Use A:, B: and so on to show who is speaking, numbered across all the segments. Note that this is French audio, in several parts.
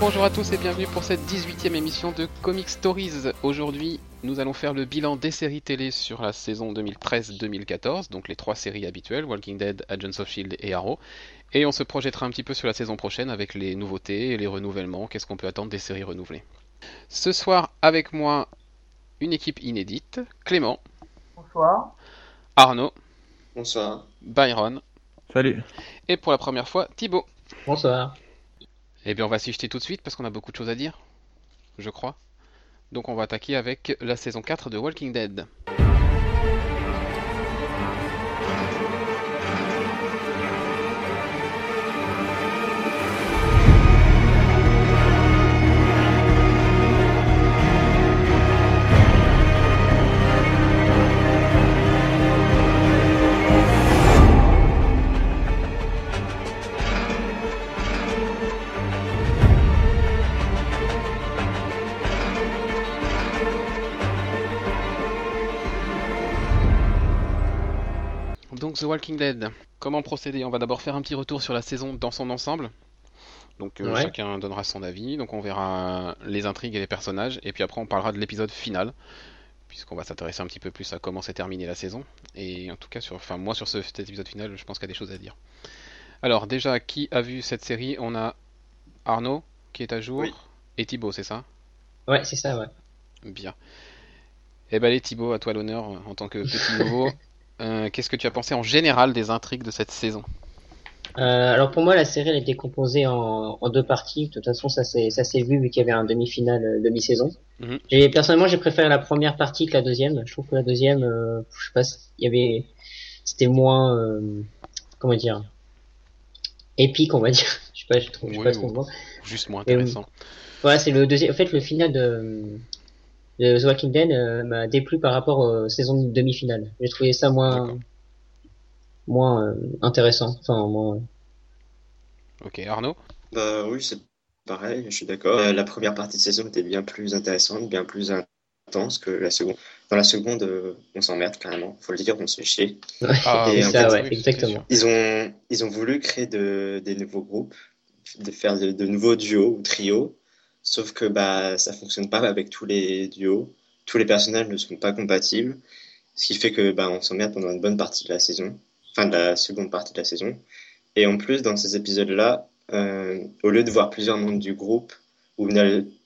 A: Bonjour, à tous et bienvenue pour cette 18e émission de Comic Stories. Aujourd'hui, nous allons faire le bilan des séries télé sur la saison 2013-2014, donc les trois séries habituelles, Walking Dead, Agents of Shield et Arrow. Et on se projettera un petit peu sur la saison prochaine avec les nouveautés et les renouvellements, qu'est-ce qu'on peut attendre des séries renouvelées? Ce soir, avec moi, une équipe inédite, Clément.
B: Bonsoir.
A: Arnaud.
C: Bonsoir.
A: Byron.
D: Salut.
A: Et pour la première fois, Thibaut.
B: Bonsoir.
A: Eh bien, on va s'y jeter tout de suite parce qu'on a beaucoup de choses à dire, je crois. Donc, on va attaquer avec la saison 4 de Walking Dead. Donc The Walking Dead, comment procéder? On va d'abord faire un petit retour sur la saison dans son ensemble. Donc euh,
B: Ouais.
A: chacun donnera son avis, donc on verra les intrigues et les personnages, et puis après on parlera de l'épisode final, puisqu'on va s'intéresser un petit peu plus à comment s'est terminée la saison. Et en tout cas, sur, enfin moi sur ce, cet épisode final, je pense qu'il y a des choses à dire. Alors déjà, qui a vu cette série? On a Arnaud qui est à jour,
C: Oui.
A: et Thibaut, c'est ça?
B: Ouais, c'est ça, ouais.
A: Bien. Eh ben allez Thibaut, à toi l'honneur en tant que petit nouveau. Euh, Qu'est-ce que tu as pensé en général des intrigues de cette saison?
B: Euh, alors pour moi, la série elle était composée en, en deux parties. De toute façon, ça s'est ça s'est vu vu qu'il y avait un demi-finale, euh, demi-saison.
A: Mhm.
B: J'ai personnellement, j'ai préféré la première partie que la deuxième. Je trouve que la deuxième, euh, je sais pas, il y avait, c'était moins, comment dire, épique, on va dire. Je sais pas, je trouve, je sais
A: Oui,
B: pas trop
A: ou-
B: le mot.
A: Juste moins intéressant.
B: Voilà, c'est le deuxième. En fait, le final de The Walking Dead euh, m'a déplu par rapport aux saisons de demi-finale. J'ai trouvé ça moins, moins euh, intéressant. Enfin, moins.
A: Ok, Arnaud?
C: Bah oui, c'est pareil, je suis d'accord. Euh, la première partie de saison était bien plus intéressante, bien plus intense que la seconde. Dans la seconde, euh, on s'emmerde carrément, faut le dire, on se fait chier.
A: Ah,
C: Et
B: ça,
C: fait,
B: ouais, exactement.
C: Ils ont, ils ont voulu créer de, des nouveaux groupes, de faire de, de nouveaux duos ou trios, sauf que bah ça fonctionne pas avec tous les duos. Tous les personnages ne sont pas compatibles, ce qui fait que bah on s'emmerde pendant une bonne partie de la saison, enfin de la seconde partie de la saison. Et en plus, dans ces épisodes-là, euh, au lieu de voir plusieurs membres du groupe ou,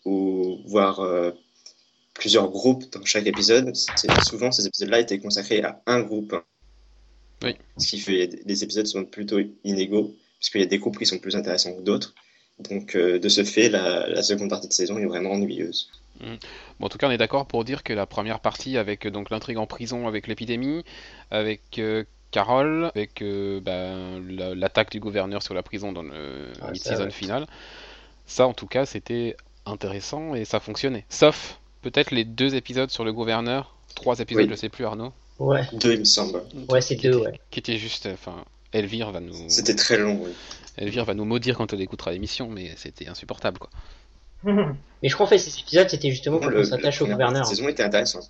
C: ou voir euh, plusieurs groupes dans chaque épisode, souvent ces épisodes-là étaient consacrés à un groupe.
A: Oui.
C: Ce qui fait les épisodes sont plutôt inégaux, puisqu'il y a des groupes qui sont plus intéressants que d'autres. Donc, euh, de ce fait, la, la seconde partie de saison est vraiment ennuyeuse.
A: Bon, en tout cas, on est d'accord pour dire que la première partie, avec donc l'intrigue en prison, avec l'épidémie, avec euh, Carol, avec euh, ben, la- l'attaque du gouverneur sur la prison dans le
B: Ah,
A: mid-season final, ça, en tout cas, c'était intéressant et ça fonctionnait. Sauf peut-être les deux épisodes sur le gouverneur, trois épisodes,
C: Oui.
A: je sais plus, Arnaud,
B: Ouais,
C: Deux, il me semble.
B: ouais, c'est deux, ouais.
A: qui étaient juste, euh, enfin, Elvire va nous,
C: C'était très long, oui.
A: Elvire va nous maudire quand elle écoutera l'émission, mais c'était insupportable, quoi.
B: Mais je crois en fait ces épisodes c'était justement pour qu'on
C: la
B: s'attache au gouverneur.
C: de saison était intéressante.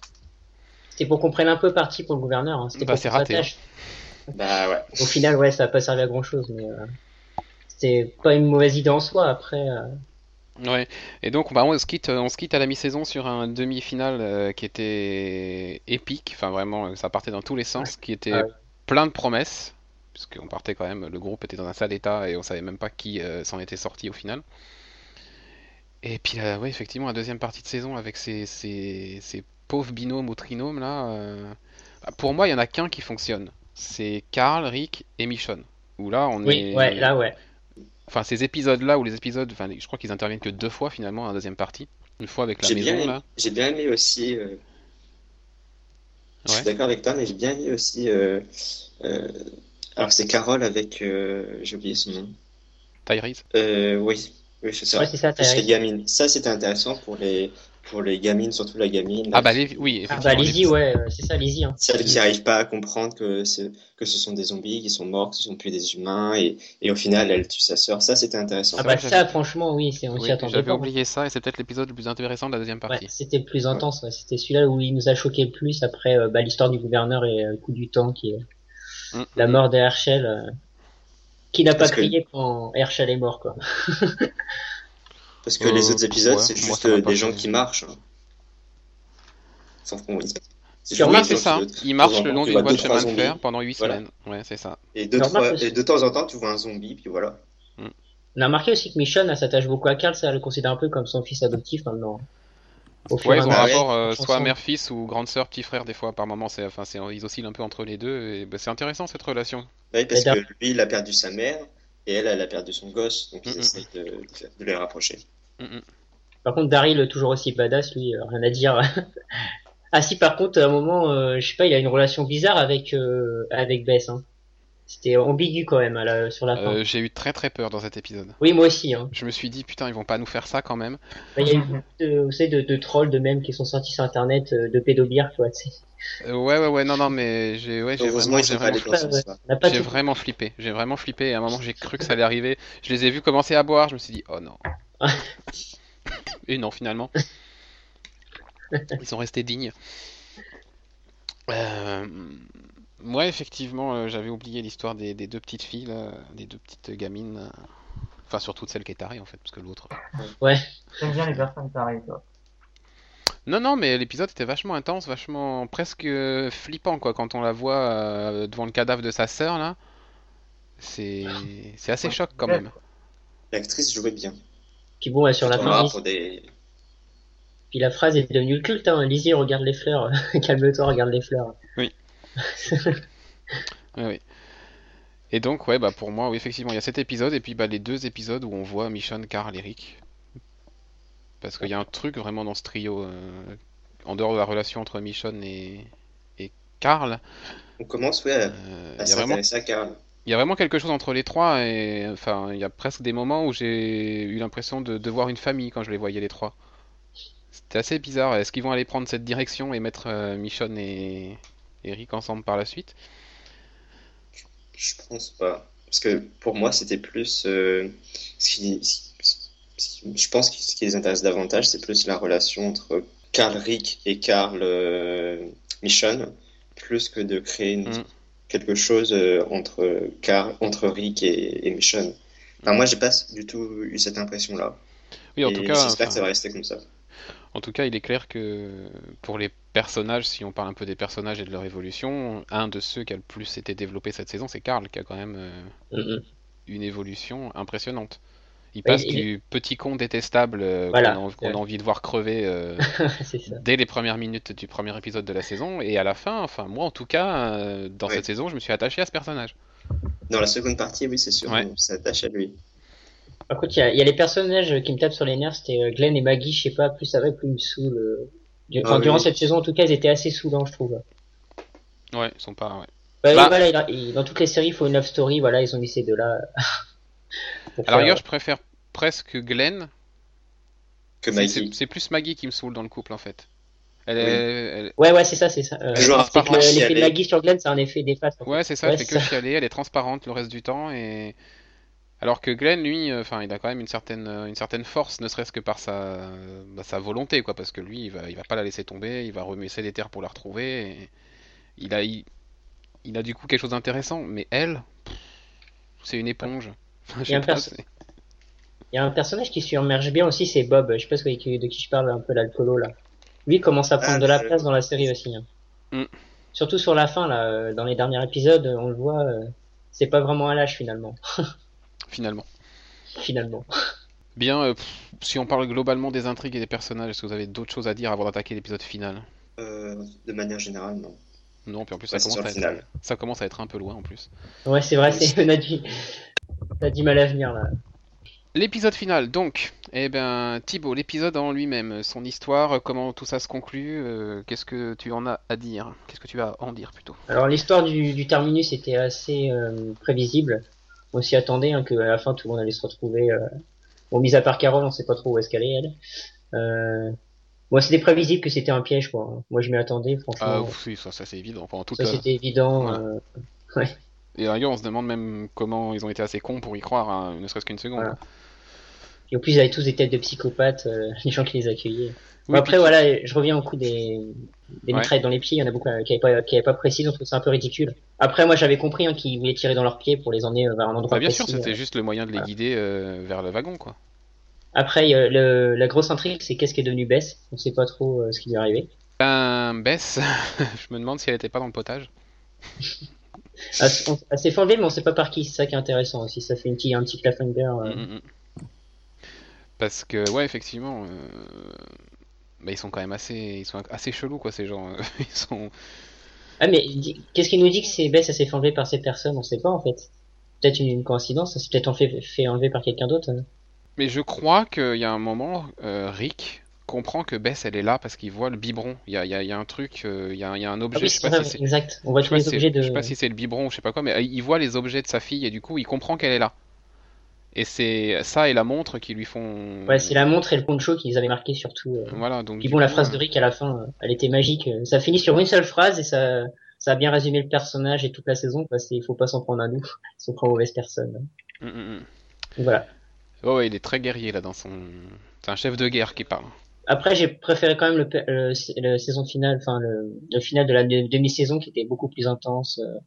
B: C'était pour qu'on prenne un peu parti pour le gouverneur. hein. C'était
A: Bah,
B: pour
A: c'est
B: qu'on
A: raté,
B: s'attache.
C: Bah ouais.
B: Au final, ouais, ça a pas servi à grand chose, mais euh, c'était pas une mauvaise idée en soi. Après, euh,
A: Ouais, et donc bah, on se quitte, on se quitte à la mi-saison sur un demi-finale euh, qui était épique, enfin vraiment ça partait dans tous les sens, qui était
B: Ah ouais.
A: plein de promesses, puisqu'on partait quand même, le groupe était dans un sale état et on savait même pas qui euh, s'en était sorti au final. Et puis là, ouais, effectivement, la deuxième partie de saison avec ces, ces, ces pauvres binômes ou trinômes là, euh, bah, pour moi il y en a qu'un qui fonctionne, c'est Carl, Rick et Michonne. Où là on
B: oui,
A: est...
B: ouais, là, ouais.
A: Enfin, ces épisodes-là, ou les épisodes, enfin, je crois qu'ils interviennent que deux fois finalement la deuxième partie. Une fois avec la
C: J'ai
A: maison,
C: bien,
A: là.
C: j'ai bien aimé aussi. euh, Je suis d'accord avec toi, mais j'ai bien aimé aussi. Alors, c'est Carole avec. euh, J'ai oublié son nom.
A: Tyrese?
C: Euh, oui, oui, c'est ça.
B: Ouais, c'est ça,
C: les gamines. Ça, c'était intéressant pour les, pour les gamines, surtout la gamine.
A: Ah bah, les... oui,
B: Ah bah
A: les-
B: Lizzie, ouais, c'est ça, Lizzie. Hein.
C: Celles qui n'arrivent pas à comprendre que, c'est- que ce sont des zombies, qui sont morts, que ce sont plus des humains, et, et au final, elle tue sa sœur. Ça, c'était intéressant.
B: Ah bah ça, franchement, oui, c'est on s'y
A: Oui,
B: attendait
A: j'avais oublié ça, et c'est peut-être l'épisode le plus intéressant de la deuxième
B: Ouais,
A: partie.
B: c'était le plus intense. ouais. C'était celui-là où il nous a choqué le plus après euh, bah, l'histoire du gouverneur et euh, le coup du temps qui est
A: Mm.
B: la mort de Herschel. euh, qui n'a pas
C: Parce que-
B: crié quand Herschel est mort, quoi.
C: Parce que
A: Euh,
C: les autres épisodes,
A: ouais,
C: c'est juste euh, des gens qui marchent. hein. Sans fond, ils- c'est
A: ça. Il marche le long d'une voie de chemin de fer pendant 8
C: Voilà.
A: semaines. Ouais, c'est ça.
C: Et de, trois- et temps en temps, tu vois un zombie, puis voilà.
B: On a remarqué aussi que Michonne s'attache beaucoup à Carl, ça elle le considère un peu comme son fils adoptif maintenant.
A: Ouais, ils ont un rapport euh, soit mère-fils ou grande sœur, petit frère, des fois, par moment, c'est, enfin, c'est, ils oscillent un peu entre les deux, et bah, c'est intéressant cette relation.
C: Oui, parce que lui, il a perdu sa mère, et elle, elle a perdu son gosse, donc ils
A: Mm,
C: essayent de, de les rapprocher.
A: Mm.
B: Par contre, Daryl, toujours aussi badass, lui, euh, rien à dire. ah si, par contre, à un moment, euh, je sais pas, il a une relation bizarre avec euh, avec Bess. Hein. C'était ambigu quand même sur la fin.
A: Euh, j'ai eu très très peur dans cet épisode.
B: Oui, moi aussi. Hein.
A: Je me suis dit, putain, ils vont pas nous faire ça quand même.
B: Bah, Il y a eu beaucoup de, vous savez, de, de trolls de même qui sont sortis sur internet, euh, de pédobières, quoi. tu sais.
A: Euh, ouais, ouais, ouais, non, non, mais j'ai, ouais, j'ai
B: Ouais,
A: vraiment flippé. J'ai vraiment flippé, et à un moment, j'ai cru que ça allait arriver. Je les ai vus commencer à boire, je me suis dit, oh non. et non, finalement. Ils sont restés dignes. Euh, Ouais, effectivement, euh, j'avais oublié l'histoire des, des deux petites filles, là, des deux petites gamines. euh, Enfin, surtout celle qui est tarée, en fait, parce que l'autre.
B: Ouais.
D: J'aime bien les personnes pareilles, toi.
A: Non, non, mais l'épisode était vachement intense, vachement presque euh, flippant, quoi, quand on la voit euh, devant le cadavre de sa sœur, là. C'est c'est assez choc quand même.
C: L'actrice jouait bien.
B: Puis bon, ouais, sur la fin,
C: des...
B: puis la phrase est devenue le culte. Hein. Lizzie, regarde les fleurs. Calme-toi, regarde les fleurs.
A: Oui, oui. Et donc, ouais, bah pour moi, oui, effectivement, il y a cet épisode et puis bah les deux épisodes où on voit Michonne, Carl et Rick. Parce qu'il y a un truc vraiment dans ce trio, euh, en dehors de la relation entre Michonne et, et Carl,
C: On commence, ouais, à,
A: euh,
C: à
A: il y a vraiment
C: s'intéresser à Carl.
A: Il y a vraiment quelque chose entre les trois et enfin il y a presque des moments où j'ai eu l'impression de, de voir une famille quand je les voyais les trois. C'était assez bizarre. Est-ce qu'ils vont aller prendre cette direction et mettre euh, Michonne et Eric ensemble par la suite?
C: Je pense pas. Parce que pour moi, c'était plus. euh, ce qui, je pense que ce qui les intéresse davantage, c'est plus la relation entre Carl Rick et Carl euh, Michonne, plus que de créer une-
A: Mm.
C: quelque chose euh, entre, Carl, entre Rick et, et Michonne. Enfin, moi, j'ai pas du tout eu cette impression-là.
A: Oui, en
C: Et
A: tout cas,
C: j'espère que ça va rester comme ça.
A: en tout cas, il est clair que pour les personnages, si on parle un peu des personnages et de leur évolution, un de ceux qui a le plus été développé cette saison, c'est Carl, qui a quand même euh, une évolution impressionnante. Il
B: Oui,
A: passe
B: il
A: du petit con détestable euh,
B: Voilà.
A: qu'on a, a envie de voir crever euh, dès les premières minutes du premier épisode de la saison et à la fin, enfin moi en tout cas, euh, dans cette saison, je me suis attaché à ce personnage.
C: Dans la seconde partie, oui, c'est sûr,
A: Ouais.
C: on s'attache à lui.
B: Par contre, il y a, il y a les personnages qui me tapent sur les nerfs, c'était euh, Glenn et Maggie, je sais pas, plus ça va, plus ils me saoulent. Euh. Enfin,
C: Ah oui.
B: durant cette saison, en tout cas, ils étaient assez saoulants, je trouve.
A: Ouais, ils sont pas. Ouais.
B: Bah,
A: Bah.
B: voilà, dans toutes les séries, il faut une love story, voilà, ils ont mis ces deux-là.
A: À la rigueur, je préfère presque Glenn.
C: Que
A: C'est-
C: Maggie.
A: C'est c'est plus Maggie qui me saoule dans le couple en fait. Elle
C: Oui.
A: est, elle-
B: Ouais, ouais, c'est ça, c'est ça. Euh, le- l'effet de Maggie sur Glenn, c'est un effet en fait.
A: Ouais, c'est ça,
B: Ouais,
A: elle fait
B: c'est
A: que
B: ça.
A: chialer, elle est transparente le reste du temps et alors que Glenn, lui, euh, enfin, il a quand même une certaine, euh, une certaine force, ne serait-ce que par sa, bah, sa volonté, quoi, parce que lui, il va, il va pas la laisser tomber, il va remuer des terres pour la retrouver. et il a, il, il a du coup quelque chose d'intéressant, mais elle, c'est une éponge. Enfin, je
B: Il y a
A: sais
B: un
A: pas,
B: perso-
A: c'est-
B: Il y a un personnage qui surmerge bien aussi, c'est Bob. Je sais pas de qui je parle, un peu l'alcoolo là. Lui il commence à prendre
C: Ah,
B: de la
C: je-
B: place dans la série aussi. hein.
A: Mm.
B: Surtout sur la fin là, euh, dans les derniers épisodes, on le voit, c'est pas vraiment un lâche finalement.
A: finalement.
B: finalement.
A: Bien, euh, pff, si on parle globalement des intrigues et des personnages, est-ce que vous avez d'autres choses à dire avant d'attaquer l'épisode final?
C: Euh, de manière générale, non.
A: Non, puis en plus ça
C: Ouais,
A: commence à être,
C: final.
A: ça commence à être un peu loin en plus.
B: Ouais, c'est vrai, c'est on a du, on a du mal à venir là.
A: L'épisode final, donc, eh ben Thibaut, l'épisode en lui-même, son histoire, comment tout ça se conclut, euh, qu'est-ce que tu en as à dire? Qu'est-ce que tu as à en dire plutôt?
B: Alors l'histoire du, du terminus était assez euh, prévisible. On s'y attendait hein, qu'à la fin tout le monde allait se retrouver. Euh... Bon, mis à part Carole, on sait pas trop où est-ce qu'elle est elle. Euh... Moi, c'était prévisible que c'était un piège quoi. Moi, je m'y attendais
A: Ah
B: franchement.
A: oui, ça, ça c'est évident. Pendant toute
B: ça
A: la-
B: c'était évident.
A: voilà.
B: euh, Ouais.
A: Et d'ailleurs, on se demande même comment ils ont été assez cons pour y croire, hein, ne serait-ce qu'une seconde.
B: Voilà. Et au plus, ils avaient tous des têtes de psychopathes, euh, les gens qui les accueillaient.
A: Oui,
B: Après,
A: puis-
B: voilà, je reviens au coup des, des
A: Ouais.
B: mitraillettes dans les pieds. Il y en a beaucoup euh, qui n'avaient pas, qui avaient pas précis, on trouve ça un peu ridicule. Après, moi, j'avais compris hein, qu'ils voulaient tirer dans leurs pieds pour les emmener euh, vers un endroit
A: Bah, bien sûr,
B: précis.
A: c'était
B: euh.
A: juste le moyen de les
B: Voilà.
A: guider vers le wagon, quoi.
B: Après, le- la grosse intrigue, c'est qu'est-ce qui est devenu Bess? On sait pas trop ce qui lui est arrivé.
A: Ben, Bess, je me demande si elle était pas dans le potage.
B: Elle, s'est mais on sait pas par qui. C'est ça qui est intéressant aussi. Ça fait une petite, un petit cliffhanger. euh.
A: Mm, mm, mm. Parce que, ouais, effectivement, euh, bah, ils sont quand même assez, ils sont assez chelous, quoi, ces gens. Ils sont...
B: Ah, mais qu'est-ce qui nous dit que c'est Bess, elle s'est fait enlever par cette personne On sait pas en fait. Peut-être une, une coïncidence. Elle s'est peut-être en fait, fait enlever par quelqu'un d'autre. hein.
A: Mais je crois qu'il y a un moment, euh, Rick comprend que Bess, elle est là parce qu'il voit le biberon. Il y a, il y a- il y a un truc, euh, il y a, il y a un
B: Ah
A: objet,
B: oui,
A: je sais
B: c'est
A: pas
B: vrai,
A: si c'est...
B: exact. On voit tous les objets de.
A: je sais pas si c'est le biberon ou je sais pas quoi, mais euh, il voit les objets de sa fille et du coup il comprend qu'elle est là. Et c'est ça et la montre qui lui font.
B: Ouais, c'est la montre et le poncho qu'ils avaient marqué surtout. euh.
A: Voilà, donc
B: Puis bon, la phrase
A: euh,
B: de Rick à la fin, euh, elle était magique. Euh, Ça finit sur une seule phrase et ça, ça a bien résumé le personnage et toute la saison. Parce qu'il faut pas s'en prendre à nous. Si on prend mauvaise personne.
A: mm, mm, mm.
B: Voilà.
A: Ouais, ouais, il est très guerrier là dans son. C'est un chef de guerre qui parle.
B: Après, j'ai préféré quand même le, le, le saison finale, enfin le, le final de la de- demi-saison qui était beaucoup plus intense, euh,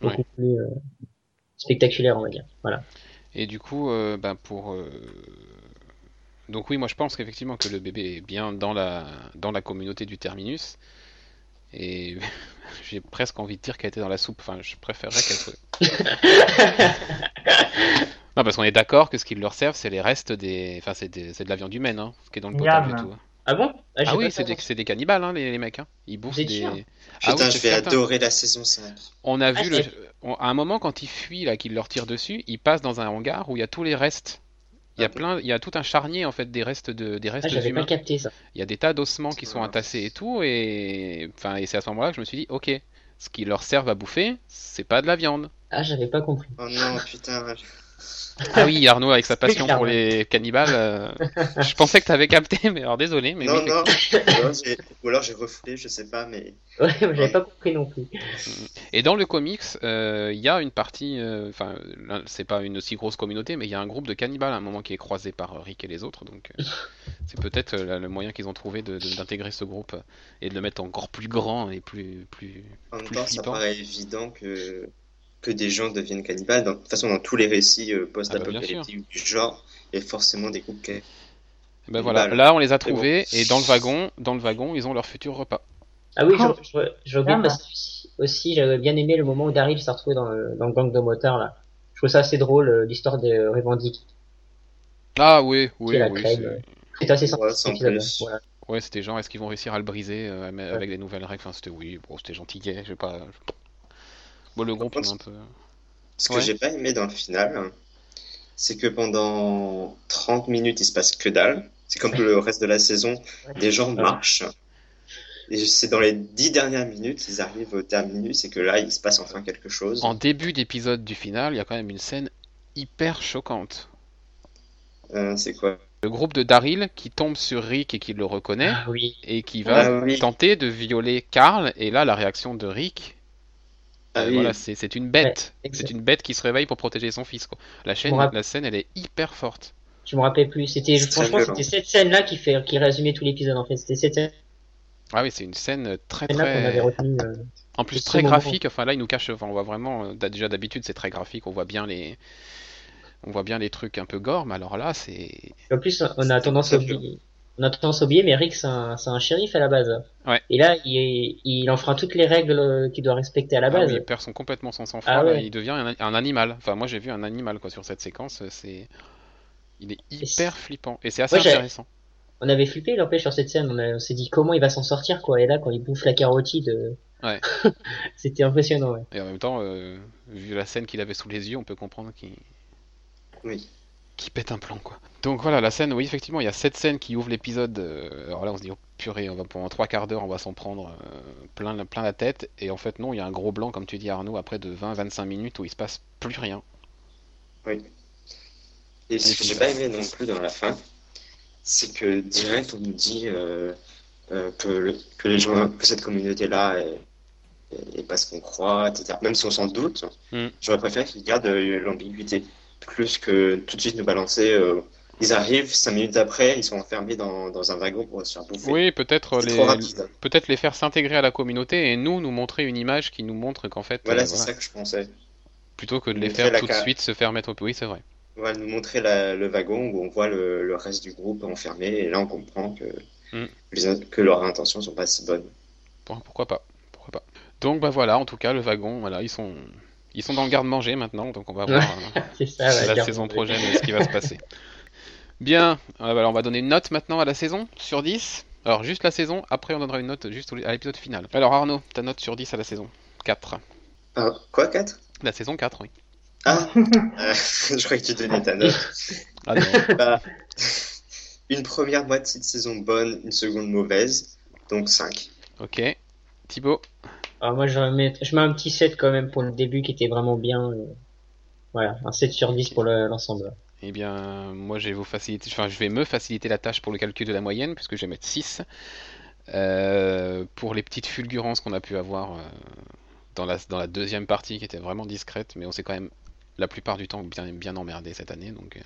B: beaucoup plus euh, spectaculaire, on va dire. Voilà.
A: Et du coup, euh, ben pour. euh, Donc oui, moi je pense qu'effectivement que le bébé est bien dans la dans la communauté du terminus. Et j'ai presque envie de dire qu'elle était dans la soupe. Enfin, je préférerais qu'elle soit. Non, parce qu'on est d'accord que ce qu'ils leur servent, c'est les restes des. Enfin, c'est des- c'est de la viande humaine, hein, ce qui est dans le potage et
D: Miam.
A: tout.
B: Ah bon? Ah,
A: Ah oui, c'est des, des cannibales, hein, les, les mecs. Hein. Ils bouffent
B: êtes
A: des.
B: sûr
A: Ah
C: Putain,
A: oui,
C: je vais
A: certain.
C: adorer la saison 5.
A: On a
B: Ah,
A: vu le. On- À un moment, quand ils fuient, là, qu'ils leur tirent dessus, ils passent dans un hangar où il y a tous les restes. Il y a plein, il y a tout un charnier en fait des restes de, des
B: Ah,
A: restes
B: j'avais
A: humains.
B: pas capté ça.
A: Il y a des tas d'ossements qui sont
C: Ah.
A: entassés et tout, et enfin, et c'est à ce moment-là que je me suis dit, ok, ce qui leur servent à bouffer, c'est pas de la viande.
B: Ah, j'avais pas compris.
C: Oh non, putain.
A: Ah oui, Arnaud avec sa passion pour les cannibales, euh, je pensais que t'avais capté, mais alors désolé, mais
C: non,
A: oui,
C: non. Ou alors j'ai- Ou alors j'ai refoulé, je sais pas, mais.
B: Ouais, j'avais pas compris non plus.
A: Et dans le comics, euh, il y a une partie, euh, enfin, là, c'est pas une aussi grosse communauté, mais il y a un groupe de cannibales à un moment qui est croisé par euh, Rick et les autres, donc euh, c'est peut-être euh, le moyen qu'ils ont trouvé d'intégrer ce groupe euh, et de le mettre encore plus grand et plus, plus.
C: En même
A: Plus
C: temps, ça paraît évident que, que des gens deviennent cannibales. Dans- De toute façon, dans tous les récits euh,
A: Ah
C: post-apocalyptiques du genre, il y a forcément des groupes qui.
A: Ben voilà,
C: Cannibales.
A: là on les a
C: bon.
A: trouvés et dans le wagon, dans le wagon, ils ont leur futur repas.
B: Ah oui,
D: Oh.
B: je, je, je regrette
D: Ah,
B: parce que aussi, aussi, j'avais bien aimé le moment où Daryl s'est retrouvé dans le, dans le gang de motards là. Je trouve ça assez drôle, euh, l'histoire de Revendique.
A: Ah oui, oui, oui. c'est-
B: euh. Assez sympa
C: Ouais.
A: Ouais, c'était genre, est-ce qu'ils vont réussir à le briser euh, avec avec des nouvelles règles? Enfin, c'était oui, bon, c'était gentillet, je vais pas. Bon, le groupe, un peu.
C: Ce que
A: Ouais.
C: j'ai pas aimé dans le final, c'est que pendant 30 minutes, il se passe que dalle. C'est comme le reste de la saison, des gens marchent. Et c'est dans les 10 dernières minutes qu'ils arrivent au terminus et que là, il se passe enfin quelque chose.
A: En début d'épisode du final, il y a quand même une scène hyper choquante.
C: Euh, c'est quoi?
A: Le groupe de Daryl qui tombe sur Rick et qui le reconnaît
B: Ah oui.
A: et qui va
C: Ah oui.
A: tenter de violer Carl. Et là, la réaction de Rick,
C: Ah
A: euh,
C: oui.
A: voilà, c'est c'est une bête.
B: Ouais,
A: c'est une bête qui se réveille pour protéger son fils. Quoi. La, chaîne,
B: rappelle-
A: la scène, elle est hyper forte.
B: Je me rappelle plus. C'était,
C: très
B: franchement, c'était cette scène-là qui fait, qui résumait tout l'épisode en fait. C'était cette
A: Ah oui, c'est une scène très
B: scène-là qu'on avait
A: très.
B: retenue. euh.
A: En plus, très
B: moment.
A: graphique. Enfin, là, il nous cache. Enfin, on voit vraiment. euh, Déjà, d'habitude, c'est très graphique. On voit bien les. On voit bien les trucs un peu gore, mais alors là, c'est.
B: En plus, on a tendance à
C: très
B: oublier. On a tendance à oublier, mais Rick, c'est un, shérif à la base.
A: Ouais.
B: Et là, il, il enfreint toutes les règles qu'il doit respecter à la
A: Ah
B: base.
A: oui, il perd son, complètement son sang-froid.
B: Ah ouais.
A: Il devient un, un animal. Enfin, moi, j'ai vu un animal quoi sur cette séquence. C'est. Il est hyper flippant. Et c'est assez
B: Ouais,
A: intéressant.
B: On avait flippé, l'empêche, sur cette scène. On, a- on s'est dit comment il va s'en sortir, quoi. Et là, quand il bouffe la carotide, euh,
A: Ouais.
B: c'était impressionnant, ouais.
A: Et en même temps, euh, vu la scène qu'il avait sous les yeux, on peut comprendre qu'il
C: Oui.
A: Qu'il pète un quoi. Donc voilà, la scène, oui, effectivement, il y a cette scène qui ouvre l'épisode. euh, alors là, on se dit, oh purée, on va pendant trois quarts d'heure, on va s'en prendre euh, plein, la- plein la tête. Et en fait, non, il y a un gros blanc, comme tu dis, Arnaud, après de 20-25 minutes où il se passe plus rien.
C: Et ce que j'ai pas aimé non plus dans la fin, c'est que direct on nous dit euh, que, le- que les gens, que cette communauté-là est, est pas ce qu'on croit, etc. Même si on s'en doute,
A: Mm.
C: j'aurais préféré qu'ils gardent l'ambiguïté plus que tout de suite nous balancer. euh, ils arrivent, cinq minutes après, ils sont enfermés dans, dans un wagon pour se faire bouffer.
A: Oui, peut-être les, peut-être les faire s'intégrer à la communauté et nous, nous montrer une image qui nous montre qu'en fait,
C: Voilà,
A: euh,
C: c'est
A: voilà,
C: ça que je pensais.
A: plutôt que de les faire tout de suite se faire mettre au... Oui, c'est vrai.
C: nous montrer la- le wagon où on voit le, le reste du groupe enfermé et là on comprend que,
A: Mm.
C: les- que leurs intentions sont pas si bonnes.
A: Pour- pourquoi pas Pourquoi pas Donc bah voilà, en tout cas le wagon, voilà, ils sont ils sont dans le garde-manger maintenant, donc on va voir euh,
B: ça,
A: la saison prochaine ce qui va se passer. Bien, euh, voilà, on va donner une note maintenant à la saison sur 10. Alors juste la saison, après on donnera une note juste à l'épisode final. Alors Arnaud, ta note sur 10 à la saison 4.
C: Ah, quoi, 4
A: La saison 4, oui.
C: Ah Euh, Je croyais que tu donnais ta note.
A: Ah non.
C: Bah, une première moitié de saison bonne, une seconde mauvaise, donc 5.
A: ok. Thibaut?
B: Alors moi, je, mettre- je mets un petit 7 quand même pour le début qui était vraiment bien. euh, Voilà, un 7 sur 10 pour le- l'ensemble.
A: Eh bien, moi je vais vous faciliter, enfin je vais me faciliter la tâche pour le calcul de la moyenne, puisque je vais mettre 6. Euh, pour les petites fulgurances qu'on a pu avoir euh, dans la, deuxième partie, qui était vraiment discrète, mais on s'est quand même la plupart du temps bien, emmerdé cette année. Donc,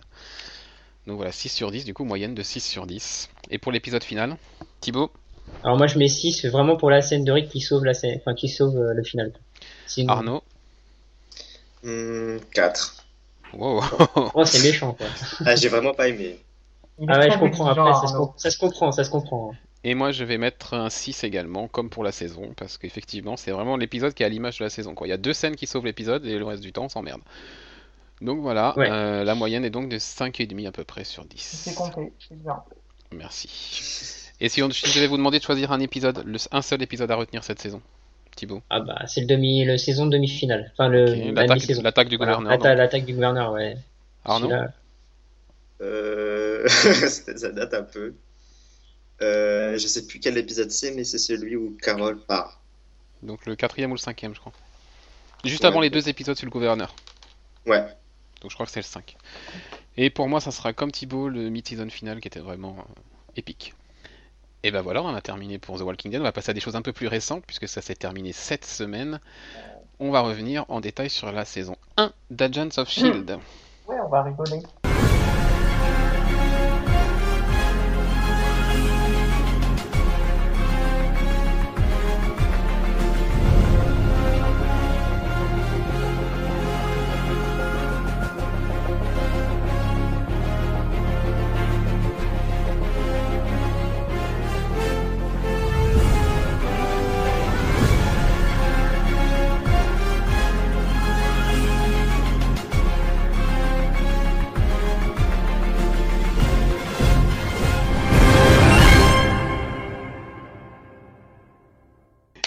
A: donc voilà, 6 sur 10, du coup, moyenne de 6 sur 10. Et pour l'épisode final, Thibaut
B: Alors moi, je mets 6 vraiment pour la scène de Rick qui sauve la scène, enfin qui sauve euh, le final. Sinon-
A: Arnaud
C: 4.
A: Wow.
B: Oh, c'est méchant quoi.
C: Ah, j'ai vraiment pas aimé.
B: Ah ouais, je comprends après, ça se, ça comprend, ça se comprend. hein.
A: Et moi, je vais mettre un 6 également, comme pour la saison, parce qu'effectivement, c'est vraiment l'épisode qui est à l'image de la saison. Quoi. Il y a deux scènes qui sauvent l'épisode et le reste du temps, on s'emmerde. Donc voilà,
B: Ouais.
A: euh, la moyenne est donc de 5,5 à peu près sur 10.
D: C'est compté, c'est bien.
A: Merci. Et si, on, je devais vous demander de choisir un épisode, le- un seul épisode à retenir cette saison, Thibaut
B: Ah bah c'est le demi, le saison demi-finale. Enfin le
A: Ok,
B: la
A: L'attaque
B: demi-saison.
A: l'attaque du
B: Voilà,
A: gouverneur. donc.
B: L'attaque du gouverneur, ouais.
A: Arnaud
C: Euh... ça date un peu. Euh, je sais plus quel épisode c'est, mais c'est celui où Carole part.
A: Donc le quatrième ou le cinquième, je crois. Juste
C: Ouais.
A: avant les deux épisodes sur le gouverneur.
C: Ouais.
A: Donc je crois que c'est le 5. Et pour moi, ça sera comme Thibaut, le mid-season final qui était vraiment euh, épique. Et ben voilà, on a terminé pour The Walking Dead. On va passer à des choses un peu plus récentes puisque ça s'est terminé cette semaine. On va revenir en détail sur la saison 1 d'Agents of Shield.
D: Ouais, on va rigoler.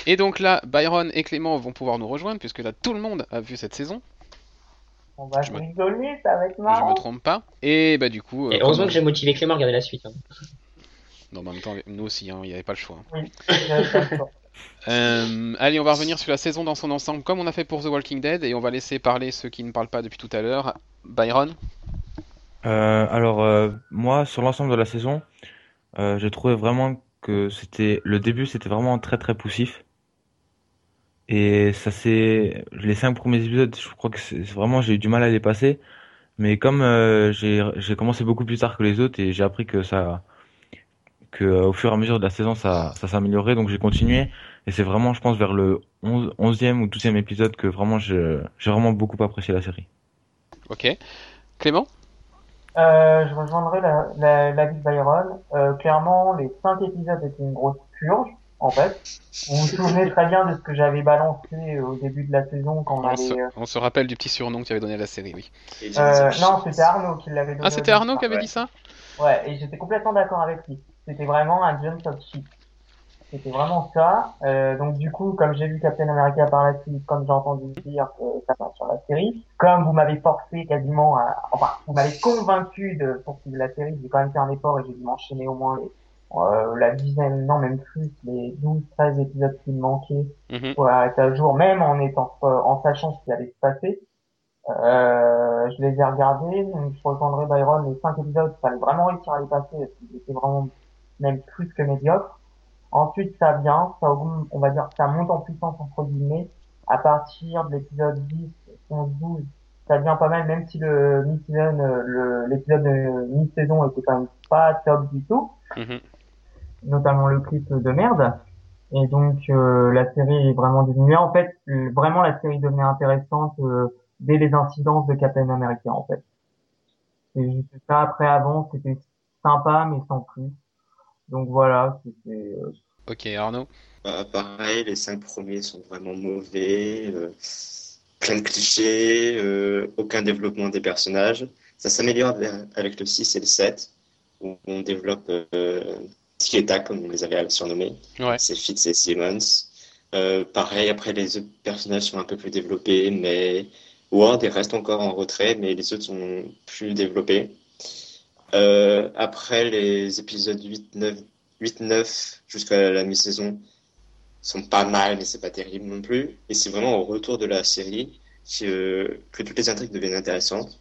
A: Et donc là, Byron et Clément vont pouvoir nous rejoindre puisque là, tout le monde a vu cette saison.
D: On va
A: Je me-
D: rigoler, ça va être
A: Je me
D: marrant.
A: trompe pas. Et bah du coup, euh,
B: Et heureusement
A: comme-
B: que j'ai motivé Clément à regarder la suite. hein.
A: Non, mais en même temps, nous aussi, hein, il n'y avait pas le choix.
D: Oui, choix.
A: Euh, allez, on va revenir sur la saison dans son ensemble, comme on a fait pour The Walking Dead, et on va laisser parler ceux qui ne parlent pas depuis tout à l'heure. Byron,
E: Euh, alors euh, moi sur l'ensemble de la saison, euh, j'ai trouvé vraiment que c'était le début c'était vraiment très très poussif et ça c'est les cinq premiers épisodes je crois que c'est vraiment j'ai eu du mal à les passer mais comme euh, j'ai commencé beaucoup plus tard que les autres et j'ai appris que ça que euh, au fur et à mesure de la saison ça ça s'améliorait donc j'ai continué et c'est vraiment je pense vers le 11, 11e ou 12e épisode que vraiment j'ai vraiment beaucoup apprécié la série.
A: ok. Clément?
D: Euh, je rejoindrai la, la, l'avis de Byron. Euh, clairement, les cinq épisodes étaient une grosse purge, en fait. Vous vous souvenez très bien de ce que j'avais balancé au début de la saison quand on
A: on se,
D: avait... euh,
A: on se rappelle du petit surnom que tu avais donné à la série, oui.
C: Et
D: euh, non, c'était Arnaud qui l'avait donné.
A: Ah, c'était. Arnaud qui avait
C: ouais.
A: dit ça?
D: Ouais, et j'étais complètement d'accord avec lui. C'était vraiment un Jones of Shit. C'était vraiment ça. Euh, donc du coup, comme j'ai vu Captain America par la suite, comme j'ai entendu dire que ça va sur la série, comme vous m'avez forcé quasiment à... Enfin, vous m'avez convaincu de poursuivre la série, j'ai quand même fait un effort et j'ai dû m'enchaîner au moins les, euh, la dizaine, non même plus, les 12, 13 épisodes qui me manquaient
A: Mhm.
D: pour arrêter à jour, même en étant, euh, en sachant ce qui allait se passer. Euh, je les ai regardés, donc je rejoindrai Byron, les cinq épisodes, il fallait vraiment réussir à les passer, parce qu'ils étaient vraiment même plus que médiocres. Ensuite, ça vient, ça augmente, on va dire, ça monte en puissance entre guillemets, à partir de l'épisode 10, 11, 12, ça devient pas mal, même si le mid-season, euh, l'épisode de mi-saison était quand même pas top du tout
A: Mhm.
D: Notamment le clip de merde. Et donc euh, la série est vraiment diminuée. En fait, vraiment la série devenait intéressante euh, dès les incidences de Captain America en fait. c'est juste ça. Après, avant, c'était sympa, mais sans plus. Donc voilà, c'était. euh,
A: Ok, Arnaud?
C: Bah, pareil, les cinq premiers sont vraiment mauvais, euh, plein de clichés, euh, aucun développement des personnages. Ça s'améliore avec le 6 et le 7, où on développe Tac, comme on les avait surnommés.
A: Ouais.
C: C'est Fitz et Simmons. Euh, pareil, après, les autres personnages sont un peu plus développés, mais Ward reste encore en retrait, mais les autres sont plus développés. Euh, après, les épisodes 8, 9, 8, 9 jusqu'à la mi-saison sont pas mal, mais c'est pas terrible non plus. Et c'est vraiment au retour de la série que, que toutes les intrigues deviennent intéressantes,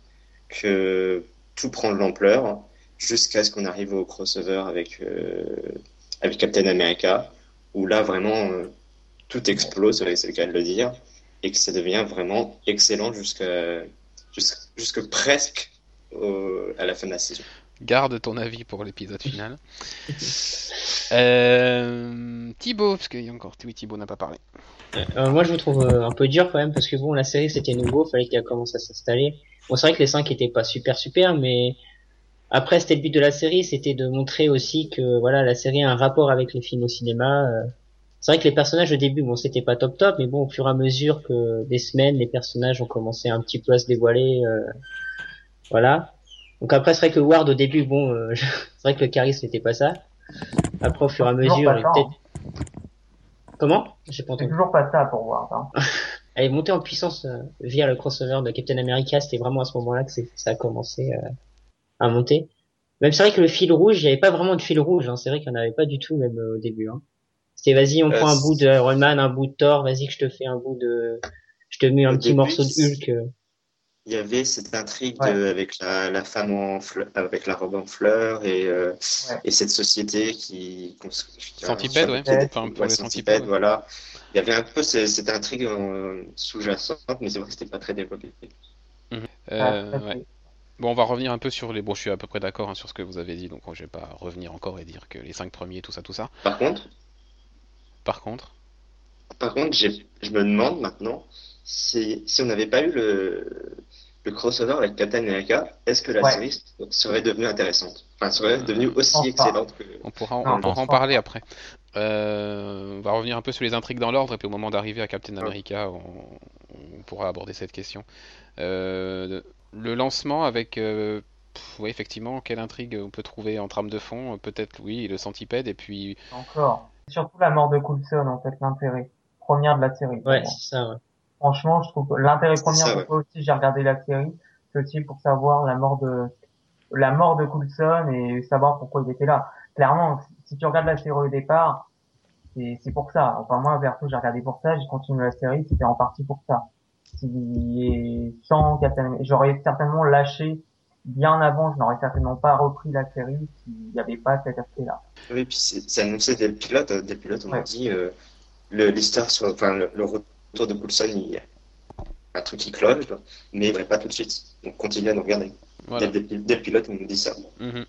C: que tout prend de l'ampleur, jusqu'à ce qu'on arrive au crossover avec, euh, avec Captain America, où là vraiment euh, tout explose, c'est le cas de le dire, et que ça devient vraiment excellent jusqu'à jusqu'à jusque presque au- à la fin de la saison.
A: Garde ton avis pour l'épisode final. Euh, Thibaut, parce qu'il y a encore. Oui, Thibaut n'a pas parlé.
B: Euh, moi, je vous trouve un peu dur quand même parce que bon, la série c'était nouveau, fallait qu'elle commence à s'installer. Bon, c'est vrai que les 5 étaient pas super super, mais après, c'était le but de la série, c'était de montrer aussi que voilà, la série a un rapport avec les films au cinéma. euh. C'est vrai que les personnages au début, bon, c'était pas top top, mais bon, au fur et à mesure que des semaines, les personnages ont commencé un petit peu à se dévoiler, euh, voilà. Donc après, c'est vrai que Ward au début, bon, euh, c'est vrai que le charisme n'était pas ça. Après, au fur et à mesure, peut-être. Comment? J'ai pas entendu.
D: toujours pas ça pour voir. Hein.
B: Elle est montée en puissance euh, via le crossover de Captain America. C'était vraiment à ce moment-là que ça a commencé euh, à monter. Même c'est vrai que le fil rouge, il n'y avait pas vraiment de fil rouge. Hein. C'est vrai qu'il n'y en avait pas du tout même euh, au début. Hein. C'était vas-y, on
C: Euh,
B: prend un bout de Iron Man, un bout de Thor. Vas-y, que je te fais un bout de, je te mets un
C: Au
B: petit
C: début,
B: morceau de Hulk. euh.
C: Il y avait cette intrigue
D: Ouais.
C: de, avec la, la femme en fleur, avec la robe en fleurs et, euh,
D: Ouais.
C: et cette société qui.
A: Centipède, ouais. Enfin, pour
C: ouais,
A: les
C: Centipède,
A: centipèdes. ouais.
C: voilà. Il y avait un peu ce- cette intrigue sous-jacente, mais c'est vrai que c'était pas très développé.
A: Euh,
D: Ah,
A: ouais. Bon, on va revenir un peu sur les. Bon, je suis à peu près d'accord hein, sur ce que vous avez dit, donc je vais pas revenir encore et dire que les cinq premiers, tout ça, tout ça.
C: Par contre,
A: Par contre,
C: par contre, je me demande maintenant si, si on n'avait pas eu le, le crossover avec Captain America, est-ce que la
D: Ouais.
C: série serait devenue intéressante? Enfin, serait devenue aussi excellente que.
A: on pourra
D: Non,
A: on pourra en parler
D: pas.
A: après. Euh, on va revenir un peu sur les intrigues dans l'ordre, et puis au moment d'arriver à Captain America, on, on pourra aborder cette question. Euh, le lancement avec. euh, pff, ouais, effectivement, quelle intrigue on peut trouver en trame de fond Peut-être, oui, le centipède, et puis.
D: Encore. C'est Surtout la mort de Coulson, en fait, l'intérêt. Première de la série.
B: Ouais, c'est ça. Ouais.
D: Franchement, je trouve que l'intérêt premier,
C: ça, ouais.
D: aussi j'ai regardé la série, c'est aussi pour savoir la mort de, la mort de Coulson et savoir pourquoi il était là. Clairement, si tu regardes la série au départ, c'est, c'est pour ça. Enfin, moi, Verso, j'ai regardé pour ça, j'ai continué la série, c'était en partie pour ça. Si, sans Captain, j'aurais certainement lâché bien avant, je n'aurais certainement pas repris la série s'il n'y avait pas cet aspect-là.
C: Oui, puis c'est annoncé dès le pilote. euh, Dès le pilote, on a
D: Ouais.
C: dit euh, le l'histoire sur, enfin le, le retour de Coulson, il y a un truc qui cloche, mais il ne pas tout de suite. Donc continue à nous regarder.
A: Voilà.
C: Dès, dès- dès le pilote, on nous dit ça.
A: Mhm.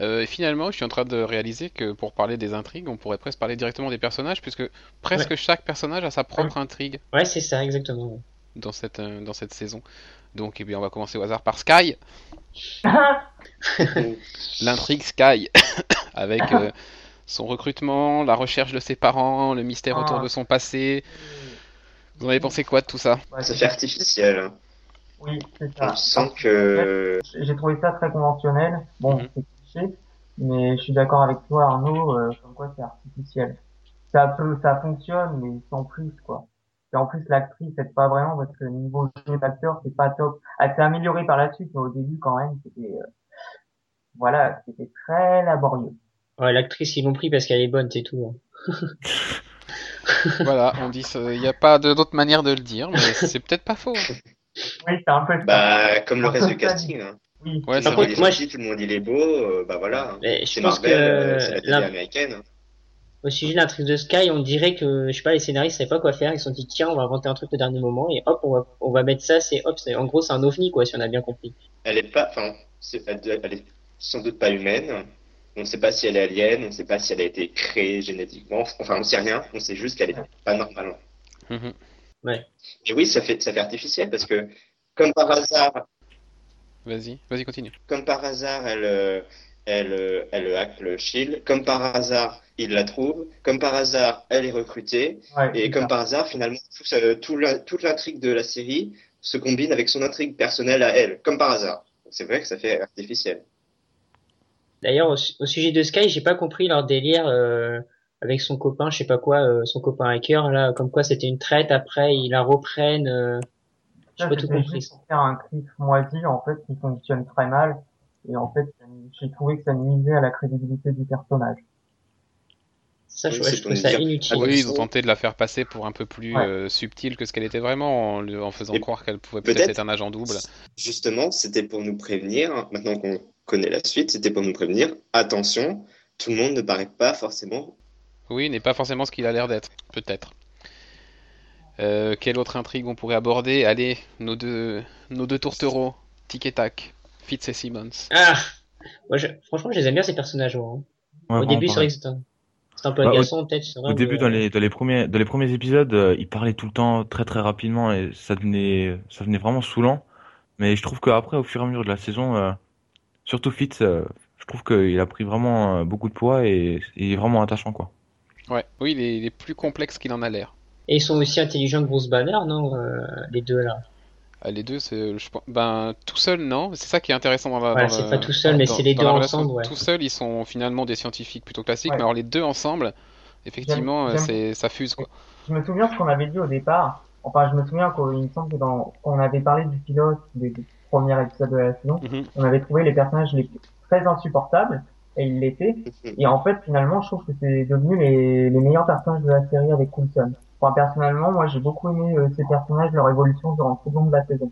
A: Euh, et finalement, je suis en train de réaliser que pour parler des intrigues, on pourrait presque parler directement des personnages, puisque presque chaque personnage a sa propre intrigue
B: Ouais, c'est ça, exactement.
A: dans cette, euh, dans cette saison. Donc, eh bien, on va commencer au hasard par Sky. L'intrigue Sky, avec euh, son recrutement, la recherche de ses parents, le mystère
D: Ah.
A: autour de son passé. Vous en avez pensé quoi de tout ça?
D: Ouais,
C: Ça fait artificiel. hein.
D: Oui, c'est ça.
C: On sent que
D: J'ai trouvé ça très conventionnel. Bon,
A: Mhm.
D: Mais je suis d'accord avec toi, Arnaud, euh, comme quoi c'est artificiel. Ça peut, ça fonctionne, mais sans plus, quoi. Et en plus, l'actrice aide pas vraiment parce que niveau jeu d'acteur, c'est pas top. Elle s'est améliorée par la suite, mais au début, quand même, c'était, euh, voilà, c'était très laborieux.
B: Ouais, l'actrice, ils l'ont pris parce qu'elle est bonne, c'est tout. hein.
A: Voilà, on dit, ça- il n'y a pas d'autre manière de le dire, mais c'est peut-être pas faux.
D: Oui, c'est un peu
C: bah comme le reste du casting. Hein.
D: Oui.
A: Ouais,
C: monde est
B: moi,
C: gentil, tout le monde il est beau, euh, bah voilà. hein.
B: Mais je pense
C: Marvel,
B: que
C: euh, c'est la télé
B: l'un-
C: américaine. hein.
B: Au sujet de l'intrigue de Sky, on dirait que, je sais pas, les scénaristes savaient pas quoi faire, ils se sont dit, tiens, on va inventer un truc au dernier moment, et hop, on va, on va mettre ça, c'est, hop, c'est, en gros, c'est un ovni, quoi, si on a bien compris.
C: Elle est pas, enfin, c'est- elle, est sans doute pas humaine. On ne sait pas si elle est alien, on ne sait pas si elle a été créée génétiquement. Enfin, on ne sait rien. On sait juste qu'elle est pas normale.
A: Mhm.
C: Et oui, ça fait, ça fait artificiel parce que, comme par hasard,
A: Vas-y, vas-y, continue.
C: Comme par hasard, elle, euh, elle, euh, elle hack le shield. Comme par hasard, il la trouve. Comme par hasard, elle est recrutée.
D: Ouais,
C: Et comme
D: ça.
C: par hasard, finalement, tout, ça- tout la- toute l'intrigue de la série se combine avec son intrigue personnelle à elle. Comme par hasard. C'est vrai que ça fait artificiel.
B: D'ailleurs, au, su- au sujet de Sky, j'ai pas compris leur délire euh, avec son copain, je sais pas quoi, euh, son copain hacker là, comme quoi c'était une traite. Après, ils la reprennent. J'ai
D: Ça,
B: pas tout
D: c'était
B: compris.
D: juste faire un clip moisi, en fait, qui fonctionne très mal. Et en fait, j'ai trouvé que ça nuisait à la crédibilité du personnage.
B: Ça, je,
C: Oui,
B: je trouve ça
C: dire-
B: inutile.
C: Ah
A: Oui, ils ont tenté de la faire passer pour un peu plus
D: Ouais.
A: euh, subtile que ce qu'elle était vraiment, en, faisant
C: Et
A: croire qu'elle pouvait peut-être
C: peut-être-
A: être un agent double.
C: Justement, c'était pour nous prévenir, maintenant qu'on connaît la suite, c'était pour nous prévenir, attention, tout le monde ne paraît pas forcément.
A: Oui, n'est pas forcément ce qu'il a l'air d'être, peut-être. Euh, quelle autre intrigue on pourrait aborder? Allez, nos deux, nos deux tourtereaux, Tic et Tac, Fitz et Simmons.
B: Ah, moi, je, franchement, je les aime bien ces personnages. hein.
E: Ouais,
B: Au début, c'est vrai
E: pareil.
B: que c'était un, peu
E: Bah, au-
B: agaçant, peut-être. c'est
E: Au début,
B: mais-
E: dans les, dans les premiers, dans les premiers épisodes, euh, il parlait tout le temps très très rapidement et ça devenait, ça devenait vraiment saoulant. Mais je trouve qu'après, au fur et à mesure de la saison, euh, surtout Fitz, euh, je trouve qu'il a pris vraiment euh, beaucoup de poids et il est vraiment attachant, quoi.
A: Ouais, oui, il est, il est plus complexe qu'il en a l'air.
B: Et ils sont aussi intelligents que Bruce Banner, non euh, Les deux là.
A: Ah, les deux, c'est, je ben, tout seul, non. C'est ça qui est intéressant dans la.
B: Voilà, c'est pas tout seul, mais c'est les deux
A: relation.
B: ensemble, ouais.
A: Tout seul, ils sont finalement des scientifiques plutôt classiques,
D: Ouais.
A: mais alors les deux ensemble, effectivement, c'est, ça fuse quoi.
D: Je me souviens ce qu'on avait dit au départ. Enfin, je me souviens qu'il me semble que dans, qu'on avait parlé du pilote des des premiers épisodes de la saison.
A: Mhm.
D: On avait trouvé les personnages les très insupportables, et ils l'étaient. Et en fait, finalement, je trouve que c'est devenu les, les meilleurs personnages de la série avec Coulson. Enfin, personnellement, moi, j'ai beaucoup aimé euh, ces personnages, leur évolution durant tout le long de la saison.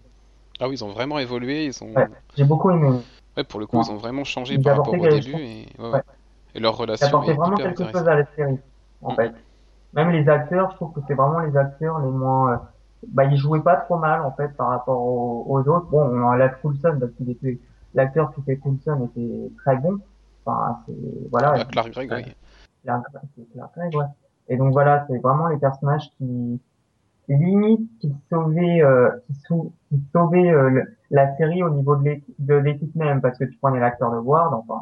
A: Ah oui, ils ont vraiment évolué, ils ont.
D: Ouais. J'ai beaucoup aimé.
A: Ouais, pour le coup,
D: Ouais.
A: ils ont vraiment changé
D: Ils
A: par rapport
D: apportaient
A: au début et, ouais, et leur relation
D: apportait
A: est
D: vraiment quelque chose à la série, en
A: Mm.
D: fait. Même les acteurs, je trouve que c'est vraiment les acteurs les moins, euh, bah, ils jouaient pas trop mal, en fait, par rapport aux, aux autres. Bon, on enlève Coulson parce qu'il était, l'acteur qui fait Coulson était très bon. Enfin, c'est, voilà.
A: Ah, Clark Gregg, oui.
D: Clark Gregg, ouais. Et donc voilà, c'est vraiment les personnages qui, limite, qui sauvaient, euh, qui, sau- qui sauvaient euh, la série au niveau de l'équipe, de l'équipe même, parce que tu prenais l'acteur de Ward, enfin,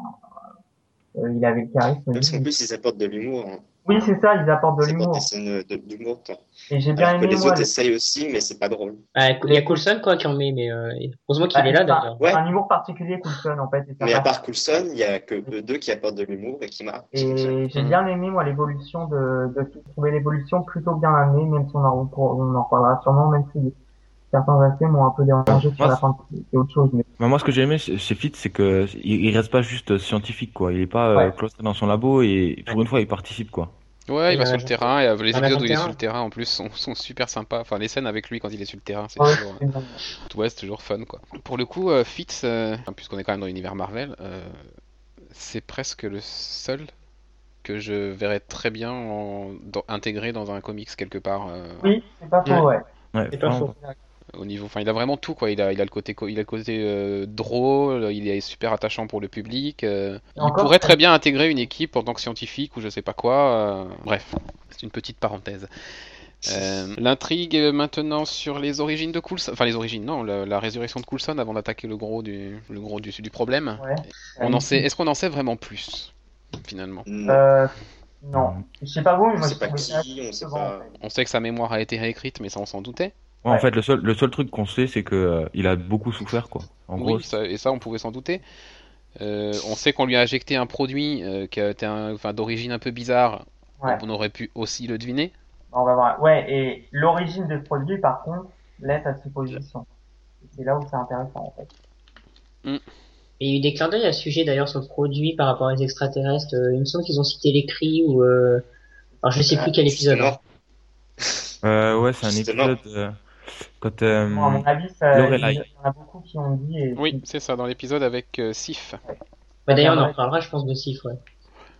D: euh, il avait le charisme.
C: Parce qu'en plus, ils apportent de l'humour. Hein.
D: Oui, c'est ça, ils apportent de l'humour.
C: d'humour.
D: Et j'ai bien
C: Alors que
D: aimé,
C: les
D: moi,
C: autres essayent aussi, mais c'est pas drôle.
B: Ah, il y a Coulson quoi qui en met, mais euh, heureusement qu'il
D: Bah,
B: est là
D: c'est un-
B: d'ailleurs.
C: Ouais.
D: un humour particulier, Coulson, en fait.
C: Mais à part Coulson, il y a que eux deux qui apportent de l'humour et qui marquent.
D: Et j'ai bien aimé, moi, l'évolution de, de, j'ai trouvé l'évolution plutôt bien amenée, même si on en, on en reparlera sûrement, même si certains aspects m'ont un peu dérangé sur
E: Moi,
D: la fin, c'est autre chose, mais
E: Mais moi, ce que j'ai aimé chez Fitz, c'est que il il reste pas juste scientifique, quoi. Il est pas euh,
D: Ouais.
E: cloîtré dans son labo et pour une fois, il participe, quoi.
A: Ouais, il va sur le terrain et euh, les épisodes où il est sur le terrain en plus sont, sont super sympas. Enfin, les scènes avec lui quand il est sur le terrain, c'est
D: ouais,
A: toujours, ouais, c'est toujours fun quoi. Pour le coup, euh, Fitz, euh, puisqu'on est quand même dans l'univers Marvel, euh, c'est presque le seul que je verrais très bien en- dans- intégré dans un comics quelque part. euh,
D: Oui, c'est pas faux,
B: Ouais.
D: ouais.
E: Ouais,
B: C'est pas faux.
A: Au niveau, enfin, il a vraiment tout quoi. Il a, il a le côté, il a le côté euh, drôle, il est super attachant pour le public. euh, il pourrait très bien intégrer une équipe en tant que scientifique ou je sais pas quoi. euh, bref, c'est une petite parenthèse. Euh, L'intrigue maintenant sur les origines de Coulson, enfin les origines, non, la, la résurrection de Coulson avant d'attaquer le gros du, le gros du, du problème.
D: Ouais.
A: On en sait, est-ce qu'on en sait vraiment plus finalement?
C: Non,
D: Euh, non. Je sais pas vous, mais
C: on
D: moi,
C: pas qui, on sait pas.
A: On sait que sa mémoire a été réécrite, mais ça on s'en doutait.
E: Ouais, en fait, le seul, le seul truc qu'on sait, c'est que euh, il a beaucoup souffert, quoi. En gros,
A: oui, ça, et ça on pouvait s'en douter. Euh, on sait qu'on lui a injecté un produit euh, qui un- enfin, d'origine un peu bizarre.
D: Ouais.
A: On aurait pu aussi le deviner.
D: On va voir. Ouais, et l'origine de ce produit, par contre, laisse à supposition. C'est là où c'est intéressant, en fait.
B: Et il y a eu des clins d'œil à ce sujet d'ailleurs sur le produit par rapport aux extraterrestres. Euh, il me semble qu'ils ont cité les cris ou. Euh... Alors je sais plus quel épisode.
E: Euh, ouais, c'est un épisode euh, quand euh,
D: Moi, à mon avis, ça, il y en a beaucoup qui ont dit. Et
A: Oui, c'est ça, dans l'épisode avec euh, Sif.
B: Bah, d'ailleurs on en
D: Ouais.
B: reparlera je pense de Sif ouais.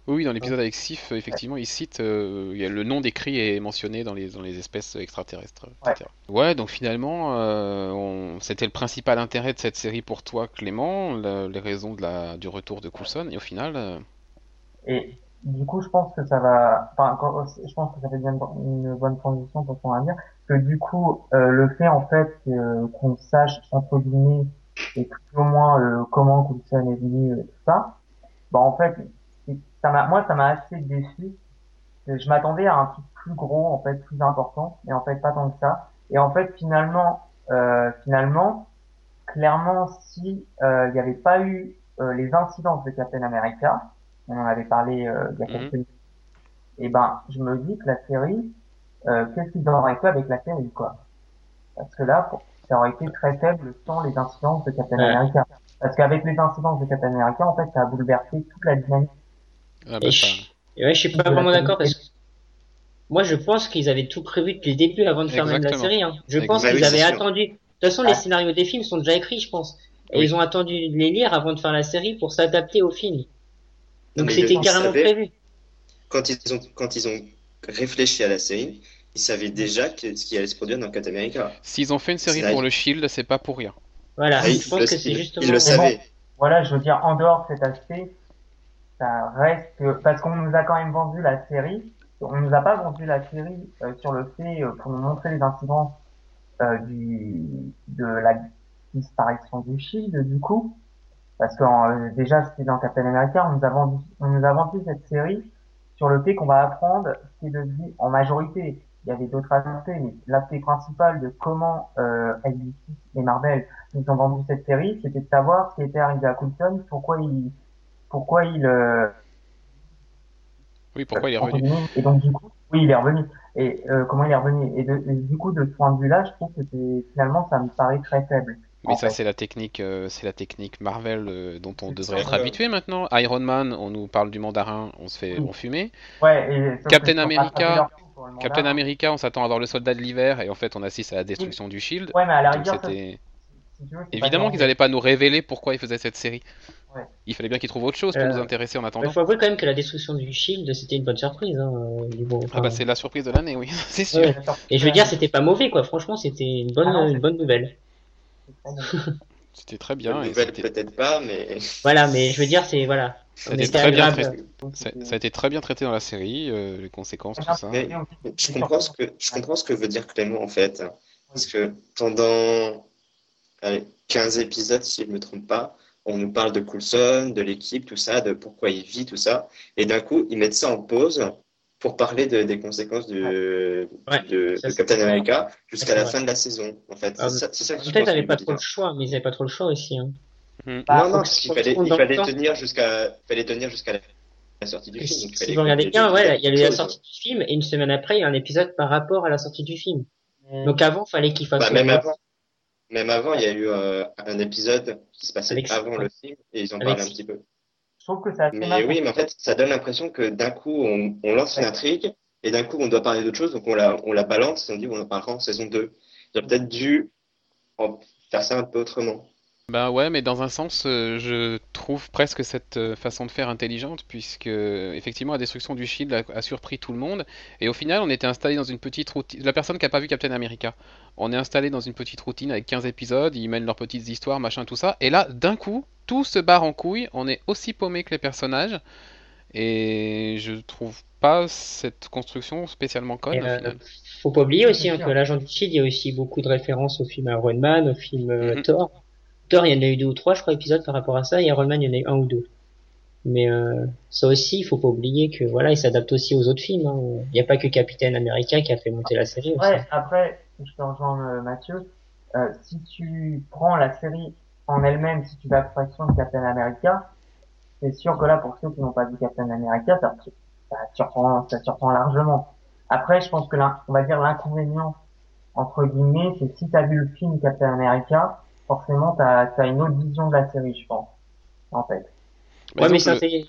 A: Oui, dans l'épisode avec Sif, effectivement, il cite, euh, il y a le nom des cris est mentionné dans les, dans les espèces extraterrestres, etc. Ouais, donc finalement, euh, on- c'était le principal intérêt de cette série pour toi, Clément, la- les raisons de la, du retour de Coulson, et au final, euh,
D: Et du coup, je pense que ça va, enfin, quand- je pense que ça fait bien une bonne transition pour son avenir, que du coup, euh, le fait en fait que- qu'on sache entre guillemets et plus ou moins euh, comment Coulson est venu et tout ça, bah en fait, ça m'a, moi ça m'a assez déçu. Je m'attendais à un truc plus gros, en fait, plus important, mais en fait pas tant que ça. Et en fait finalement, euh, finalement, clairement, si euh, il n'y avait pas eu euh, les incidences de Captain America, on en avait parlé euh, il y a
A: Mhm.
D: quelques minutes, et ben je me dis que la série, euh, qu'est-ce qu'ils auraient fait avec la série quoi Parce que là, ça aurait été très faible sans les incidences de Captain
B: Ouais.
D: America. Parce qu'avec les incidences de Captain America, en fait, ça a bouleversé toute la dynamique.
A: Ah bah,
B: Et
A: ça-
B: je, et ouais, je suis pas vraiment d'accord parce que moi je pense qu'ils avaient tout prévu depuis le début avant de faire même la série. Hein. Je pense
C: Bah
B: qu'ils avaient attendu. De toute façon, les
D: Ouais.
B: scénarios des films sont déjà écrits, je pense. Et
A: Oui.
B: ils ont attendu de les lire avant de faire la série pour s'adapter au film. Donc c'était carrément prévu.
C: Quand ils ont, quand ils ont réfléchi à la série, ils savaient déjà que, ce qui allait se produire dans Captain America.
A: S'ils ont fait une série pour le Shield, c'est pas pour rien.
B: Voilà,
C: Ah,
B: je pense
C: le-
B: que c'est justement.
C: ils le savaient.
D: Voilà, je veux dire, en dehors de cet aspect, ça reste que, parce qu'on nous a quand même vendu la série, on nous a pas vendu la série euh, sur le fait, euh, pour nous montrer les incidences euh, du, de la disparition du Shield, du coup, parce que euh, déjà c'était dans Captain America, on nous a vendu, on nous a vendu cette série sur le fait qu'on va apprendre ce qui est devenu en majorité. Il y avait d'autres aspects, mais l'aspect principal de comment euh, NBC et Marvel nous ont vendu cette série, c'était de savoir ce qui était arrivé à Coulson, pourquoi il, pourquoi il, euh,
A: Oui, pourquoi il est revenu
D: Et donc du coup, oui, il est revenu. Et euh, comment il est revenu Et, de- et du coup, de ce point de vue-là, je trouve que finalement, ça me paraît très faible.
A: Mais
D: en
A: ça, c'est la technique, euh, c'est la technique Marvel euh, dont on devrait être habitué maintenant. Iron Man, on nous parle du mandarin, on se fait
D: Oui.
A: enfumer.
D: Ouais. Et, sauf
A: Captain America- Captain. America, on s'attend à voir le soldat de l'hiver et en fait, on assiste à la destruction du Shield.
D: Ouais, mais à la
A: Donc
D: rigueur, ça,
A: c'était
D: si tu veux, c'est pas
A: évidemment qu'ils n'allaient pas nous révéler pourquoi ils faisaient cette série.
D: Ouais.
A: Il fallait bien qu'ils trouvent autre chose pour
B: Euh,
A: nous intéresser en
B: Il
A: attendant.
B: faut avouer quand même que la destruction du Shield, c'était une bonne surprise. Hein,
A: Ah bah c'est la surprise de l'année, oui, c'est sûr.
B: Ouais. Et je veux dire, c'était pas mauvais, quoi. Franchement, c'était une bonne,
D: Ah
B: une bonne nouvelle.
A: C'était très bien et
C: peut-être pas, mais
B: Voilà, mais je veux dire, c'est voilà.
A: ça a été très bien traité. Ça, ça a été très bien traité dans la série, euh, les conséquences, tout ça.
C: Mais- je comprends ce que je comprends ce que veut dire Clément en fait, parce que pendant allez, 15 épisodes, si je me trompe pas, on nous parle de Coulson, de l'équipe, tout ça, de pourquoi il vit, tout ça, et d'un coup ils mettent ça en pause pour parler de- des conséquences de,
B: Ouais,
C: de,
B: ça,
C: de
B: c'est-
C: Captain America jusqu'à la fin de la saison. En fait,
B: Ah,
C: c'est ça,
B: Peut-être
C: pense
B: ils avaient
C: qu'il
B: pas trop le choix, mais ils avaient pas trop le choix aussi. Hein.
D: Bah,
C: Non,
B: faut
C: non, parce qu'il fallait, il fallait
B: temps.
C: tenir jusqu'à, fallait tenir jusqu'à la, la sortie du film.
B: si
C: il
B: vous regardez bien, ouais, il y a eu la sortie du film et une semaine après, il y a un épisode par rapport à la sortie du film. Donc avant, fallait qu'il fasse.
C: Bah, même avant, même avant, il y a eu euh, un épisode qui se passait
B: Avec-
C: avant le film et ils en parlaient un petit peu.
D: Je trouve que c'est assez
C: Mais oui, mais en fait, ça donne l'impression que d'un coup, on, on lance une intrigue et d'un coup, on doit parler d'autre chose, donc on la, on la balance et on dit on en parlera en saison 2. Ils auraient peut-être dû en faire ça un peu autrement.
A: Bah ouais, mais dans un sens, euh, je trouve presque cette euh, façon de faire intelligente, puisque effectivement la destruction du Shield a, a surpris tout le monde, et au final on était installé dans une petite routine. La personne qui a pas vu Captain America, on est installé dans une petite routine avec 15 épisodes, ils mènent leurs petites histoires, machin, tout ça, et là d'un coup tout se barre en couille, on est aussi paumé que les personnages, et je trouve pas cette construction spécialement conne
B: Et,
A: au
B: euh,
A: final.
B: Faut pas oublier aussi hein, que l'agent du Shield, il y a aussi beaucoup de références au film Iron Man, au film euh,
A: Mhm.
B: Thor. Thor, il y en a eu deux ou trois, je crois, épisodes par rapport à ça, et Iron Man, il y en a eu un ou deux. Mais euh, ça aussi, il faut pas oublier que voilà, il s'adapte aussi aux autres films. hein. Il n'y a pas que Captain America qui a fait monter la série. aussi.
D: Ouais, après, je te rejoins euh, Mathieu. Euh, si tu prends la série en elle-même, si tu fais abstraction de Captain America, c'est sûr que là, pour ceux qui n'ont pas vu Captain America, ça, ça surprend, ça surprend largement. Après, je pense que l'in- on va dire l'inconvénient entre guillemets, c'est que si t'as vu le film Captain America, forcément t'as as une autre vision de la série, je pense. En fait.
A: Bah,
B: Ouais, mais
A: disons
B: ça
A: que
B: fait.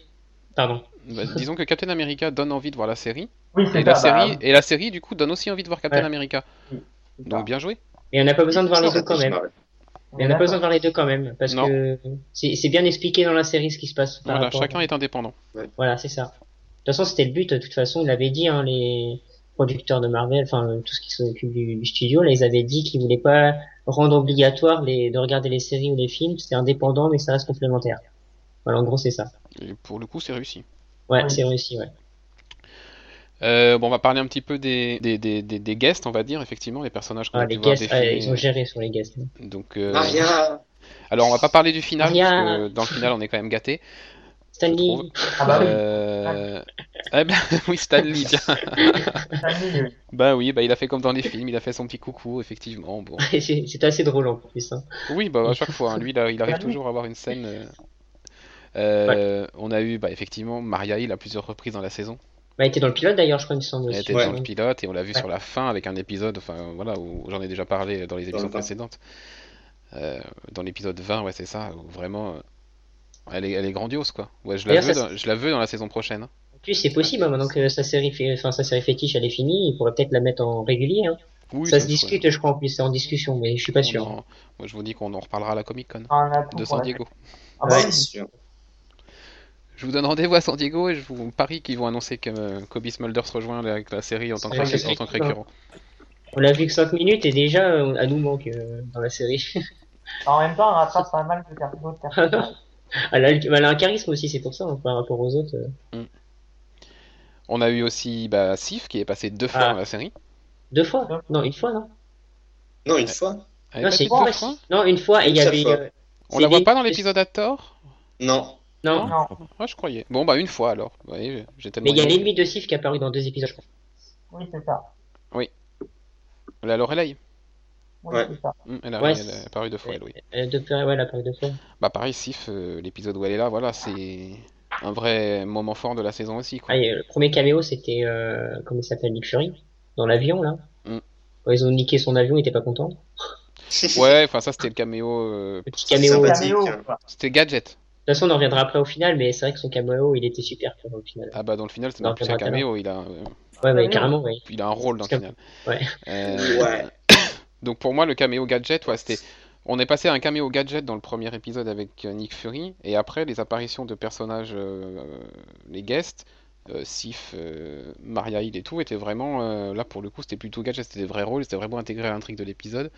B: Pardon.
A: bah, disons que Captain America donne envie de voir la série,
D: Oui, c'est
A: et la
D: ça. bah,
A: série, et la série du coup donne aussi envie de voir Captain
D: Ouais.
A: America.
D: c'est.
A: Donc bien joué.
B: Et on n'a pas besoin de voir les deux quand
C: c'est
B: même.
C: Marvel.
D: On
B: Mais
D: est
B: on n'a pas besoin de voir les deux quand même, parce
A: Non.
B: que c'est c'est bien expliqué dans la série ce qui se passe. par
A: Voilà, chacun est indépendant.
B: Voilà, c'est ça. De toute façon, c'était le but. De toute façon, il avait dit, hein, les producteurs de Marvel, enfin tout ce qui s'occupe du, du studio, là, ils avaient dit qu'ils voulaient pas rendre obligatoire les, de regarder les séries ou les films. C'est indépendant, mais ça reste complémentaire. Voilà, en gros, c'est ça.
A: Et pour le coup, c'est réussi.
B: Ouais, c'est réussi, ouais.
A: Euh, bon, on va parler un petit peu des, des, des, des, des guests, on va dire, effectivement, les personnages qu'on
B: Ah,
A: a
B: les
A: pu voir
B: guests, ah, ils ont géré sur les guests.
A: Donc, euh,
C: Maria
A: Alors, on va pas parler du final, parce que dans le final, on est quand même gâté.
B: Stanley.
D: Ah bah oui.
A: Euh... eh ben, oui, Stanley, bien.
D: Stanley,
A: Bah oui, bah il a fait comme dans les films, il a fait son petit coucou, effectivement. Bon.
B: C'est c'est assez drôle en plus. Hein.
A: Oui, bah à chaque fois, hein, lui, il, a- il arrive toujours à avoir une scène. euh, euh, On a eu, bah effectivement, Maria Hill à plusieurs reprises dans la saison.
B: Bah, il était dans le pilote d'ailleurs, je crois, il me semble.
A: Elle était
C: Ouais.
A: dans le pilote et on l'a vu
B: Ouais.
A: sur la fin avec un épisode, enfin voilà, où j'en ai déjà parlé dans les émissions
C: le fin.
A: précédentes. Euh, dans l'épisode 20, ouais, c'est ça, où vraiment. Elle est, elle est grandiose quoi. Ouais, je la,
B: D'ailleurs,
A: veux
B: ça,
A: dans, je la veux dans la saison prochaine. hein.
B: En plus, c'est possible, hein, maintenant que sa série, fait... enfin, sa série fétiche, elle est finie, il pourrait peut-être la mettre en régulier. Hein.
A: Oui,
B: ça se
A: serait-
B: discute, je crois, en plus, c'est en discussion, mais je suis pas
A: on
B: sûr.
A: en- Moi je vous dis qu'on en reparlera à la Comic Con
D: atout
A: de San
D: la
A: Diego.
D: Ah bah
B: Ouais,
C: sûr.
A: Je vous donne rendez-vous à San Diego et je vous parie qu'ils vont annoncer que euh, Kobe Smulders rejoint avec la série en tant que,
B: Ouais,
A: ré-
B: c'est
A: en tant que
B: sûr.
A: récurrent.
B: On l'a vu que 5 minutes et déjà, euh, elle nous manque euh, dans la série.
D: En même temps, on rattrape pas mal de personnages.
B: elle, a, elle a un charisme aussi, c'est pour ça, hein, par rapport aux autres. euh.
A: On a eu aussi bah, Sif qui est passé deux fois
B: Ah.
A: dans la série.
B: Deux fois? Non, une fois, non?
C: Non, une fois.
A: Elle
B: Non, c'est une fois.
A: fois?
B: Non, une fois, et il y avait.
C: fois.
B: euh,
A: On la voit
B: des-
A: pas dans l'épisode à tort?
C: Non.
B: Non,
D: Non.
A: Ah, je croyais. Bon, bah une fois alors. Tellement.
B: mais il y a l'ennemi de Sif qui est apparu dans deux épisodes, je crois.
D: Oui, c'est ça.
A: La Lorelei.
C: Ouais.
A: Hum, Elle a,
B: Ouais,
A: elle
B: c'est-
A: a apparu deux fois, elle, oui.
B: Deux fois, ouais, elle a apparu deux fois.
A: Bah pareil, Sif, euh, l'épisode où elle est là, voilà, c'est un vrai moment fort de la saison aussi. Quoi.
B: Ah, et, euh, le premier caméo, c'était, euh, comment il s'appelle, Nick Fury Dans l'avion, là.
A: Mm.
B: Quand ils ont niqué son avion, il était pas content.
A: Ouais, enfin ça c'était le caméo. euh,
B: Le petit caméo. De toute.
A: C'était Gadget.
B: façon, on en reviendra après au final, mais c'est vrai que son caméo, il était super au final.
A: Ah bah dans le final, c'est un caméo, il a, euh,
B: Ouais, carrément, ouais.
A: il a un rôle dans le final.
B: Ouais.
A: Euh,
C: Ouais.
A: Donc pour moi, le caméo Gadget, ouais, c'était. On est passé à un caméo Gadget dans le premier épisode avec euh, Nick Fury, et après les apparitions de personnages, euh, les guests, euh, Sif, euh, Maria Hill et tout, étaient vraiment. là pour le coup, c'était plutôt Gadget, c'était des vrais rôles, c'était vraiment intégré à l'intrigue de l'épisode.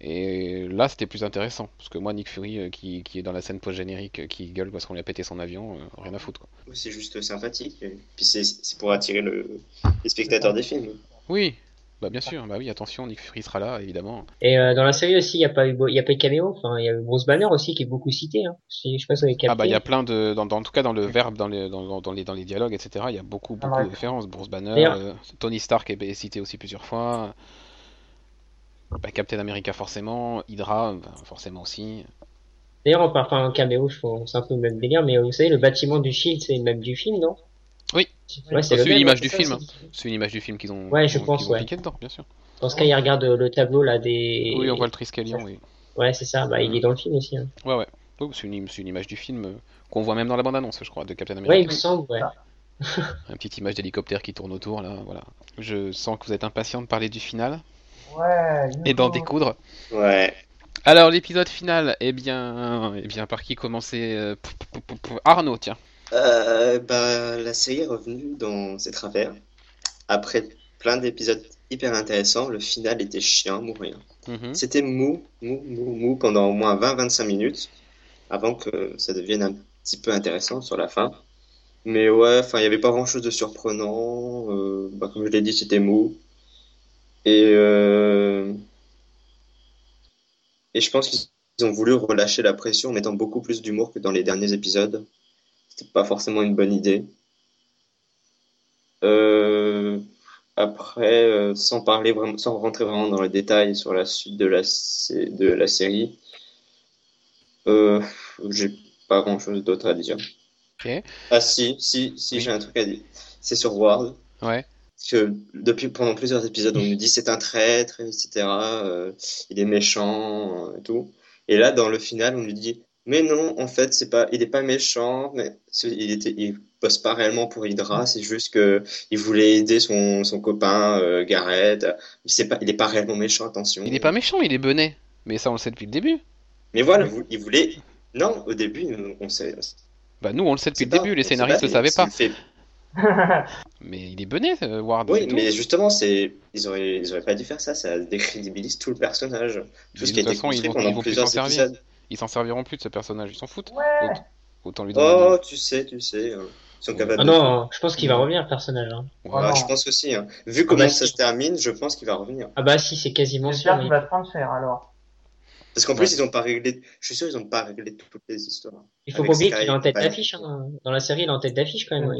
A: Et là, c'était plus intéressant, parce que moi, Nick Fury, qui, qui est dans la scène post-générique, qui gueule parce qu'on lui a pété son avion, euh, rien à foutre quoi.
C: C'est juste sympathique. Et Puis c'est c'est pour attirer le... les spectateurs des films.
A: Oui, bah bien sûr, bah oui, attention, Nick Fury sera là, évidemment.
B: Et euh, dans la série aussi, il n'y a pas eu, il y a pas eu caméo. Enfin, il y a eu Bruce Banner aussi qui est beaucoup cité. Hein. Je sais pas si vous avez capté.
A: Ah bah il y a plein de, dans, dans- en tout cas dans le verbe, dans les, dans, les, dans les dialogues, etc. Il y a beaucoup, beaucoup
D: ouais.
A: de références. Bruce Banner, euh, Tony Stark est, est cité aussi plusieurs fois. Bah, Captain America forcément, Hydra bah, forcément aussi.
B: D'ailleurs, en parlant en caméo, je pense c'est un peu le même délire, mais vous savez, le bâtiment du Shield, c'est le même du film, non? Ouais,
A: C'est une image
B: ouais,
A: du film, hein.
B: c'est-
A: une image du film qu'ils ont,
B: Ouais, je pense, ouais.
A: dedans, bien sûr.
B: Dans ce cas, il regarde euh, le tableau là des.
A: Oui, on voit le Triskelion, oui.
B: Ouais, c'est ça. Bah, il est dans le film aussi. Hein.
A: Ouais, ouais. Oui, c'est une, c'est une image du film euh, qu'on voit même dans la bande-annonce, je crois, de Captain
B: Ouais,
A: America.
B: il me semble. Ouais.
A: Une petite image d'hélicoptère qui tourne autour, là, voilà. Je sens que vous êtes impatient de parler du final
D: Ouais.
A: et d'en découdre.
C: Ouais.
A: Alors, l'épisode final, eh bien, eh bien, par qui commencer euh, Arnaud, tiens.
C: Euh, bah, la série est revenue dans ses travers. Après plein d'épisodes hyper intéressants, le final était chiant, mourir.
A: Mhm.
C: C'était mou, mou, mou, mou pendant au moins 20-25 minutes avant que ça devienne un petit peu intéressant sur la fin. Mais ouais, enfin, il n'y avait pas grand-chose de surprenant. Euh, bah, comme je l'ai dit, c'était mou. Et, euh, et je pense qu'ils ont voulu relâcher la pression en mettant beaucoup plus d'humour que dans les derniers épisodes. C'était pas forcément une bonne idée. Euh, après, euh, sans parler vraiment, sans rentrer vraiment dans les détails sur la suite de la, de la série, euh, j'ai pas grand chose d'autre à dire. Ah si, si, si,
A: Oui.
C: j'ai un truc à dire. C'est sur Ward.
A: Ouais.
C: Que depuis pendant plusieurs épisodes, on nous dit c'est un traître, etc. euh, il est méchant et tout. Et là, dans le final, on nous dit mais non, en fait, c'est pas, il est pas méchant, mais il était, il bosse pas réellement pour Hydra, c'est juste que il voulait aider son, son copain euh, Garrett. C'est pas, il est pas réellement méchant, attention.
A: Il est pas méchant, il est benet. Mais ça, on le sait depuis le début.
C: Mais voilà, vous- il voulait. Non, au début, on sait.
A: Bah, nous, on le sait depuis le
C: pas-
A: début, les scénaristes le savaient pas.
C: fait
A: Mais il est benet, euh, Ward.
C: Oui,
A: tout.
C: mais justement, c'est ils auraient ils auraient pas dû faire ça, ça décrédibilise tout le personnage,
A: Mais
C: tout ce qui a été construit pendant plusieurs épisodes.
A: Ils s'en serviront plus de ce personnage, ils s'en foutent.
D: Ouais.
A: Autant lui donner.
C: Oh, tu sais, tu sais, hein. ils sont capables
B: Ah
C: de
B: non, je pense qu'il va revenir le personnage. Hein.
C: Ouais,
D: non.
C: je pense aussi. Hein. Vu
B: Ah
C: comment
B: bah
C: ça
B: si.
C: se termine, je pense qu'il va revenir.
B: Ah bah si, c'est quasiment sûr.
D: J'espère qu'il va se prendre cher alors.
C: Parce qu'en plus, ils ont pas réglé. Je suis sûr, ils ont pas réglé toutes les histoires.
B: Il faut pas oublier qu'il est en tête d'affiche. Hein. Dans la série, il est en tête d'affiche quand même. ouais,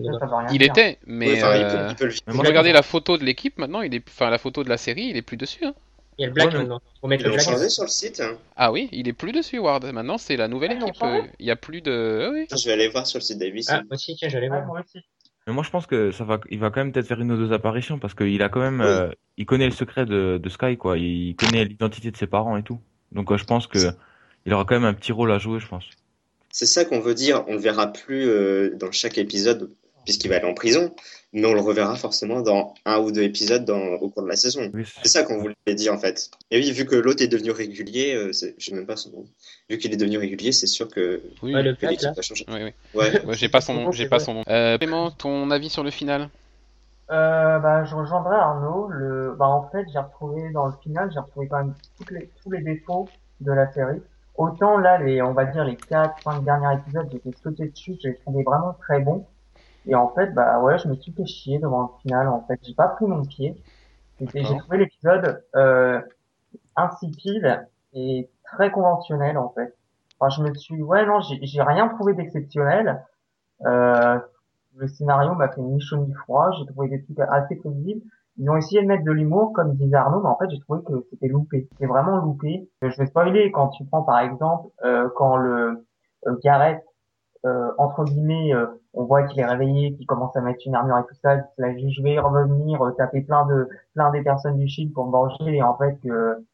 B: il
A: était, mais
C: Ouais, enfin, il,
A: euh,
C: peut, il peut le
E: Mais
A: quand
E: moi,
A: vous regardez la photo de l'équipe maintenant, il est, enfin la photo de la série, il est plus dessus. Hein.
B: Il y a le
E: Ouais,
B: mettre
C: Ils
B: le
C: sur le site. hein.
A: Ah oui, il est plus dessus, Ward. Maintenant, c'est la nouvelle
D: Ah,
A: équipe. euh, Il y a plus de. ah oui.
C: Je vais aller voir sur le site d'ABC.
B: Ah, moi aussi, tiens, j'allais voir.
D: moi aussi.
E: Mais moi, je pense que ça va, il va quand même peut-être faire une ou deux apparitions parce qu'il a quand même,
C: Oui.
E: euh, il connaît le secret de, de Sky, quoi. Il connaît l'identité de ses parents et tout. Donc, euh, je pense que il aura quand même un petit rôle à jouer, je pense.
C: C'est ça qu'on veut dire. On le verra plus euh, dans chaque épisode puisqu'il va aller en prison, mais on le reverra forcément dans un ou deux épisodes dans, au cours de la saison.
E: Oui,
C: C'est ça qu'on voulait dire en fait. Et oui, vu que l'autre est devenu régulier, euh, sais même pas son nom. Vu qu'il est devenu régulier, c'est sûr que,
A: Oui,
B: Ouais,
C: que l'équipe
B: là.
C: va changer.
A: oui, oui.
C: Ouais.
A: Ouais, j'ai pas son nom. J'ai pas son nom. Euh, Clément, ton avis sur le final?
D: Euh, bah, je rejoindrai Arnaud. Le, bah, en fait, j'ai retrouvé dans le final, j'ai retrouvé quand même les, tous les défauts de la série. Autant là, les, on va dire les 4, 5 derniers épisodes, j'étais sauté dessus, j'ai trouvé vraiment très bon. Et en fait, bah ouais, je me suis fait chier devant le final. En fait, j'ai pas pris mon pied. J'ai trouvé l'épisode euh, insipide et très conventionnel en fait. Enfin, je me suis, ouais, non, j'ai rien trouvé d'exceptionnel. Euh, le scénario m'a fait ni chaud ni froid. J'ai trouvé des trucs assez prévisibles. Ils ont essayé de mettre de l'humour, comme disait Arnaud, mais en fait, j'ai trouvé que c'était loupé. C'était vraiment loupé. Je vais spoiler quand tu prends, par exemple, euh, quand le euh, Gareth, euh, entre guillemets, euh, on voit qu'il est réveillé, qu'il commence à mettre une armure et tout ça, il se dit, je vais revenir, euh, taper plein de plein des personnes du Shield pour me venger, et en fait que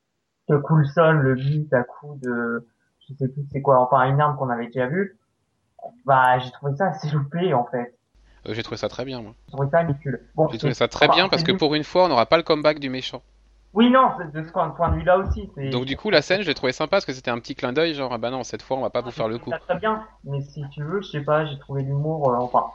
D: que Coulson le bute à coup de, je sais plus c'est quoi, enfin une arme qu'on avait déjà vue. Bah, j'ai trouvé ça assez loupé en fait.
A: Euh, J'ai trouvé ça très bien, moi.
D: J'ai trouvé ça ridicule. Bon,
A: J'ai trouvé ça très bien parce que pour une fois, on n'aura pas le comeback du méchant.
D: Oui, non, c'est de ce point de vue-là aussi.
A: Donc du coup, la scène, je l'ai trouvé sympa parce que c'était un petit clin d'œil, genre ah bah non, cette fois, on va pas vous faire le coup.
D: Très bien, mais si tu veux, je sais pas, j'ai trouvé l'humour, euh, enfin,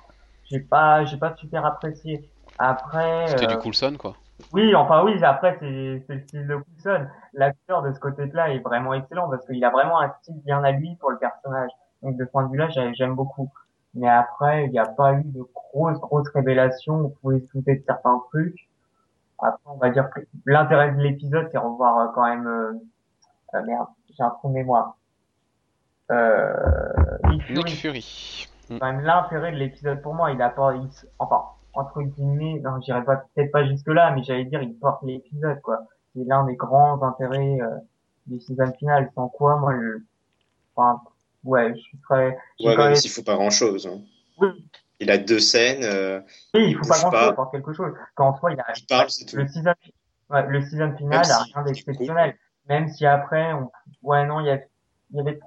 D: j'ai pas, j'ai pas super apprécié. Après,
A: C'était
D: euh,
A: du Coulson, quoi.
D: oui, enfin oui, après c'est c'est le style de Coulson. L'acteur de ce côté-là est vraiment excellent parce qu'il a vraiment un style bien à lui pour le personnage. Donc de ce point de vue-là, j'ai- j'aime beaucoup. Mais après, il n'y a pas eu de grosses grosses révélations. On pouvait se douter de certains trucs. Après, on va dire que l'intérêt de l'épisode, c'est revoir euh, quand même. Euh, euh, merde, j'ai un trou de mémoire. Euh, Nick Fury.
A: Nick Fury. Mm.
D: quand même l'intérêt de l'épisode pour moi. Il apporte, il, enfin, entre guillemets, non, j'irai pas, peut-être pas jusque là, mais j'allais dire, il porte l'épisode, quoi. C'est l'un des grands intérêts, euh, du season final. Sans quoi, moi, le, enfin, ouais, je suis très, je suis
C: Ouais, même- s'il faut pas grand chose. Hein.
D: oui,
C: Il a deux scènes, euh,
D: oui, il faut pas
C: bouge
D: grand
C: pas.
D: chose pour quelque chose. Qu'en soi, il a,
C: il parle, c'est tout.
D: le season, ouais, le season final
C: Même
D: a
C: si-
D: rien d'exceptionnel. Même si après, on, ouais, non, il y a, il y avait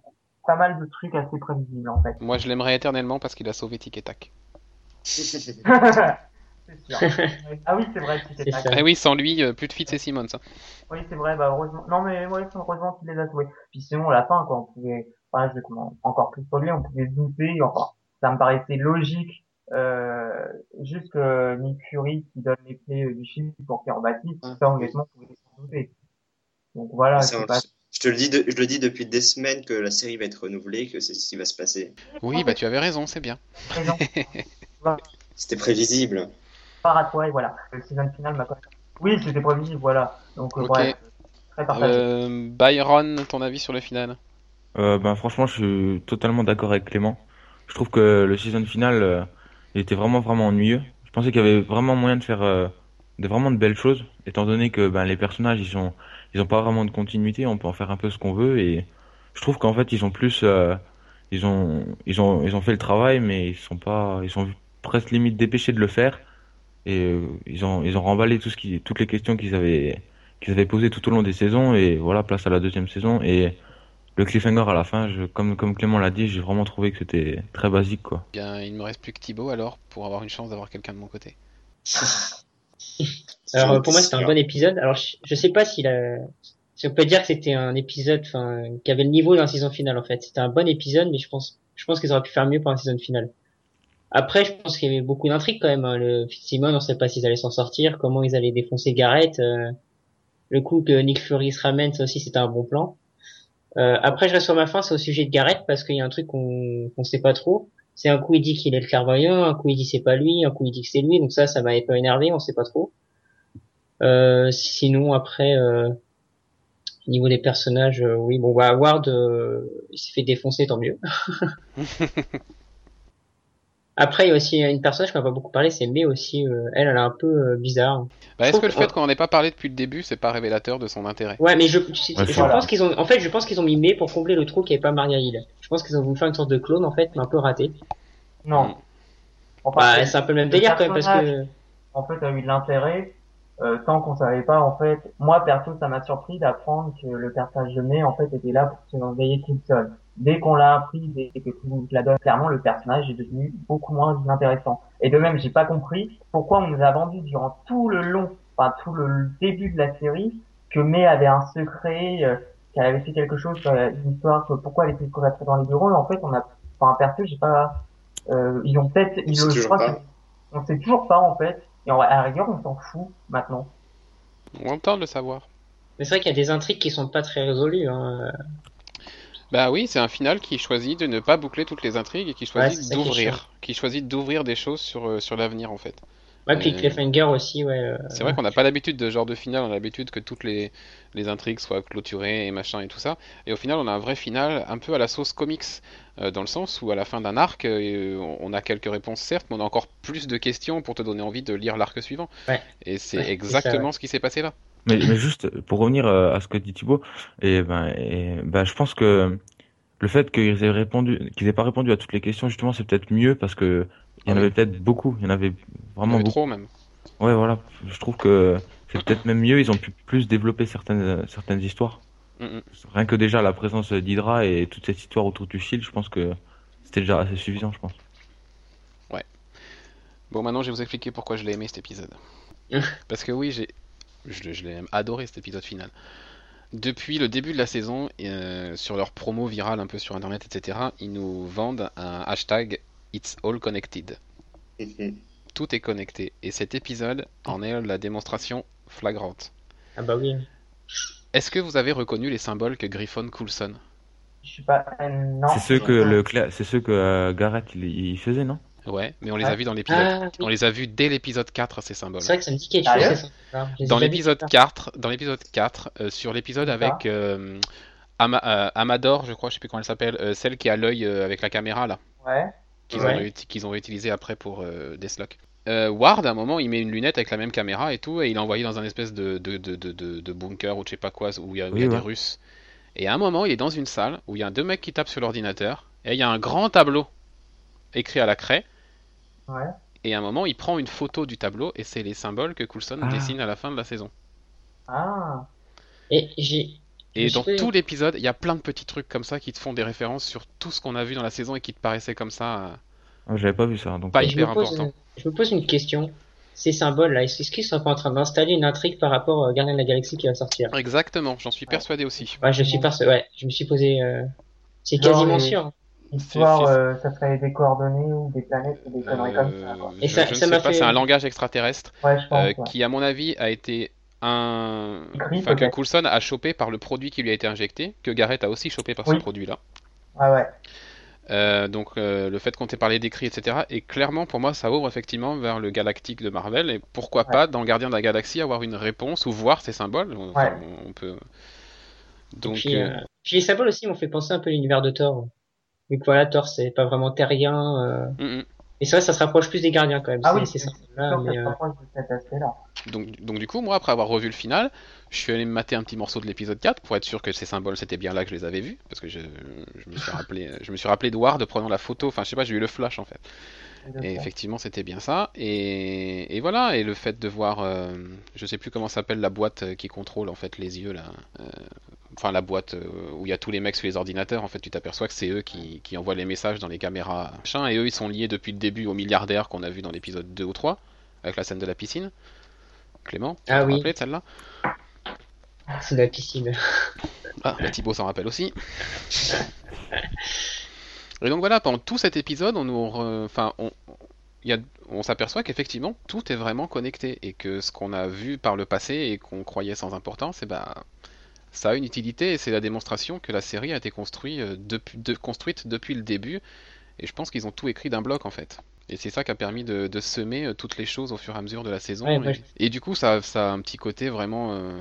D: pas mal de trucs assez prévisibles, en fait.
A: Moi, je l'aimerais éternellement parce qu'il a sauvé Tic et Tac.
D: c'est sûr. ah oui, c'est vrai.
A: Ah oui, sans lui, euh, plus de Fitz et Simmons. hein.
D: Oui, c'est vrai, bah heureusement. Non, mais ouais, heureusement qu'il les a sauvés. Puis sinon, à la fin, quoi, on pouvait, enfin, je encore plus spoiler, on pouvait douter, enfin, ça me paraissait logique, euh, juste que Nick Fury qui donne les clés euh, du film pour qu'il rebâtisse,
C: Ah,
D: ça, honnêtement, on pouvait s'en douter. Donc voilà,
C: C'est
D: c'est
C: un-
D: pas...
C: Je te le dis, de- je le dis depuis des semaines que la série va être renouvelée, que c'est ce qui va se passer.
A: Oui, bah tu avais raison, c'est bien.
C: C'était prévisible.
D: Par à toi, et voilà. Le season final m'a. Oui, c'était prévisible, voilà. Donc, euh,
A: Ok.
D: bref, très partagé.
A: Euh, Byron, ton avis sur le final
E: Euh, ben franchement, je suis totalement d'accord avec Clément. Je trouve que le season final, euh, il était vraiment vraiment ennuyeux. Je pensais qu'il y avait vraiment moyen de faire euh, de vraiment de belles choses, étant donné que ben les personnages ils sont ils ont pas vraiment de continuité, on peut en faire un peu ce qu'on veut et je trouve qu'en fait ils ont plus euh, ils ont ils ont ils ont fait le travail mais ils sont pas ils sont presque limite dépêchés de le faire. Et ils ont ils ont remballé tout ce qui toutes les questions qu'ils avaient qu'ils avaient posées tout au long des saisons. Et voilà place à la deuxième saison. Et le cliffhanger à la fin, je, comme, comme Clément l'a dit, j'ai vraiment trouvé que c'était très basique, quoi.
A: Bien, il ne me reste plus que Thibaut alors pour avoir une chance d'avoir quelqu'un de mon côté.
B: Alors pour moi c'était un bon épisode. Alors je, je sais pas si la... si on peut dire que c'était un épisode enfin qui avait le niveau d'un saison finale en fait. C'était un bon épisode mais je pense je pense qu'ils auraient pu faire mieux pour un saison finale. Après je pense qu'il y avait beaucoup d'intrigues quand même. hein. Le Fitzsimon on sait pas s'ils allaient s'en sortir, comment ils allaient défoncer Garrett. euh, Le coup que Nick Fury se ramène ça aussi c'était un bon plan. Euh, après je reste sur ma fin c'est au sujet de Garrett parce qu'il y a un truc qu'on qu'on sait pas trop. C'est un coup il dit qu'il est le clairvoyant, un coup il dit c'est pas lui, un coup il dit que c'est lui, donc ça ça m'a un peu énervé, on sait pas trop. Euh, sinon après, euh, Au niveau des personnages, euh, oui, bon, bah, Howard, euh, il s'est fait défoncer, tant mieux. Après, il y a aussi une personnage qu'on n'a pas beaucoup parlé, c'est May aussi. euh, elle, elle est un peu euh, bizarre.
A: Bah, Est-ce que le fait qu'on n'en ait pas parlé depuis le début, c'est pas révélateur de son intérêt?
B: Ouais, mais je, je,
E: Ouais,
B: je
D: voilà.
B: pense qu'ils ont, en fait, je pense qu'ils ont mis May pour combler le trou qui avait pas Maria Hill. Je pense qu'ils ont voulu faire une sorte de clone, en fait, mais un peu raté.
D: Non. Enfin,
B: Bah, c'est un peu le même délire quand même parce que.
D: en fait, a eu de l'intérêt euh, tant qu'on savait pas. En fait, moi perso, ça m'a surpris d'apprendre que le personnage de May en fait était là pour surveiller Coulson. Dès qu'on l'a appris, dès que tout le monde la donne clairement, le personnage est devenu beaucoup moins intéressant. Et de même, j'ai pas compris pourquoi on nous a vendu durant tout le long, enfin tout le début de la série, que May avait un secret, euh, qu'elle avait fait quelque chose, euh, une histoire, que pourquoi elle était coiffée dans les bureaux. Et en fait, on a, enfin perso, j'ai pas, euh, ils ont peut-être, ils le, je crois
C: pas.
D: que- on sait toujours pas en fait. Et en- à la rigueur, on s'en fout maintenant.
A: On de le savoir.
B: Mais c'est vrai qu'il y a des intrigues qui sont pas très résolues. Hein.
A: Bah oui, c'est un final qui choisit de ne pas boucler toutes les intrigues et qui choisit
B: qui
A: d'ouvrir, qui choisit d'ouvrir des choses sur, euh, sur l'avenir en fait.
B: Ouais, puis
A: Euh,
B: Cliffhanger aussi, ouais. euh,
A: C'est vrai qu'on n'a pas l'habitude de ce genre de final, on a l'habitude que toutes les, les intrigues soient clôturées et machin et tout ça. Et au final, on a un vrai final un peu à la sauce comics, euh, dans le sens où à la fin d'un arc, euh, on a quelques réponses certes, mais on a encore plus de questions pour te donner envie de lire l'arc suivant.
B: Ouais.
A: Et c'est
B: Ouais, c'est ça,
A: exactement ce qui s'est passé là.
E: Mais, mais juste pour revenir euh, à ce que dit Thibaut, et ben, et, ben, je pense que le fait qu'ils aient répondu, qu'ils aient pas répondu à toutes les questions, justement, c'est peut-être mieux parce que il y en avait peut-être beaucoup. Il y en avait
A: en
E: vraiment
A: avait
E: beaucoup.
A: trop même.
E: Ouais, voilà. Je trouve que c'est peut-être même mieux. Ils ont pu plus développer certaines certaines histoires.
A: Mm, mm.
E: Rien que déjà la présence d'Hydra et toute cette histoire autour du Shield, je pense que c'était déjà assez suffisant, je pense.
A: Bon, maintenant je vais vous expliquer pourquoi je l'ai aimé cet épisode. Parce que oui, j'ai, je, l'ai- je l'ai même adoré cet épisode final. Depuis le début de la saison, euh, sur leur promo virale un peu sur internet, etc., ils nous vendent un hashtag It's All Connected. Tout est connecté. Et cet épisode en est la démonstration flagrante.
B: Ah bah oui.
A: Est-ce que vous avez reconnu les symboles que Griffon Coulson
D: Je suis pas, euh, non.
E: C'est ceux que le cla- c'est ceux que euh, Garrett il, il faisait, non?
A: Ouais, mais on les a vus dans l'épisode.
B: Ah,
A: On les a vus dès l'épisode 4, ces symboles.
B: c'est vrai que ça me dit quelque
D: Ah,
B: chose. ça. Les ai
A: Dans l'épisode
B: vus.
A: 4, dans l'épisode 4, euh, sur l'épisode avec euh, Ama- euh, Amador, je crois, je sais plus comment elle s'appelle, euh, celle qui a l'œil euh, avec la caméra là,
D: Ouais.
A: qu'ils
B: Ouais.
A: ont, réutilisé après pour euh, Deathlock. Euh, Ward, à un moment, il met une lunette avec la même caméra et tout, et il est envoyé dans un espèce de, de, de, de, de- de bunker ou je sais pas quoi, où il y a, y des. Russes. Et à un moment, il est dans une salle où il y a deux mecs qui tapent sur l'ordinateur, et il y a un grand tableau écrit à la craie,
D: Ouais.
A: et à un moment, il prend une photo du tableau, et c'est les symboles que Coulson
E: Ah.
A: dessine à la fin de la saison.
D: Ah.
B: Et j'ai.
A: Et
B: Je
A: dans tout l'épisode, il y a plein de petits trucs comme ça qui te font des références sur tout ce qu'on a vu dans la saison et qui te paraissaient comme ça. euh,
E: Ah, J'avais pas vu ça, donc.
A: Pas
E: euh,
B: je
A: hyper
B: me pose,
A: important.
B: je me pose une question. Ces symboles-là, est-ce qu'ils sont pas en train d'installer une intrigue par rapport à Gardien de la Galaxie qui va sortir?
A: Exactement, j'en suis persuadé aussi.
B: Ouais, je suis perso... ouais, je me suis posé. euh, C'est quasiment sûr.
D: Histoire, euh, ça serait des coordonnées ou des planètes ou des conneries comme ça. quoi.
A: Euh,
B: Et
A: je,
B: ça-
A: je ne
B: ça
A: sais
B: m'a
A: pas,
B: fait-
A: c'est un langage extraterrestre
D: Ouais, je pense.
A: euh,
D: ouais.
A: qui, à mon avis, a été un.
D: Écrit,
A: Enfin, que. Coulson a chopé par le produit qui lui a été injecté, que Garrett a aussi chopé par ce produit-là.
D: Ah ouais.
A: Euh, donc euh, le fait qu'on t'ait parlé d'écrit, etc. Et clairement, pour moi, ça ouvre effectivement vers le galactique de Marvel. Et pourquoi
D: Ouais.
A: pas, dans Gardien de la Galaxie, avoir une réponse ou voir ces symboles. Enfin,
D: Ouais.
A: on, peut. Donc,
B: puis,
A: euh,
B: puis les symboles aussi m'ont fait penser un peu à l'univers de Thor. Vu que voilà, Thor c'est pas vraiment terrien. Euh...
A: mm, mm.
B: Et c'est vrai, ça se rapproche plus des gardiens quand même.
D: Ah oui,
B: ces
D: c'est ça se
B: euh,
D: rapproche de cet aspect-là.
A: Donc, donc du coup, moi, après avoir revu le final, je suis allé me mater un petit morceau de l'épisode 4 pour être sûr que ces symboles, c'était bien là que je les avais vus. Parce que je, je me suis rappelé, je me suis rappelé de Ward prenant la photo. Enfin, je sais pas, j'ai eu le flash en fait. Et effectivement, c'était bien ça. Et, et voilà, et le fait de voir, euh, je sais plus comment s'appelle la boîte euh, qui contrôle en fait les yeux là. Euh, Enfin, la boîte euh, où il y a tous les mecs sur les ordinateurs. En fait, tu t'aperçois que c'est eux qui, qui envoient les messages dans les caméras. Machin, et eux, ils sont liés depuis le début au milliardaire qu'on a vu dans l'épisode 2 ou 3, avec la scène de la piscine. Clément, tu
B: Ah
A: te
B: oui.
A: celle-là?
B: C'est de la piscine.
A: Ah, bah, Thibaut s'en rappelle aussi. Et donc voilà, pendant tout cet épisode, on nous, re- enfin, on, il y a, on s'aperçoit qu'effectivement tout est vraiment connecté et que ce qu'on a vu par le passé et qu'on croyait sans importance, et ben, ça a une utilité et c'est la démonstration que la série a été construite depuis, de- construite depuis le début. Et je pense qu'ils ont tout écrit d'un bloc en fait. Et c'est ça qui a permis de, de semer euh, toutes les choses au fur et à mesure de la saison.
B: Ouais,
A: et, du coup, ça, ça a un petit côté vraiment. euh,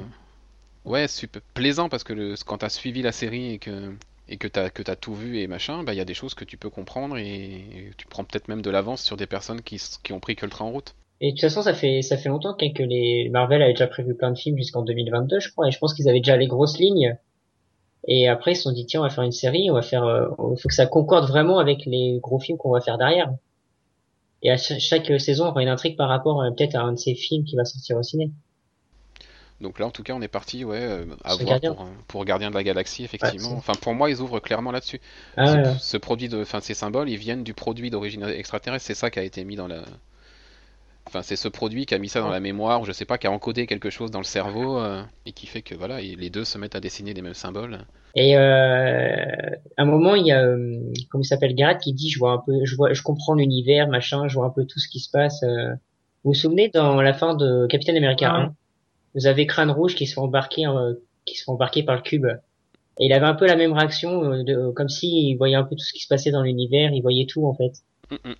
A: ouais, super plaisant parce que le, quand t'as suivi la série et que et que que t'as tout vu et machin, bah il y a des choses que tu peux comprendre et, et tu prends peut-être même de l'avance sur des personnes qui, qui ont pris que le train en route.
B: Et de toute façon, ça fait ça fait longtemps que les Marvel avaient déjà prévu plein de films jusqu'en 2022, je crois, et je pense qu'ils avaient déjà les grosses lignes. Et après, ils se sont dit tiens, on va faire une série, on va faire, euh, il faut que ça concorde vraiment avec les gros films qu'on va faire derrière. Et à cha- chaque saison, on aura une intrigue par rapport euh, peut-être à un de ces films qui va sortir au ciné.
A: Donc là, en tout cas, on est parti, ouais, euh, à
B: Sur
A: voir
B: Gardien.
A: pour, euh, pour Gardien de la Galaxie, effectivement.
B: Ouais,
A: enfin, pour moi, ils ouvrent clairement là-dessus.
B: Ah
A: Ce-
B: ouais.
A: Ce produit de, enfin, ces symboles, ils viennent du produit d'origine extraterrestre. C'est ça qui a été mis dans la. Enfin, c'est ce produit qui a mis ça dans la mémoire, ou je sais pas, qui a encodé quelque chose dans le cerveau euh, et qui fait que voilà, les deux se mettent à dessiner les mêmes symboles.
B: Et euh, à un moment, il y a euh, comment il s'appelle Garrett qui dit je vois un peu, je vois, je comprends l'univers, machin, je vois un peu tout ce qui se passe. euh. Vous vous souvenez dans la fin de Captain America
D: Ah oui.
B: 1, vous avez Crâne Rouge qui se fait embarquer, euh, qui se fait embarquer par le cube. Et il avait un peu la même réaction, euh, de, comme s'il voyait un peu tout ce qui se passait dans l'univers, il voyait tout en fait.
A: Mm, mm.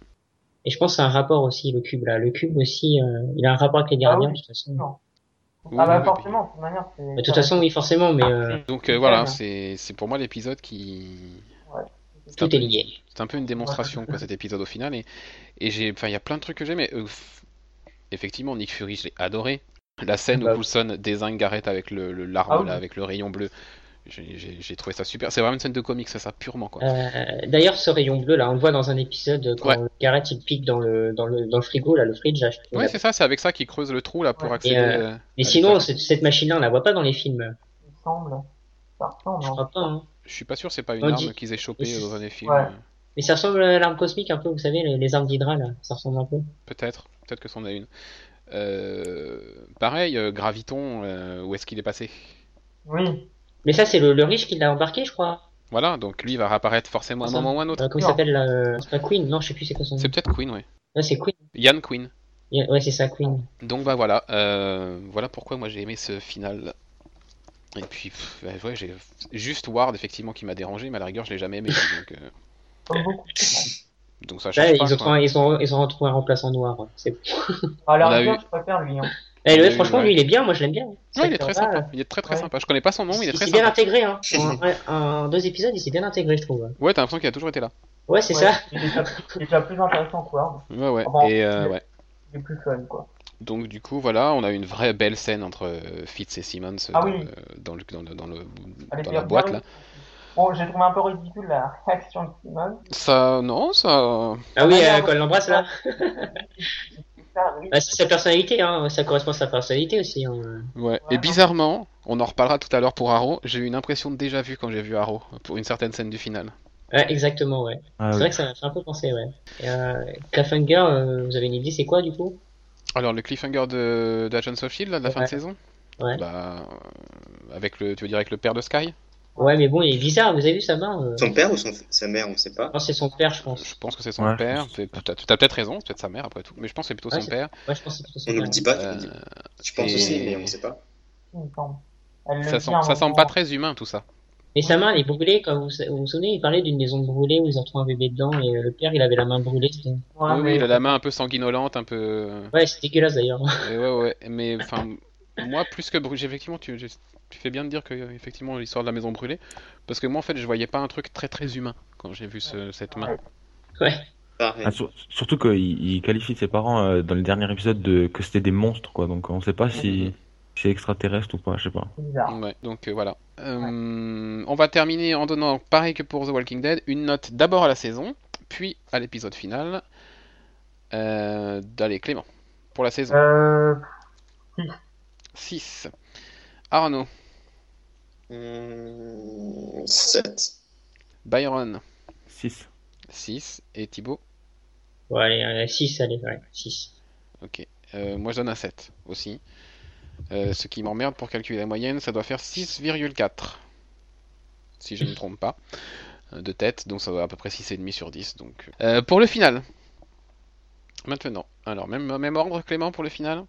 B: Et je pense que c'est un rapport aussi le cube là. Le cube aussi, euh, il a un rapport avec les gardiens
D: oui.
B: de toute façon.
D: Non.
A: Oui,
D: ah bah
A: oui,
D: forcément, de toute manière, c'est...
B: De toute façon, oui, forcément, mais euh,
A: Donc euh, voilà, c'est c'est pour moi l'épisode qui. C'est un
B: tout
A: peu-
B: est lié.
A: C'est un peu une démonstration, quoi, cet épisode au final. Et, et j'ai, enfin, il y a plein de trucs que j'aime. mais, euh, effectivement, Nick Fury, je l'ai adoré. La scène
B: Bah.
A: où Coulson désigne Garrett avec le, le- l'arme,
D: Ah oui.
A: là, avec le rayon bleu. J'ai- trouvé ça super. C'est vraiment une scène de comics, ça, ça purement, quoi.
B: Euh, D'ailleurs, ce rayon bleu là, on le voit dans un épisode quand
A: Ouais.
B: Garrett il pique dans le dans le dans le frigo là, le fridge.
A: Ouais, c'est ça, c'est avec ça qu'il creuse le trou, là, pour
D: Ouais.
A: accéder.
B: Et, euh,
A: euh,
B: Mais sinon, cette, cette machine-là, on la voit pas dans les films.
D: Il semble. Ça ressemble.
B: Je
D: hein.
B: crois pas. Hein.
A: Je suis pas sûr, c'est pas une
B: on
A: arme
B: dit-
A: qu'ils aient chopée dans un des films.
D: Ouais.
A: euh,
B: Mais ça ressemble à l'arme cosmique un peu, vous savez, les, les armes d'Hydra là, ça ressemble un peu.
A: Peut-être, peut-être que c'en a une. Euh, pareil, euh, Graviton, euh, où est-ce qu'il est passé?
D: Oui.
B: Mais ça, c'est le, le riche qui l'a embarqué, je crois.
A: Voilà, donc lui il va réapparaître forcément à un moment ou à un autre.
B: Euh, comment il s'appelle euh, C'est pas Queen Non, je sais plus c'est quoi son nom.
A: C'est peut-être Queen, ouais.
B: Ouais, c'est Queen.
A: Yann Queen.
B: Ouais, c'est ça, Queen.
A: Donc bah voilà, euh, voilà pourquoi moi j'ai aimé ce final. Et puis, pff, bah, ouais, j'ai juste Ward effectivement qui m'a dérangé, mais à la rigueur je l'ai jamais aimé. donc, euh, donc ça change
B: Là,
A: pas.
B: ils, ont ils, ont, ils ont retrouvé un remplaçant noir. C'est...
D: À la rigueur,
A: eu-
D: je préfère lui. Hein.
B: Eh, le, franchement,
A: ouais.
B: lui, il est bien, moi je l'aime bien.
A: Ouais, il est très sympa. Il est très très
D: Ouais.
A: sympa. Je connais pas son nom, mais il est
B: Il
A: très
B: s'est bien
A: sympa.
B: intégré, hein. En, en- en deux épisodes, il s'est bien intégré, je trouve.
A: Ouais, t'as l'impression qu'il a toujours été là.
B: Ouais, c'est
D: Ouais,
B: ça.
D: Il est, déjà, il plus intéressant que Ward.
A: Ouais, ouais. Et euh,
D: il
A: ouais.
D: Il est plus fun, quoi.
A: Donc du coup, voilà, on a une vraie belle scène entre euh, Fitz et Simmons euh,
D: Ah
A: dans,
D: oui.
A: le, dans, le, dans, le, dans, le-
D: Elle
A: dans
D: était
A: la boîte là.
D: Bon, j'ai trouvé un peu ridicule la réaction de Simon.
A: Ça, non, ça.
B: Ah oui,
D: Ah,
B: euh, quand elle l'embrasse là.
D: Ça, oui.
B: C'est sa personnalité, hein. Ça correspond à sa personnalité aussi. Hein.
A: Ouais.
D: Ouais,
A: Et bizarrement, on en reparlera tout à l'heure pour Arrow. J'ai eu une impression de déjà vu quand j'ai vu Arrow pour une certaine scène du final.
B: Ouais, exactement, ouais.
E: Ah,
B: c'est
E: oui.
B: vrai que ça m'a fait un peu penser, ouais. Et, euh, Cliffhanger, euh, vous avez une idée, c'est quoi du coup?
A: Alors le cliffhanger de, de Agents of Shield là, de la fin de saison?
B: Ouais.
A: Bah, euh, avec le, tu veux dire avec le père de Sky?
B: Ouais, mais bon, il est bizarre, vous avez vu sa main euh...
C: Son père ou son, sa mère, on sait pas.
B: Non, c'est son père, je pense.
A: Je pense que c'est son
E: Ouais,
A: père. T'as t'as peut-être raison, c'est peut-être sa mère après tout. Mais je pense que c'est plutôt
B: Ouais,
A: son père.
B: Ouais, je pense que plutôt son
C: On ne
B: père.
C: le dit pas, tu
A: Euh,
C: le dis. Je pense
A: et-
C: aussi, mais on ne sait pas.
A: Ça,
D: un
A: ça pas très humain tout ça.
B: Mais sa main, elle est brûlée, quand vous vous vous souvenez, il parlait d'une maison brûlée où ils ont retrouvé un bébé dedans et euh, le père, il avait la main brûlée.
D: Ouais,
A: oui, oui,
D: mais-
A: il a la main un peu sanguinolente, un peu.
B: Ouais, c'est dégueulasse d'ailleurs.
A: Ouais, ouais, mais enfin, moi, plus que brûlé, effectivement, tu, fais bien de dire que l'histoire de la maison brûlée, parce que moi, en fait, je voyais pas un truc très très humain quand j'ai vu cette main.
B: Ouais.
E: Ah, ah surtout qu'il qualifie ses parents euh, dans le dernier épisode que c'était des monstres, quoi. Donc on sait pas si mm-hmm. c'est extraterrestre ou pas, je sais pas.
A: Ouais, donc euh, voilà. Hum, on va terminer en donnant, pareil que pour The Walking Dead, une note d'abord à la saison, puis à l'épisode final. Euh, D'aller Clément, pour la saison. 6 six. Arnaud.
C: Hmm, 7.
A: Byron.
E: 6.
A: 6. Et Thibaut
B: Ouais, allez, 6, allez, ouais, 6.
A: Ok. Euh, moi, je donne un 7 aussi. Euh, ce qui m'emmerde pour calculer la moyenne, ça doit faire 6,4. Si je ne me trompe pas. Euh, de tête, donc ça doit à peu près 6,5 sur 10. Euh. Pour le final. Maintenant. Alors, même, même ordre, Clément, pour le final?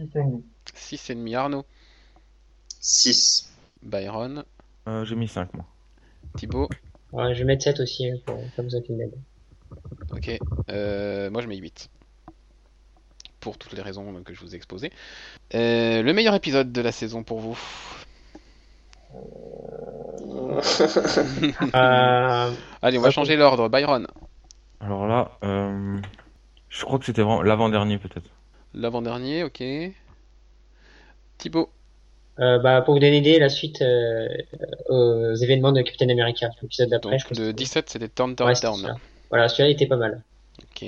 D: Euh, 6 et demi.
A: 6,5 Arnaud,
C: 6.
A: Byron,
E: Euh, J'ai mis 5, moi.
A: Thibaut,
B: Ouais, je vais mettre 7 aussi, hein, pour, comme ça qu'il m'aide.
A: ok. Euh, moi, je mets 8. pour toutes les raisons que je vous ai exposées. Euh, le meilleur épisode de la saison pour vous
B: Euh,
A: Allez, on va changer l'ordre. Byron,
E: Alors là, euh, je crois que c'était vraiment l'avant-dernier peut-être.
A: L'avant-dernier, ok. Thibaut,
B: euh, bah, pour vous donner une idée, la suite euh, aux événements de Captain America, l'épisode d'après,
A: donc le
B: que-
A: 17 c'était Turn
B: Ouais,
A: Turn
B: c'est
A: Down.
B: ça. Voilà, celui-là il était pas mal.
A: Ok.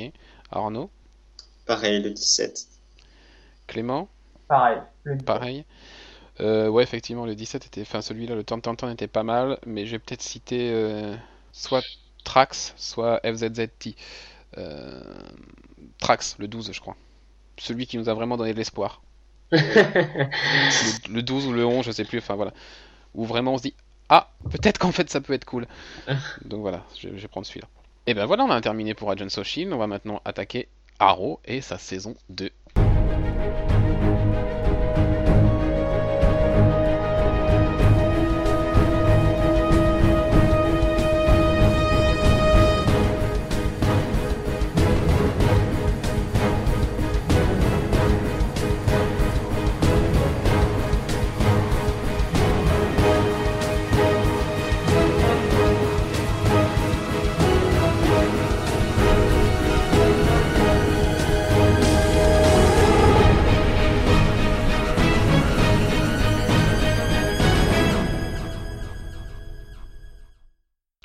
A: Arnaud,
C: Pareil, le 17.
A: Clément,
D: Pareil. Le
A: pareil. Euh, ouais, effectivement, le 17 était, enfin celui-là, le Turn Turn Turn était pas mal, mais je vais peut-être citer euh, soit Trax, soit FZZT. Euh, Trax, le 12, je crois. Celui qui nous a vraiment donné de l'espoir. Le, le 12 ou le 11, je sais plus, enfin voilà. Où vraiment on se dit, ah, peut-être qu'en fait ça peut être cool. Donc voilà, je, je vais prendre celui-là. Et ben voilà, on a terminé pour Agents of Shield. On va maintenant attaquer Arrow et sa saison 2.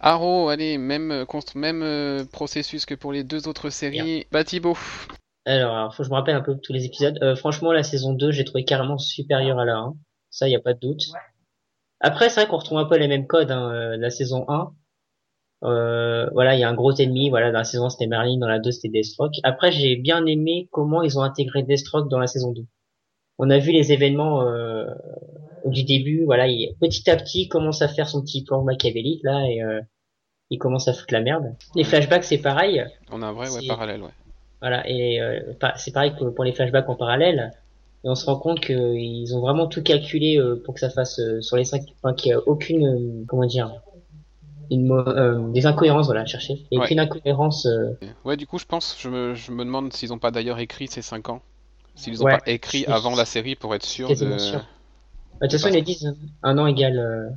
A: Arrow, allez, même, euh, même euh, processus que pour les deux autres séries. Bah Thibaut,
B: Alors, alors, faut que je me rappelle un peu tous les épisodes. Euh, franchement, la saison 2, j'ai trouvé carrément supérieure à la 1. Ça, y a pas de doute. Après, c'est vrai qu'on retrouve un peu les mêmes codes hein, euh, de la saison 1. Euh, voilà, il y a un gros ennemi. Voilà, dans la saison c'était Merlin, dans la 2 c'était Deathstroke. Après, j'ai bien aimé comment ils ont intégré Deathstroke dans la saison 2. On a vu les événements euh, du début. Voilà, il, petit à petit, il commence à faire son petit plan machiavélique là et euh, il commence à foutre la merde. Les flashbacks, c'est pareil.
A: on a un vrai ouais, parallèle, ouais.
B: Voilà, et euh, c'est pareil que pour les flashbacks en parallèle. Et on se rend compte qu'ils ont vraiment tout calculé euh, pour que ça fasse euh, sur les cinq, enfin qu'il n'y a aucune, euh, comment dire, une, euh, des incohérences, voilà, chercher. Il n'y a
A: Ouais.
B: aucune incohérence. euh,
A: Ouais, du coup, je pense, je me, je me demande s'ils ont pas d'ailleurs écrit ces 5 ans. S'ils ont
B: Ouais.
A: pas écrit avant la série pour être sûr de.
B: sûr. bah, de toute façon, ils disent, hein. un an égale.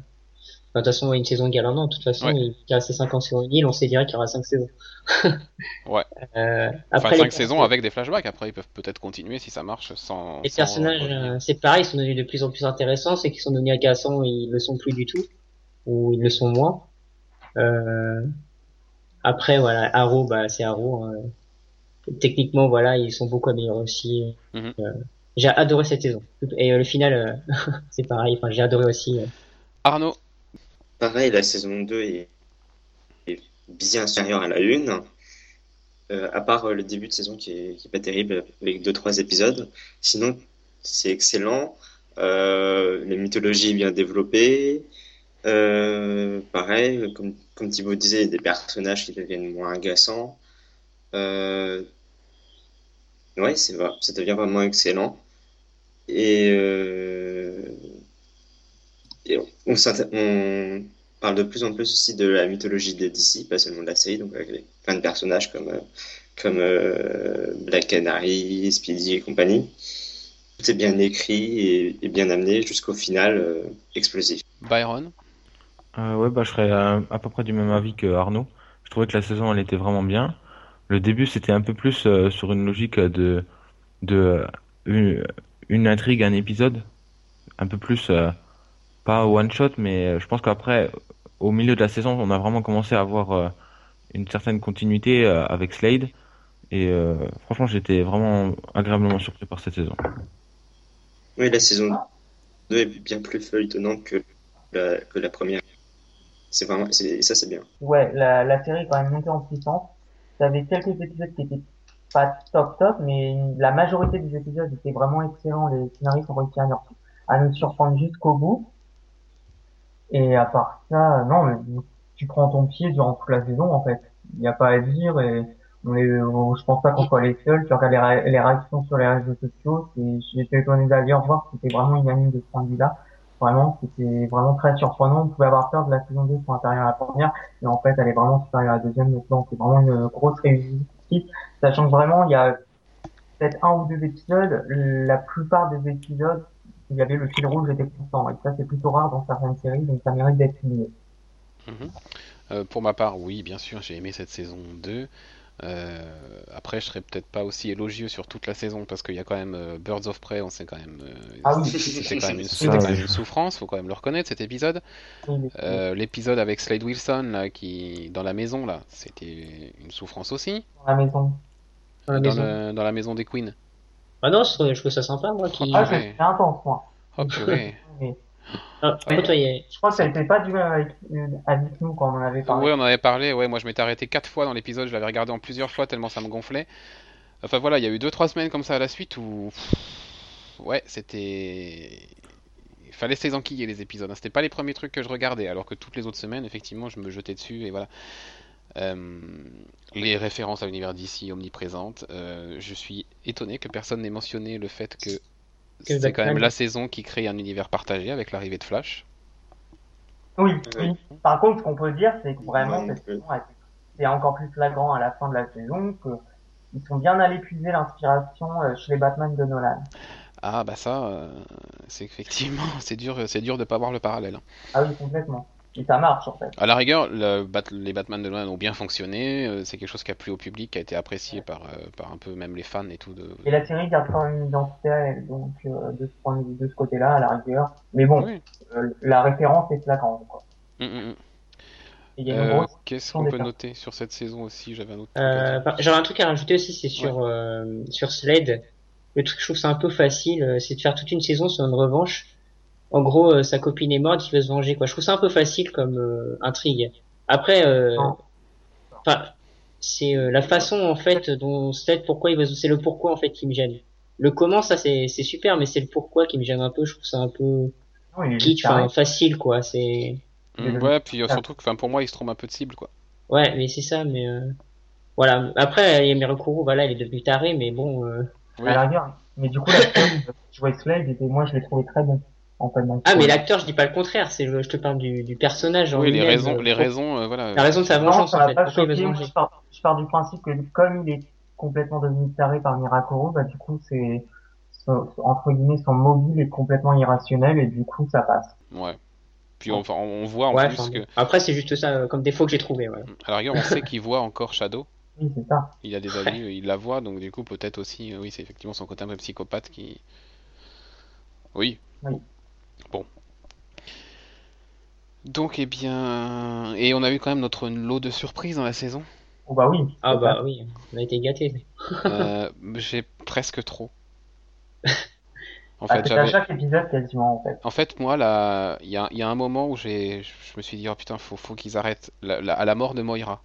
B: Enfin, de toute façon, une saison égale un an. De toute façon,
A: Ouais.
B: il y a ces cinq ans sur une île, on sait direct qu'il y aura cinq saisons.
A: Ouais.
B: Euh,
A: Enfin,
B: après,
A: 5
B: les-
A: saisons avec des flashbacks. Après, ils peuvent peut-être continuer si ça marche sans.
B: Les
A: sans
B: personnages, euh, c'est pareil, ils sont devenus de plus en plus intéressants, c'est qu'ils sont devenus agaçants, ils le sont plus du tout, ou ils le sont moins. Euh, après, voilà, Arrow, bah, c'est Arrow. hein. Techniquement, voilà, ils sont beaucoup améliorés aussi.
A: Mhm.
B: Euh, j'ai adoré cette saison. Et euh, le final, c'est pareil, enfin, j'ai adoré aussi.
A: Arnaud,
C: Pareil, la saison 2 est, bien supérieure à la 1. Euh, à part euh, le début de saison qui est, pas terrible avec deux trois épisodes. Sinon, c'est excellent. Euh, la mythologie est bien développée. Euh, pareil, comme, comme Thibaut disait, des personnages qui deviennent moins agaçants. Euh, ouais, c'est ça devient vraiment excellent. Et, euh, et on, parle de plus en plus aussi de la mythologie de DC, pas seulement de la série, donc avec plein de personnages comme, euh, comme euh, Black Canary, Speedy et compagnie. Tout est bien écrit et, et bien amené jusqu'au final euh, explosif.
A: Byron,
E: Euh, ouais, bah, je serais à peu près du même avis que Arnaud. Je trouvais que la saison, elle était vraiment bien. Le début, c'était un peu plus euh, sur une logique de, de une, une intrigue, un épisode. Un peu plus, euh, pas one shot, mais euh, je pense qu'après, au milieu de la saison, on a vraiment commencé à avoir euh, une certaine continuité euh, avec Slade. Et euh, franchement, j'étais vraiment agréablement surpris par cette saison.
C: Oui, la saison 2 est bien plus feuilletonnante que la, que la première. C'est vraiment, c'est, ça c'est bien.
D: Ouais, la, la série est quand même montée en puissance. T'avais quelques épisodes qui étaient pas top top, mais la majorité des épisodes étaient vraiment excellents. Les scénaristes ont réussi à nous surprendre jusqu'au bout. Et à part ça, non, mais tu prends ton pied durant toute la saison, en fait. Il n'y a pas à dire et on est, je pense pas qu'on soit les seuls. Tu regardes les, ré- les réactions sur les réseaux sociaux, j'étais étonné d'ailleurs voir que c'était vraiment unanime de ce point de vue-là. Vraiment, c'était vraiment très surprenant. On pouvait avoir peur de la saison 2 pour inférieure à la première, mais en fait, elle est vraiment supérieure à la deuxième. Donc c'est vraiment une grosse réussite. Sachant que vraiment, il y a peut-être un ou deux épisodes, la plupart des épisodes, il y avait le fil rouge était constant. Et ça, c'est plutôt rare dans certaines séries, donc ça mérite d'être souligné.
A: Mhm. Euh, pour ma part, oui, bien sûr, j'ai aimé cette saison 2. Euh, après, je serais peut-être pas aussi élogieux sur toute la saison parce qu'il y a quand même euh, Birds of Prey, on sait quand même. Euh,
D: Ah oui.
A: C'était quand même une,
E: Ça,
A: quand même
E: ouais.
A: une souffrance, faut quand même le reconnaître cet épisode. Euh, L'épisode avec Slade Wilson là, qui dans la maison là, c'était une souffrance aussi.
D: Dans la maison.
B: Dans la
A: dans,
B: maison.
A: le- dans la maison des Queens.
B: Ah non, je trouve, je trouve ça sympa, moi, qui...
D: Ah,
A: ouais.
D: c'est intense, moi.
A: Oh purée.
D: Mais
B: Ah, y a-
D: je crois que ça n'était pas du même avec, euh, avec nous quand on en avait parlé.
A: Ouais, on en avait parlé. Ouais, moi je m'étais arrêté quatre fois dans l'épisode. Je l'avais regardé en plusieurs fois tellement ça me gonflait. Enfin voilà, il y a eu deux trois semaines comme ça à la suite où ouais, c'était il fallait se les enquiller les épisodes. hein. C'était pas les premiers trucs que je regardais, alors que toutes les autres semaines, effectivement, je me jetais dessus et voilà. Euh, les références à l'univers d'ici omniprésentes. Euh, je suis étonné que personne n'ait mentionné le fait que c'est quand même la saison qui crée un univers partagé avec l'arrivée de Flash.
D: Oui. Par contre, ce qu'on peut dire, c'est que vraiment,
C: Ouais,
D: cette saison c'est encore plus flagrant à la fin de la saison que ils sont bien allés puiser l'inspiration euh, chez les Batman de Nolan.
A: Ah bah ça, euh, c'est effectivement, c'est dur, c'est dur de pas voir le parallèle. hein.
D: Ah oui, complètement. Et ça marche, en fait.
A: À la rigueur, le Bat- les Batman de Nolan ont bien fonctionné. euh, C'est quelque chose qui a plu au public, qui a été apprécié par, euh, par un peu même les fans et tout. De...
D: Et la série garde quand même une identité à elle, donc euh, de ce point de vue, de ce côté-là, à la rigueur. Mais bon,
A: Oui.
D: euh, la référence est flagrante, quoi.
A: Mm, mm, mm.
D: A une
A: Euh. Qu'est-ce qu'on peut noter sur cette saison aussi? J'avais un autre
B: Euh, J'aurais un truc à rajouter aussi, c'est sur euh, sur Slade. Le truc, je trouve ça un peu facile, c'est de faire toute une saison sur une revanche. En gros, euh, sa copine est morte, il veut se venger, quoi. Je trouve ça un peu facile comme euh, intrigue. Après, euh, enfin, c'est euh, la façon en fait dont Slade, pourquoi il veut, c'est le pourquoi en fait qui me gêne. Le comment, ça c'est c'est super, mais c'est le pourquoi qui me gêne un peu. Je trouve ça un peu
D: est
B: kitsch, facile, quoi. C'est
A: Mm, ouais, puis euh, surtout que enfin, pour moi, il se trompe un peu de cible. quoi.
B: ouais, mais c'est ça, mais euh, voilà. Après, il y a Mirakuru, voilà, il est devenu taré, mais bon. euh,
A: Oui.
D: À la rigueur. Mais du coup, l'acteur qui jouait Slade, et moi, je l'ai trouvé très bon. En fait, donc,
B: Ah, mais l'acteur, je dis pas le contraire, c'est je te parle du, du personnage. en
A: Oui, les raisons, les raisons, euh, voilà.
B: La raison de sa vengeance, en fait.
D: Je pars, je pars du principe que comme il est complètement devenu taré par Mirakuru, bah, du coup, c'est, son- entre guillemets, son mobile est complètement irrationnel et du coup, ça passe.
A: Ouais. Puis on, enfin, on voit en
B: Ouais,
A: plus que.
B: Après, c'est juste ça, euh, comme défaut que j'ai trouvé, ouais.
A: à la rigueur, on sait qu'il voit encore Shadow.
D: Oui, c'est ça.
A: Il a des amis, euh, il la voit, donc du coup, peut-être aussi, oui, c'est effectivement son côté un peu psychopathe qui. Oui.
D: Oui.
A: Donc, eh bien. Et on a eu quand même notre lot de surprises dans la saison.
D: Oh, bah oui.
B: Ah, bah oui, on a été gâtés.
A: Euh, J'ai presque trop. En
D: Ah,
A: fait,
D: à chaque épisode quasiment, en fait.
A: En fait, moi, là, il y a, il y a un moment où j'ai, je me suis dit, oh putain, faut, faut qu'ils arrêtent. La- la- à la mort de Moira.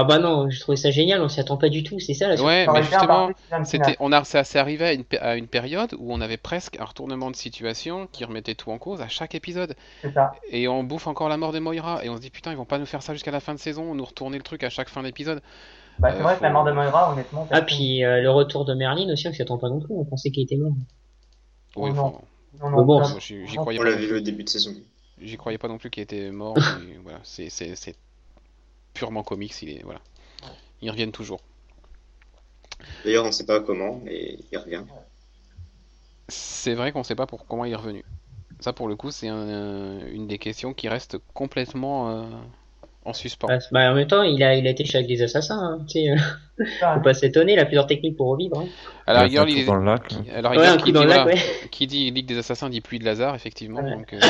B: Ah bah non, j'ai trouvé ça génial, on s'y attend pas du tout, c'est ça la
A: Ouais,
D: Ça
A: mais justement, c'était, on a, ça s'est arrivé à une, à une période où on avait presque un retournement de situation qui remettait tout en cause à chaque épisode.
D: C'est ça.
A: Et on bouffe encore la mort de Moira. Et on se dit, putain, ils vont pas nous faire ça jusqu'à la fin de saison, nous retourner le truc à chaque fin d'épisode.
D: Bah, c'est
A: Euh,
D: vrai que la mort de Moira, honnêtement.
B: Ah, puis euh, le retour de Merlin aussi, on s'y attend pas non plus, on pensait qu'il était mort.
A: Oui,
D: Oh non.
A: enfin,
D: Non,
B: Mais
D: non,
B: bon,
A: j'y
D: On
A: croyais
C: On
A: pas.
C: l'a
A: non
C: vu
A: plus.
C: au début de saison.
A: J'y croyais pas non plus qu'il était mort. mais voilà, c'est, c'est, c'est purement comics. Il est, voilà. Ils reviennent toujours.
C: D'ailleurs, on ne sait pas comment, mais il revient.
A: C'est vrai qu'on sait pas pour comment il est revenu. Ça, pour le coup, c'est un- une des questions qui reste complètement euh, en suspens.
B: Bah, bah, en même temps, il a, il a été chez avec des assassins, hein, tu euh, faut pas s'étonner, il a plusieurs techniques pour revivre. Hein.
A: À la
E: Ouais,
A: rigueur,
E: faire
A: il-
E: tout dans le lac.
A: qui, la
B: Ouais,
A: rigueur,
B: un
A: qui
B: coup dans
A: dit,
B: le lac,
A: voilà,
B: ouais.
A: qui dit Ligue des Assassins dit pluie de Lazare, effectivement.
D: Ouais.
A: Donc, euh,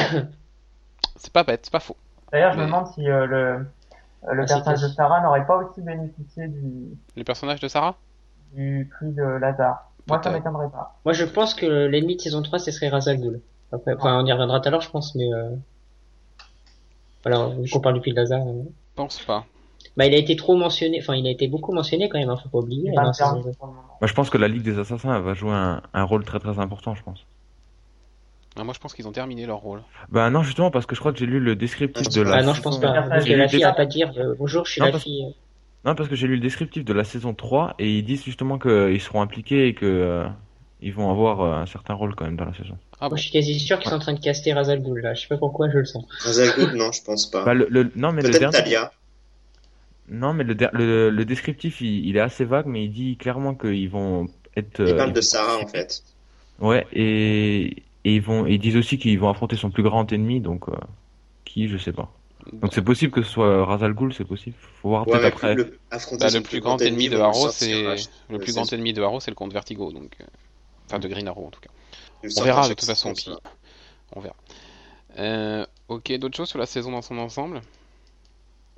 A: c'est pas bête, c'est pas faux.
D: D'ailleurs, je
A: Mais-
D: me demande si euh, le, le
B: Ah,
D: personnage de. Sarah n'aurait pas aussi bénéficié du,
A: Le personnage de Sarah?
D: du prix de Lazare. Moi, ça m'étonnerait pas.
B: Moi, je pense que l'ennemi de saison 3, ce serait Ghul. Après, enfin, on y reviendra tout à l'heure, je pense, mais euh... voilà, vu qu'on parle du puits de Lazare. euh.
A: Pense pas.
B: Bah, il a été trop mentionné, enfin, il a été beaucoup mentionné quand même, hein, faut pas oublier.
E: Moi, je pense que la Ligue des Assassins elle va jouer un, un rôle très très important, je pense.
A: Ah, moi, je pense qu'ils ont terminé leur rôle.
E: Bah non, justement, parce que je crois que j'ai lu le descriptif de la
B: Ah non, je pense
E: saison-
B: pas. Parce que la
E: le
B: fille pas dire euh, bonjour, je suis
E: Non,
B: la
E: parce-
B: fille.
E: Non, parce que j'ai lu le descriptif de la saison 3 et ils disent justement qu'ils seront impliqués et que euh, ils vont avoir euh, un certain rôle quand même dans la saison.
A: Ah
B: Moi,
A: bon
B: je suis quasi sûr qu'ils sont en train de caster Ra's al Ghul, là. Je sais pas pourquoi, je le sens.
C: Razal Ghul, non, je pense pas.
E: Bah, le, le- non, mais le dernier,
C: Talia.
E: non, mais le, der- le, le descriptif, il, il est assez vague, mais il dit clairement qu'ils vont être.
C: Il
E: euh,
C: parle
E: ils
C: de Sarah en fait.
E: Ouais, et, et ils vont, ils disent aussi qu'ils vont affronter son plus grand ennemi, donc euh, qui, je sais pas. Donc c'est possible que ce soit Ra's al Ghul, c'est possible. Faut voir
C: Ouais,
E: peut-être après.
C: le,
A: Bah, le plus grand ennemi de
C: sortir
A: c'est le plus grand ennemi de Arrow, c'est le comte Vertigo, donc euh, enfin de Green Arrow en tout cas. On verra de toute façon, puis on verra. Euh, ok, d'autres choses sur la saison dans son ensemble?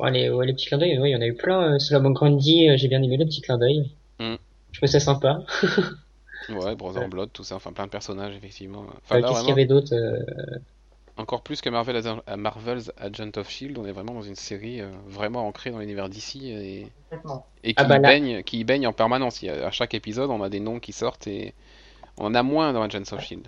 B: Les, ouais, les petits clins d'œil, ouais, il y en a eu plein. Euh, Solomon Grundy, euh, j'ai bien aimé le petit clin d'œil.
A: Mm.
B: Je trouvais ça sympa.
A: Ouais, Brother
B: Ouais.
A: Blood, tout ça, enfin plein de personnages effectivement.
B: Euh,
A: Enfin là
B: Qu'est-ce qu'il y avait d'autre euh,
A: encore plus que Marvel à Marvel's Agent of Shield, on est vraiment dans une série euh, vraiment ancrée dans l'univers d'ici et, et qui
B: Ah bah là-
A: baigne, qui baigne en permanence. À chaque épisode, on a des noms qui sortent et on en a moins dans Agents of Shield.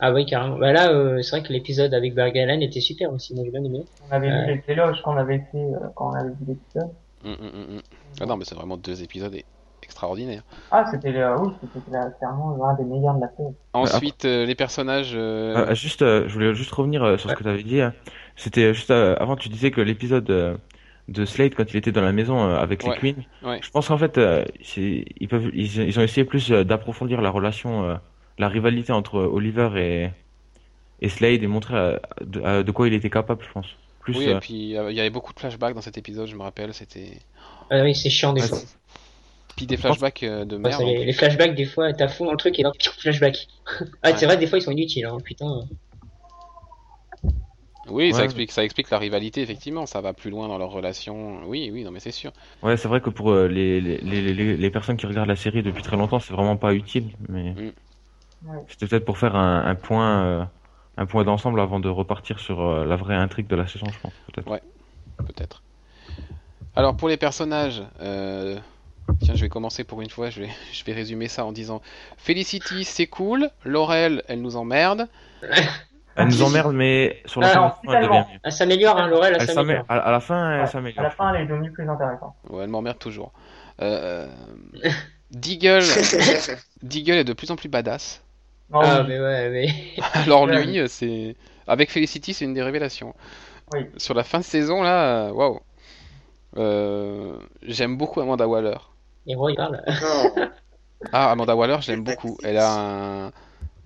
B: Ah oui, carrément. Bah là, euh, c'est vrai que l'épisode avec Barry Allen était super aussi, moi j'ai bien aimé.
D: On avait vu les éloges qu'on avait fait euh, quand on avait vu l'épisode.
A: Hum. Ah non, mais c'est vraiment deux épisodes e- extraordinaires.
D: Ah, c'était oui, clairement l'un des meilleurs de la série.
A: Ensuite, euh, les personnages. euh,
E: Euh, juste, euh, je voulais juste revenir euh, sur ce que tu avais dit. hein. C'était juste euh, avant, tu disais que l'épisode euh, de Slade quand il était dans la maison avec
A: Ouais.
E: les Queens.
A: Ouais.
E: Je pense qu'en fait, euh, ils peuvent, ils, ils ont essayé plus d'approfondir la relation, euh, la rivalité entre Oliver et et Slade et montrer euh, de, euh, de quoi il était capable, je pense. Plus.
A: Oui,
E: euh,
A: et puis euh, il y avait beaucoup de flashbacks dans cet épisode, je me rappelle, c'était.
B: Ah oui, c'est chiant des
E: Ouais,
B: fois.
A: Puis des flashbacks euh, de
B: Ouais,
A: merde.
B: les, les flashbacks, des fois, t'as fond dans le truc et là, pire flashback. ah,
A: Ouais.
B: c'est vrai, des fois ils sont inutiles, hein, putain.
A: Oui, ça
E: Ouais.
A: explique, ça explique la rivalité, effectivement, ça va plus loin dans leur relation. Oui, oui, non, mais c'est sûr.
E: Ouais, c'est vrai que pour euh, les, les, les, les, les personnes qui regardent la série depuis très longtemps, c'est vraiment pas utile, mais
D: Ouais.
E: c'était peut-être pour faire un, un point, euh, un point d'ensemble avant de repartir sur euh, la vraie intrigue de la saison, je pense, peut-être.
A: Peut-être. Alors pour les personnages, euh, tiens, je vais commencer pour une fois, je vais, je vais résumer ça en disant Felicity, c'est cool, Laurel, elle nous emmerde.
E: Elle nous emmerde, mais sur la fin,
D: non,
E: elle devient mieux.
B: Elle s'améliore, hein, Laurel, elle
E: Elle
B: s'améliore.
E: À, à la fin, elle
D: Ouais,
E: s'améliore.
D: À la fin, elle est devenue plus intéressante.
A: Ouais, elle m'emmerde toujours. Euh, Deagle, Deagle est de plus en plus badass.
D: Non,
B: Ah,
D: oui.
B: mais ouais, mais.
A: Alors
D: Ouais.
A: lui, c'est avec Felicity, c'est une des révélations.
D: Oui.
A: Sur la fin de saison là, euh, waouh. Euh, J'aime beaucoup Amanda Waller.
B: Héros, il parle.
C: Non,
A: Ah, Amanda Waller, je l'aime beaucoup. Elle a un.